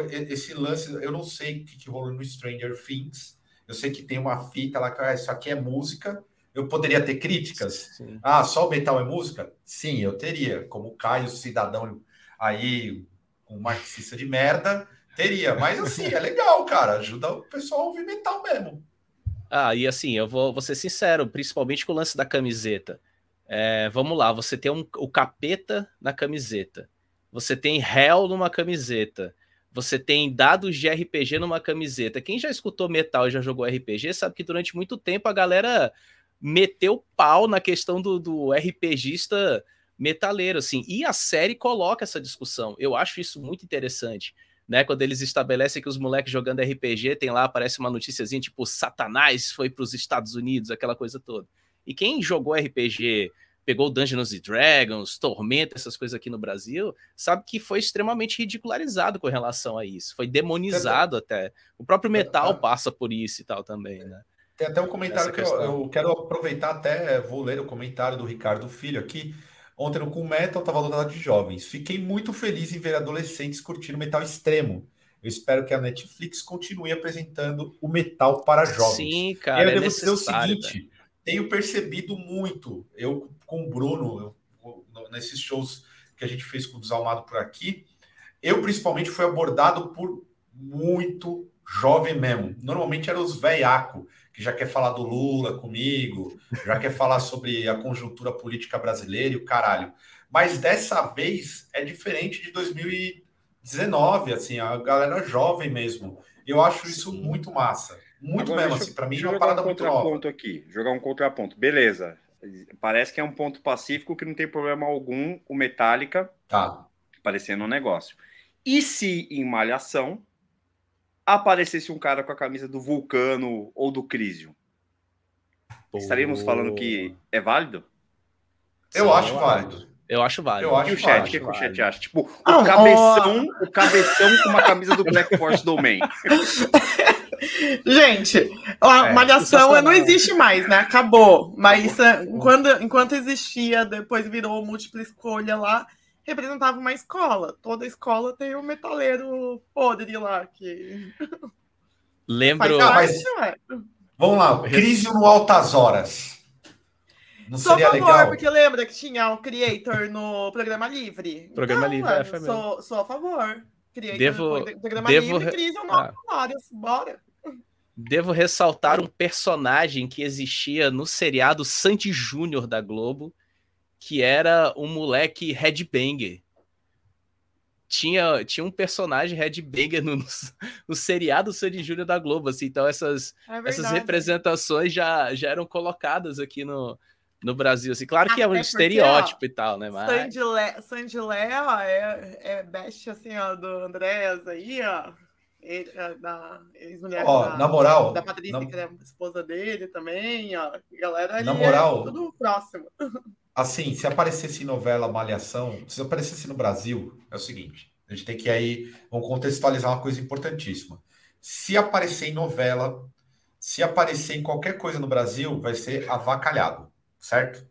S1: esse lance, eu não sei o que, que rolou no Stranger Things. Eu sei que tem uma fita lá que ah, isso aqui é música. Eu poderia ter críticas. Sim. Ah, só o metal é música? Sim, eu teria. Como o Caio, cidadão aí, um marxista de merda, teria. Mas assim, é legal, cara. Ajuda o pessoal a ouvir metal mesmo.
S4: Ah, e assim, eu vou, vou ser sincero, principalmente com o lance da camiseta. É, vamos lá, você tem um, o capeta na camiseta. Você tem Hell numa camiseta você tem dados de RPG numa camiseta. Quem já escutou metal e já jogou RPG sabe que durante muito tempo a galera meteu pau na questão do, do RPGista metaleiro, assim. E a série coloca essa discussão. Eu acho isso muito interessante. Né, quando eles estabelecem que os moleques jogando RPG tem lá, aparece uma noticiazinha tipo Satanás foi para os Estados Unidos, aquela coisa toda. E quem jogou RPG pegou Dungeons Dragons, Tormenta, essas coisas aqui no Brasil, sabe que foi extremamente ridicularizado com relação a isso. Foi demonizado até. O próprio metal passa por isso e tal também, né?
S1: Tem até um comentário que eu, eu, quero aproveitar até, vou ler o comentário do Ricardo Filho aqui. Ontem no Cool Metal estava lotado de jovens. Fiquei muito feliz em ver adolescentes curtindo metal extremo. Eu espero que a Netflix continue apresentando o metal para jovens.
S4: Sim, cara. E aí eu é devo dizer o
S1: seguinte: tenho percebido muito, eu com o Bruno, eu, nesses shows que a gente fez com o Desalmado por aqui, eu principalmente fui abordado por muito jovem mesmo. Normalmente eram os veiaco, que já quer falar do Lula comigo, já quer falar sobre a conjuntura política brasileira e o caralho. Mas dessa vez é diferente de 2019, assim, a galera jovem mesmo. Eu acho isso muito massa. Muito Agora, mesmo, assim, para mim é uma parada um muito nova.
S3: aqui, jogar um contraponto. Beleza. Parece que é um ponto pacífico que não tem problema algum o Metallica
S1: tá.
S3: aparecendo no negócio. E se em Malhação aparecesse um cara com a camisa do Vulcano ou do Crisium? estaríamos falando que é válido?
S1: Eu Sim, acho válido.
S4: Eu acho válido.
S3: Eu acho e o chat, o que, que o chat acha? Tipo, ah, o cabeção, o cabeção com uma camisa do Black Force Domain.
S2: Gente, a é, malhação não existe mais, né? Acabou. Mas uh, quando, enquanto existia, depois virou múltipla escolha lá, representava uma escola. Toda escola tem um metaleiro podre lá que.
S4: Lembro. Parte,
S1: Vamos lá, crise no Altas Horas.
S2: Não sou a favor, legal? porque lembra que tinha um creator no programa livre.
S4: Programa então, livre, é, foi
S2: sou, sou a favor.
S4: Creator devo, no programa devo, livre, crise no ah. Horas. Bora. Devo ressaltar um personagem que existia no seriado Sandy Júnior da Globo, que era um moleque headbanger. Tinha, tinha um personagem headbanger no, no, no seriado Sandy Júnior da Globo, assim, então essas, é essas representações já, já eram colocadas aqui no, no Brasil, assim, claro que Até é um estereótipo ó, e tal, né, mas...
S2: Sandy Lé, ó, é, é best, assim, ó, do Andrés aí, ó, ele, da ex-mulher da,
S1: na moral,
S2: da Patrícia, na... que é a esposa dele também, ó, galera
S1: na moral,
S2: é tudo próximo.
S1: Assim, se aparecesse novela Malhação, se aparecesse no Brasil, é o seguinte, a gente tem que aí, vamos contextualizar uma coisa importantíssima. Se aparecer em novela, se aparecer em qualquer coisa no Brasil, vai ser avacalhado certo?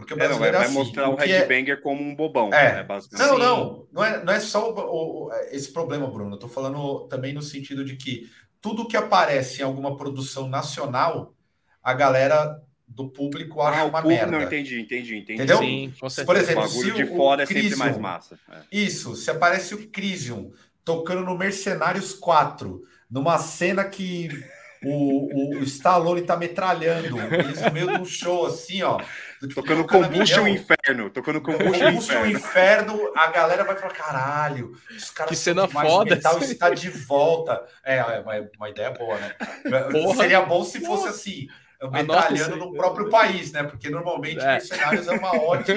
S3: Porque o brasileiro é, não, vai, vai assim, mostrar o, o headbanger é... como um bobão,
S1: é. né, basicamente. Não, não, não é, não é só o, o, esse problema, Bruno. Eu tô falando também no sentido de que tudo que aparece em alguma produção nacional, a galera do público acha ah, uma público, merda.
S3: Não, entendi, entendi, entendi.
S1: Entendeu? Sim,
S3: Por exemplo, o bagulho de fora é sempre mais massa. É.
S1: Isso, se aparece o Crisium tocando no Mercenários 4, numa cena que o, o Stallone tá metralhando eles no meio de um show assim, ó.
S3: Tocando Combustion Inferno. Tocando Combustion
S1: Inferno. Inferno, a galera vai falar: caralho,
S4: os caras que cena foda.
S1: metal está de volta. É, é uma, uma ideia boa, né? Porra, Seria bom se fosse porra. assim metralhando no próprio país, né? Porque normalmente é. Mercenários é uma ode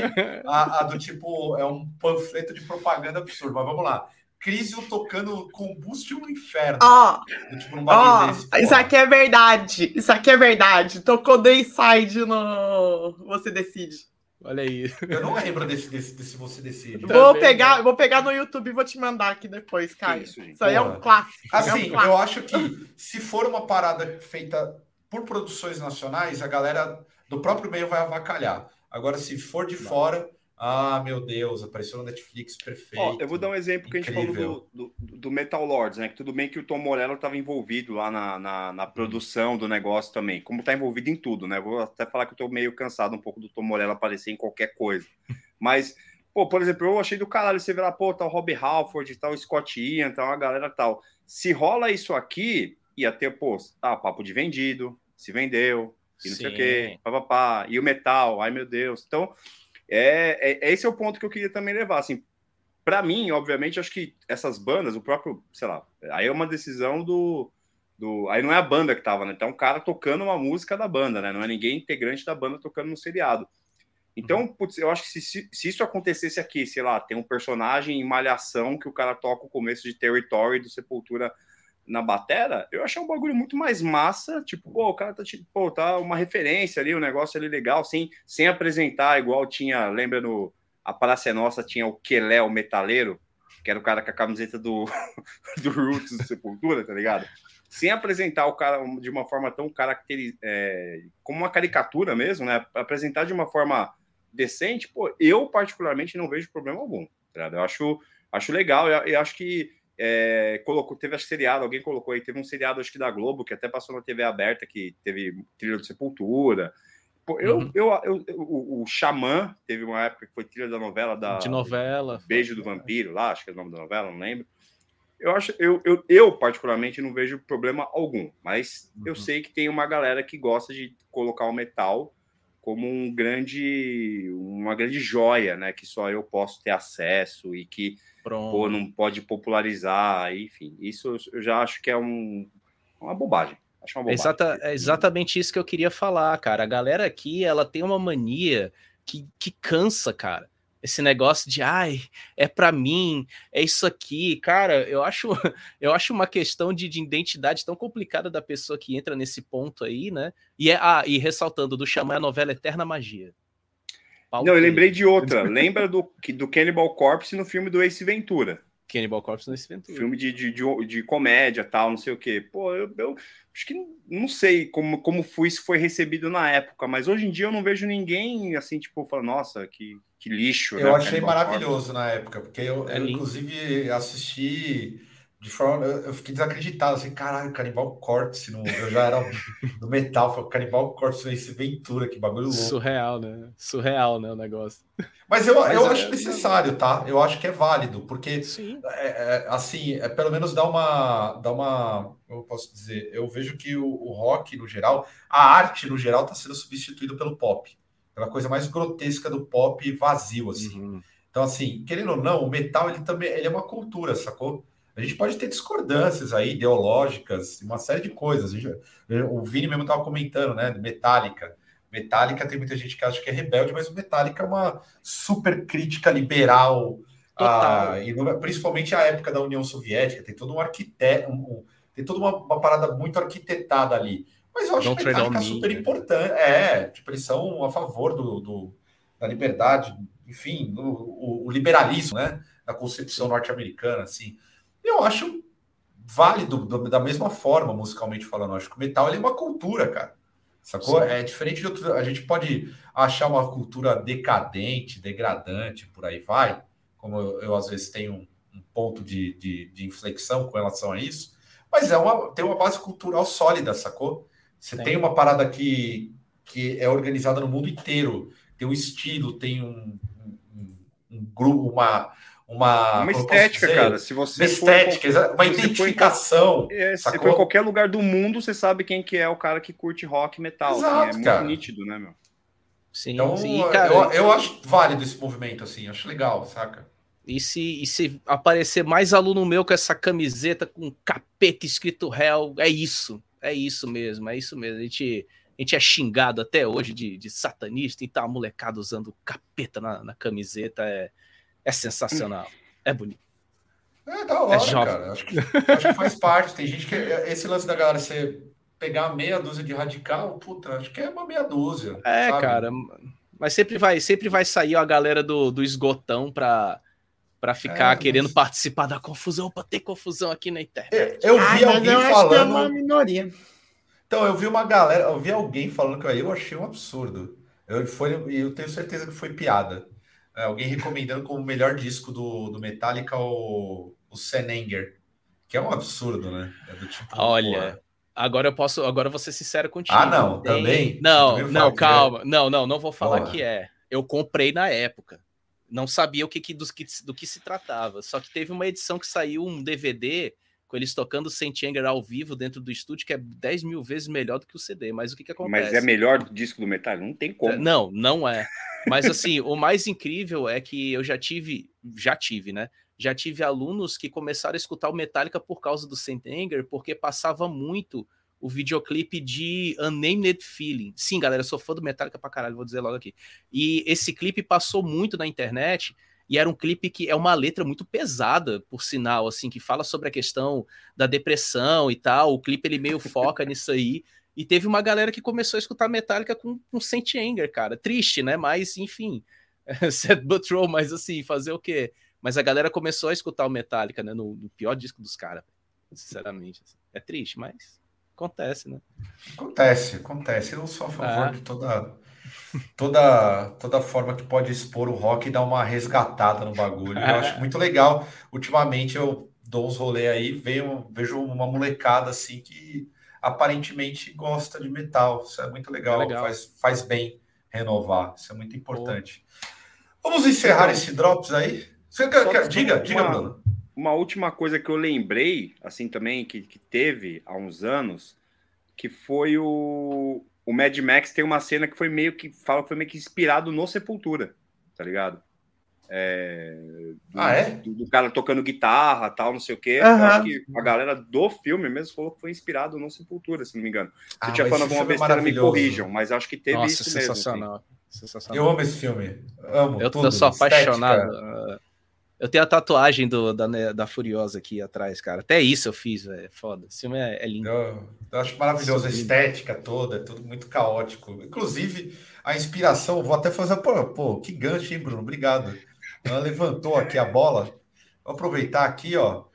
S1: a, a, do tipo, é um panfleto de propaganda absurdo. Mas vamos lá. Crisium tocando Combustion no Inferno.
S2: Ó, oh, tipo, num oh, desse, isso aqui é verdade. Isso aqui é verdade. Tocou Dayside no Você Decide.
S4: Olha aí.
S1: Eu não lembro desse, desse, desse Você Decide.
S2: Vou, pegar, vou pegar no YouTube e vou te mandar aqui depois, Caio. Isso, isso aí é um clássico.
S1: Assim,
S2: é um
S1: clássico. eu acho que se for uma parada feita por produções nacionais, a galera do próprio meio vai avacalhar. Agora, se for de não. fora ah, meu Deus, apareceu no Netflix, perfeito. Ó,
S3: eu vou dar um exemplo que a gente falou do, do, do, Metal Lords, né? Que tudo bem que o Tom Morello estava envolvido lá na, na, na, produção do negócio também, como está envolvido em tudo, né? Vou até falar que eu estou meio cansado um pouco do Tom Morello aparecer em qualquer coisa. Mas, pô, por exemplo, eu achei do caralho você ver lá, pô, tá o Rob Halford, tá o Scott Ian, tá uma galera tal. Se rola isso aqui, ia ter, pô, tá, papo de vendido, se vendeu, e não Sim. sei o quê, papapá, e o metal, ai meu Deus. Então é, é, esse é o ponto que eu queria também levar. Assim, para mim, obviamente, acho que essas bandas, o próprio, sei lá, aí é uma decisão do. do aí não é a banda que tava, né? Então, um cara tocando uma música da banda, né? Não é ninguém integrante da banda tocando no seriado. Então, uhum. putz, eu acho que se, se, isso acontecesse aqui, sei lá, tem um personagem em Malhação que o cara toca o começo de Territory do Sepultura na batera, eu achei um bagulho muito mais massa, tipo, pô, o cara tá, tipo, pô, tá uma referência ali, um negócio ali legal, sem, sem apresentar, igual tinha, lembra no A Praça é Nossa, tinha o Quelé, o metaleiro, que era o cara com a camiseta do, do Roots do Sepultura, tá ligado? Sem apresentar o cara de uma forma tão caracterizada, é, como uma caricatura mesmo, né? Apresentar de uma forma decente, pô, eu particularmente não vejo problema algum, tá Eu acho, acho legal, eu, eu acho que é, colocou, teve acho seriado, alguém colocou aí, teve um seriado acho que da Globo, que até passou na TV aberta, que teve trilha de Sepultura. Pô, eu, uhum. eu, eu, eu, o, o Xamã teve uma época que foi trilha da novela da.
S4: De novela.
S3: Beijo do Vampiro, lá, acho que é o nome da novela, não lembro. Eu acho, eu, eu, eu particularmente não vejo problema algum, mas uhum. eu sei que tem uma galera que gosta de colocar o metal como um grande, uma grande joia, né? Que só eu posso ter acesso e que pô, não pode popularizar, enfim. Isso eu já acho que é um, uma bobagem. Acho uma bobagem.
S4: Exata, é exatamente isso que eu queria falar, cara. A galera aqui, ela tem uma mania que, que cansa, cara. esse negócio de ai, é para mim, é isso aqui, cara, eu acho eu acho uma questão de, de, identidade tão complicada da pessoa que entra nesse ponto aí, né? E é ah, e ressaltando do chamar a novela Eterna Magia.
S3: Paulo Não, eu lembrei de outra. Lembra do do Cannibal Corpse no filme do Ace Ventura?
S4: Cannibal Corpse no Ace Ventura.
S3: Filme de, de, de, de comédia, tal, não sei o quê. Pô, eu, eu acho que não sei como, como foi, se foi recebido na época, mas hoje em dia eu não vejo ninguém assim, tipo, falando, nossa, que, que lixo.
S1: Eu né, achei maravilhoso na época, porque eu, é eu inclusive assisti de forma. Eu fiquei desacreditado, assim, caralho, Canibal Corpse, no, eu já era do metal, foi Canibal Corpse esse Ventura, que bagulho louco.
S4: Surreal, né? Surreal, né, o negócio.
S1: Mas eu, Mas eu é, acho necessário, tá? Eu acho que é válido, porque, é, é, assim, é, pelo menos dá uma, dá uma. Eu posso dizer, eu vejo que o, o rock, no geral, a arte, no geral, está sendo substituído pelo pop. Pela coisa mais grotesca do pop vazio, assim. Uhum. Então, assim, querendo ou não, o metal, ele também ele é uma cultura, sacou? A gente pode ter discordâncias aí, ideológicas, uma série de coisas. Gente, o Vini mesmo estava comentando, né? Metallica. Metallica tem muita gente que acha que é rebelde, mas o Metallica é uma super crítica liberal. Ah, e no, principalmente a época da União Soviética, tem todo um arquiteto, um, tem toda uma, uma, parada muito arquitetada ali. Mas eu acho Don't Metallica super me, importante. É, tipo, eles são a favor do, do da liberdade, enfim, o, o liberalismo, né? Da concepção norte-americana, assim. Eu acho válido da mesma forma, musicalmente falando. Eu acho que o metal é uma cultura, cara. Sacou? Sim. É diferente de outro. A gente pode achar uma cultura decadente, degradante, por aí vai. Como eu, eu às vezes tenho um, um ponto de, de, de, inflexão com relação a isso. Mas é uma, tem uma base cultural sólida, sacou? Você Sim. tem uma parada que, que é organizada no mundo inteiro. Tem um estilo, tem um, um, um grupo, uma uma,
S3: uma estética, cara. Se você
S1: uma estética, for, uma identificação.
S3: É, se for em qualquer lugar do mundo, você sabe quem que é o cara que curte rock e metal. Exato, assim, é cara. muito nítido, né, meu?
S1: Sim, então, sim, cara, eu, eu acho válido esse movimento, assim, acho legal, saca?
S4: E se, e se aparecer mais aluno meu com essa camiseta com capeta escrito Hell, é isso. É isso mesmo, é isso mesmo. A gente, a gente é xingado até hoje de, de satanista e tá a molecada usando capeta na, na camiseta. É, é sensacional. É bonito.
S1: É da hora, é cara. Acho que, acho que faz parte. Tem gente que. Esse lance da galera você pegar meia dúzia de radical, puta, acho que é uma meia dúzia.
S4: É, sabe? cara. Mas sempre vai, sempre vai sair a galera do, do esgotão pra, pra ficar é, querendo mas... participar da confusão, pra ter confusão aqui na internet.
S1: Eu, eu vi alguém eu falando. é uma minoria. Então, eu vi uma galera, eu vi alguém falando que eu achei um absurdo. Eu, foi, eu tenho certeza que foi piada. É, alguém recomendando como o melhor disco do, do Metallica o, o Senenger, que é um absurdo, né? É
S4: tipo, Olha, agora eu posso, agora vou ser sincero contigo.
S1: Ah, não, também?
S4: Não, também não, calma. É. Não, não, não vou falar Porra. que é. Eu comprei na época. Não sabia o que, que, do, que, do que se tratava. Só que teve uma edição que saiu um DVD com eles tocando Saint Anger ao vivo dentro do estúdio, que é 10 mil vezes melhor do que o CD. Mas o que, que acontece?
S3: Mas é melhor disco do metal? Não tem como.
S4: Não, não é. Mas assim, o mais incrível é que eu já tive, já tive, né? Já tive alunos que começaram a escutar o Metallica por causa do Saint Anger, porque passava muito o videoclipe de Unnamed Feeling. Sim, galera, eu sou fã do Metallica pra caralho, vou dizer logo aqui. E esse clipe passou muito na internet e era um clipe que é uma letra muito pesada, por sinal, assim, que fala sobre a questão da depressão e tal. O clipe ele meio foca nisso aí. E teve uma galera que começou a escutar Metallica com, com Saint Anger, cara. Triste, né? Mas, enfim, sad but true, mas assim, fazer o quê? Mas a galera começou a escutar o Metallica, né? No, no pior disco dos caras, sinceramente. Assim. É triste, mas acontece, né?
S1: Acontece, acontece. Eu sou a favor ah. de toda toda, toda forma que pode expor o rock e dar uma resgatada no bagulho. Eu acho muito legal. Ultimamente eu dou uns rolê aí, vejo, vejo uma molecada assim que aparentemente gosta de metal. Isso é muito legal, é legal. Faz, faz bem renovar. Isso é muito importante. Pô. Vamos encerrar esse Drops aí? Você quer, quer, diga, uma, diga, Bruno.
S3: Uma última coisa que eu lembrei, assim, também, que, que teve há uns anos, que foi o, o Mad Max tem uma cena que foi meio que fala que foi meio que inspirado no Sepultura, tá ligado? É, do,
S1: ah, é?
S3: Do, do, cara tocando guitarra, tal, não sei o quê. Uhum. acho que a galera do filme mesmo falou que foi inspirado no Sepultura, se não me engano. Se ah, eu tinha falando alguma besteira, me corrijam, mas acho que teve Nossa, isso
S4: sensacional.
S3: mesmo. Assim.
S1: Sensacional. Eu amo esse filme. Amo.
S4: Eu, tudo, eu sou apaixonado. Eu tenho a tatuagem do, da, né, da Furiosa aqui atrás, cara. Até isso eu fiz, é foda. Esse filme é, é lindo.
S1: Eu, eu, acho maravilhoso a estética toda, é tudo muito caótico. Inclusive, a inspiração, vou até fazer. Pô, pô que gancho, hein, Bruno? Obrigado. Ela levantou aqui a bola. Vou aproveitar aqui, ó.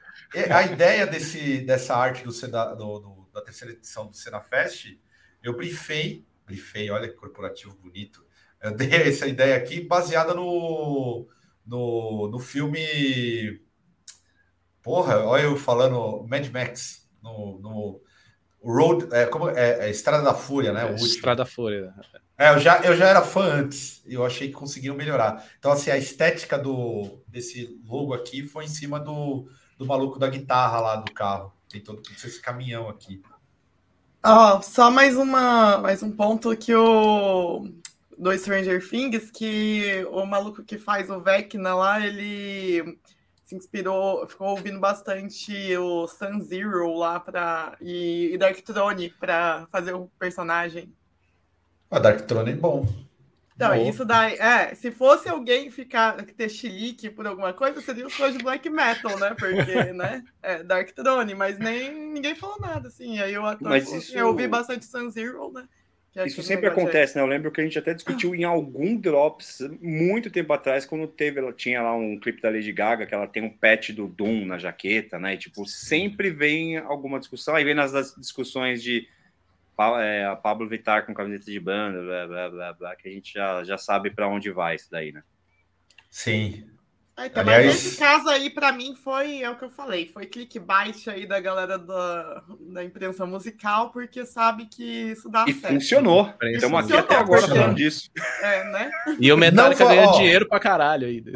S1: A ideia desse, dessa arte do, do, do, da terceira edição do Fest, eu brifei, brifei, olha que corporativo bonito. Eu dei essa ideia aqui baseada no no, no filme. Porra, olha eu falando Mad Max, no, no Road, é, como, é, é Estrada da Fúria, né?
S4: É, Estrada da Fúria.
S1: É, eu já, eu já era fã antes, e eu achei que conseguiram melhorar. Então, assim, a estética do, desse logo aqui foi em cima do, do maluco da guitarra lá do carro. Tem todo esse caminhão aqui.
S2: Oh, só mais uma mais um ponto que o do Stranger Things que o maluco que faz o Vecna lá, ele se inspirou, ficou ouvindo bastante o Sun Zero lá pra, e, e Dark Throne para fazer o personagem.
S1: A Dark Throne é bom.
S2: Então, Boa. isso daí, é, se fosse alguém ficar, ter chilique por alguma coisa, seria os fãs de black metal, né? Porque, né, é Dark Throne, mas nem ninguém falou nada, assim. Aí eu, mas isso... eu ouvi bastante Sun Zero, né?
S3: Isso sempre acontece, né? Eu lembro que a gente até discutiu em algum Drops muito tempo atrás, quando teve, ela tinha lá um clipe da Lady Gaga, que ela tem um patch do Doom na jaqueta, né? E, tipo, sempre vem alguma discussão, aí vem nas discussões de é, a Pablo Vittar com camiseta de banda, blá, blá, blá, blá, que a gente já, já sabe para onde vai isso daí, né?
S1: Sim.
S2: Ah, então, Aliás... Mas nesse caso aí, para mim, foi é o que eu falei, foi clickbait aí da galera da, da imprensa musical, porque sabe que isso dá
S3: E certo. funcionou. Estamos aqui até agora falando disso.
S2: É, né?
S4: E o Metallica ganhou dinheiro pra caralho ainda.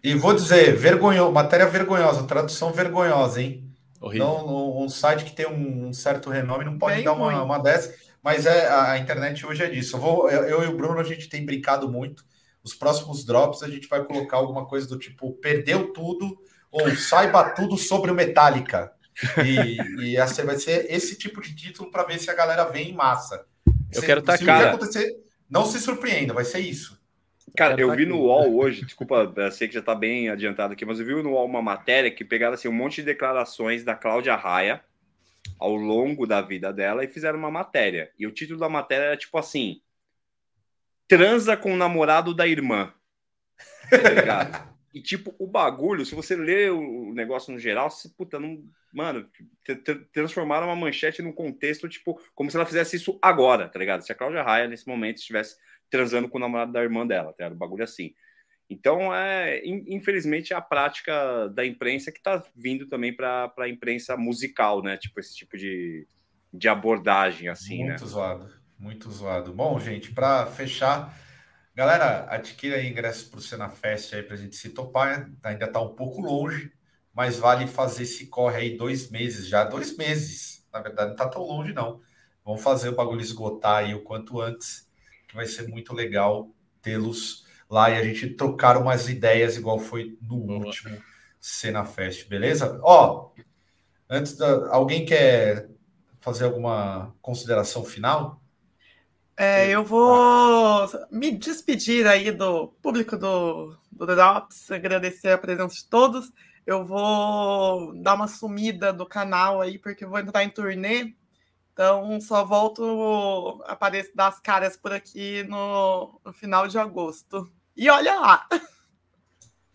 S1: E vou dizer, vergonho, matéria vergonhosa, tradução vergonhosa, hein? Horrível. Não, um site que tem um, certo renome não pode Bem dar uma, uma dessa, mas é, a internet hoje é disso. Eu, vou, eu, eu e o Bruno, a gente tem brincado muito os próximos drops a gente vai colocar alguma coisa do tipo perdeu tudo ou saiba tudo sobre o Metallica. E, e essa vai ser esse tipo de título para ver se a galera vem em massa.
S4: Eu se, quero estar cara.
S1: acontecer, não se surpreenda, vai ser isso.
S3: Cara, eu vi no UOL hoje, desculpa, sei que já está bem adiantado aqui, mas eu vi no UOL uma matéria que pegaram assim, um monte de declarações da Cláudia Raia ao longo da vida dela e fizeram uma matéria. E o título da matéria era tipo assim: transa com o namorado da irmã. Tá ligado? e, tipo, o bagulho, se você lê o negócio no geral, se, puta, não. Mano, transformaram uma manchete num contexto, tipo, como se ela fizesse isso agora, tá ligado? Se a Cláudia Raia, nesse momento, estivesse transando com o namorado da irmã dela, tá ligado? O bagulho assim. Então, é, infelizmente, é a prática da imprensa que tá vindo também para a imprensa musical, né? Tipo, esse tipo de, de abordagem, assim,
S1: Muito
S3: né?
S1: Muito zoado. Muito zoado. Bom, gente, para fechar, galera, adquira ingressos para o Cena Fest aí para a gente se topar. Ainda está um pouco longe, mas vale fazer esse corre aí dois meses já. Dois meses, na verdade, não está tão longe, não. Vamos fazer o bagulho esgotar aí o quanto antes, que vai ser muito legal tê-los lá e a gente trocar umas ideias, igual foi no Boa. último Cena Fest, beleza? Ó, antes da. Alguém quer fazer alguma consideração final?
S2: É, eu vou me despedir aí do público do, do Drops, agradecer a presença de todos. Eu vou dar uma sumida do canal aí, porque vou entrar em turnê. Então, só volto a aparecer das caras por aqui no, no final de agosto. E olha lá!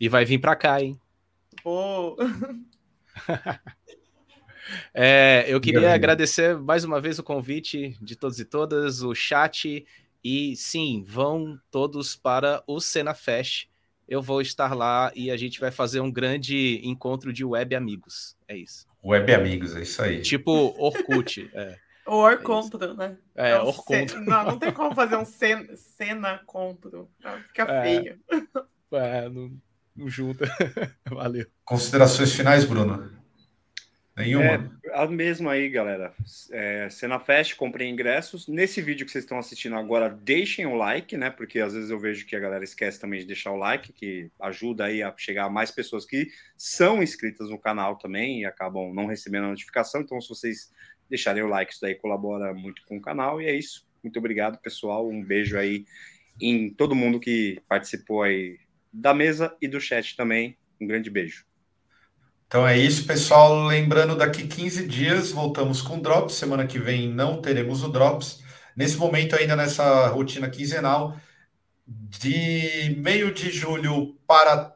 S4: E vai vir para cá, hein?
S2: Vou.
S4: É, eu queria agradecer mais uma vez o convite de todos e todas, o chat. E sim, vão todos para o Cena Fest. Eu vou estar lá e a gente vai fazer um grande encontro de web amigos. É isso.
S1: Web amigos, é isso aí.
S4: Tipo Orkut. é.
S2: O Orcontro, é né?
S4: É, não, Orcontro.
S2: Não, não tem como fazer um cena, cena contro. Fica é. feio.
S4: É, não, não junta. Valeu.
S1: Considerações finais, Bruno? Nenhuma? É,
S3: a mesma aí, galera. É, Fest, comprei ingressos. Nesse vídeo que vocês estão assistindo agora, deixem o like, né? Porque às vezes eu vejo que a galera esquece também de deixar o like, que ajuda aí a chegar a mais pessoas que são inscritas no canal também e acabam não recebendo a notificação. Então, se vocês deixarem o like, isso daí colabora muito com o canal. E é isso. Muito obrigado, pessoal. Um beijo aí em todo mundo que participou aí da mesa e do chat também. Um grande beijo.
S1: Então é isso, pessoal. Lembrando, daqui 15 dias voltamos com Drops. Semana que vem não teremos o Drops. Nesse momento, ainda nessa rotina quinzenal, de meio de julho para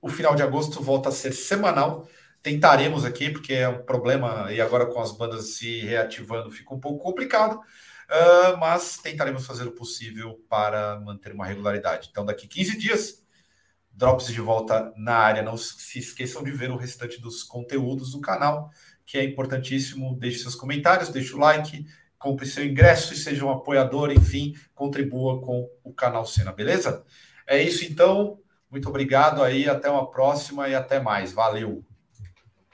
S1: o final de agosto, volta a ser semanal. Tentaremos aqui, porque é um problema, e agora com as bandas se reativando fica um pouco complicado, uh, mas tentaremos fazer o possível para manter uma regularidade. Então, daqui 15 dias, Drops de volta na área. Não se esqueçam de ver o restante dos conteúdos do canal, que é importantíssimo. Deixe seus comentários, deixe o like, compre seu ingresso e seja um apoiador, enfim, contribua com o canal Cena, beleza? É isso então. Muito obrigado aí, até uma próxima e até mais. Valeu!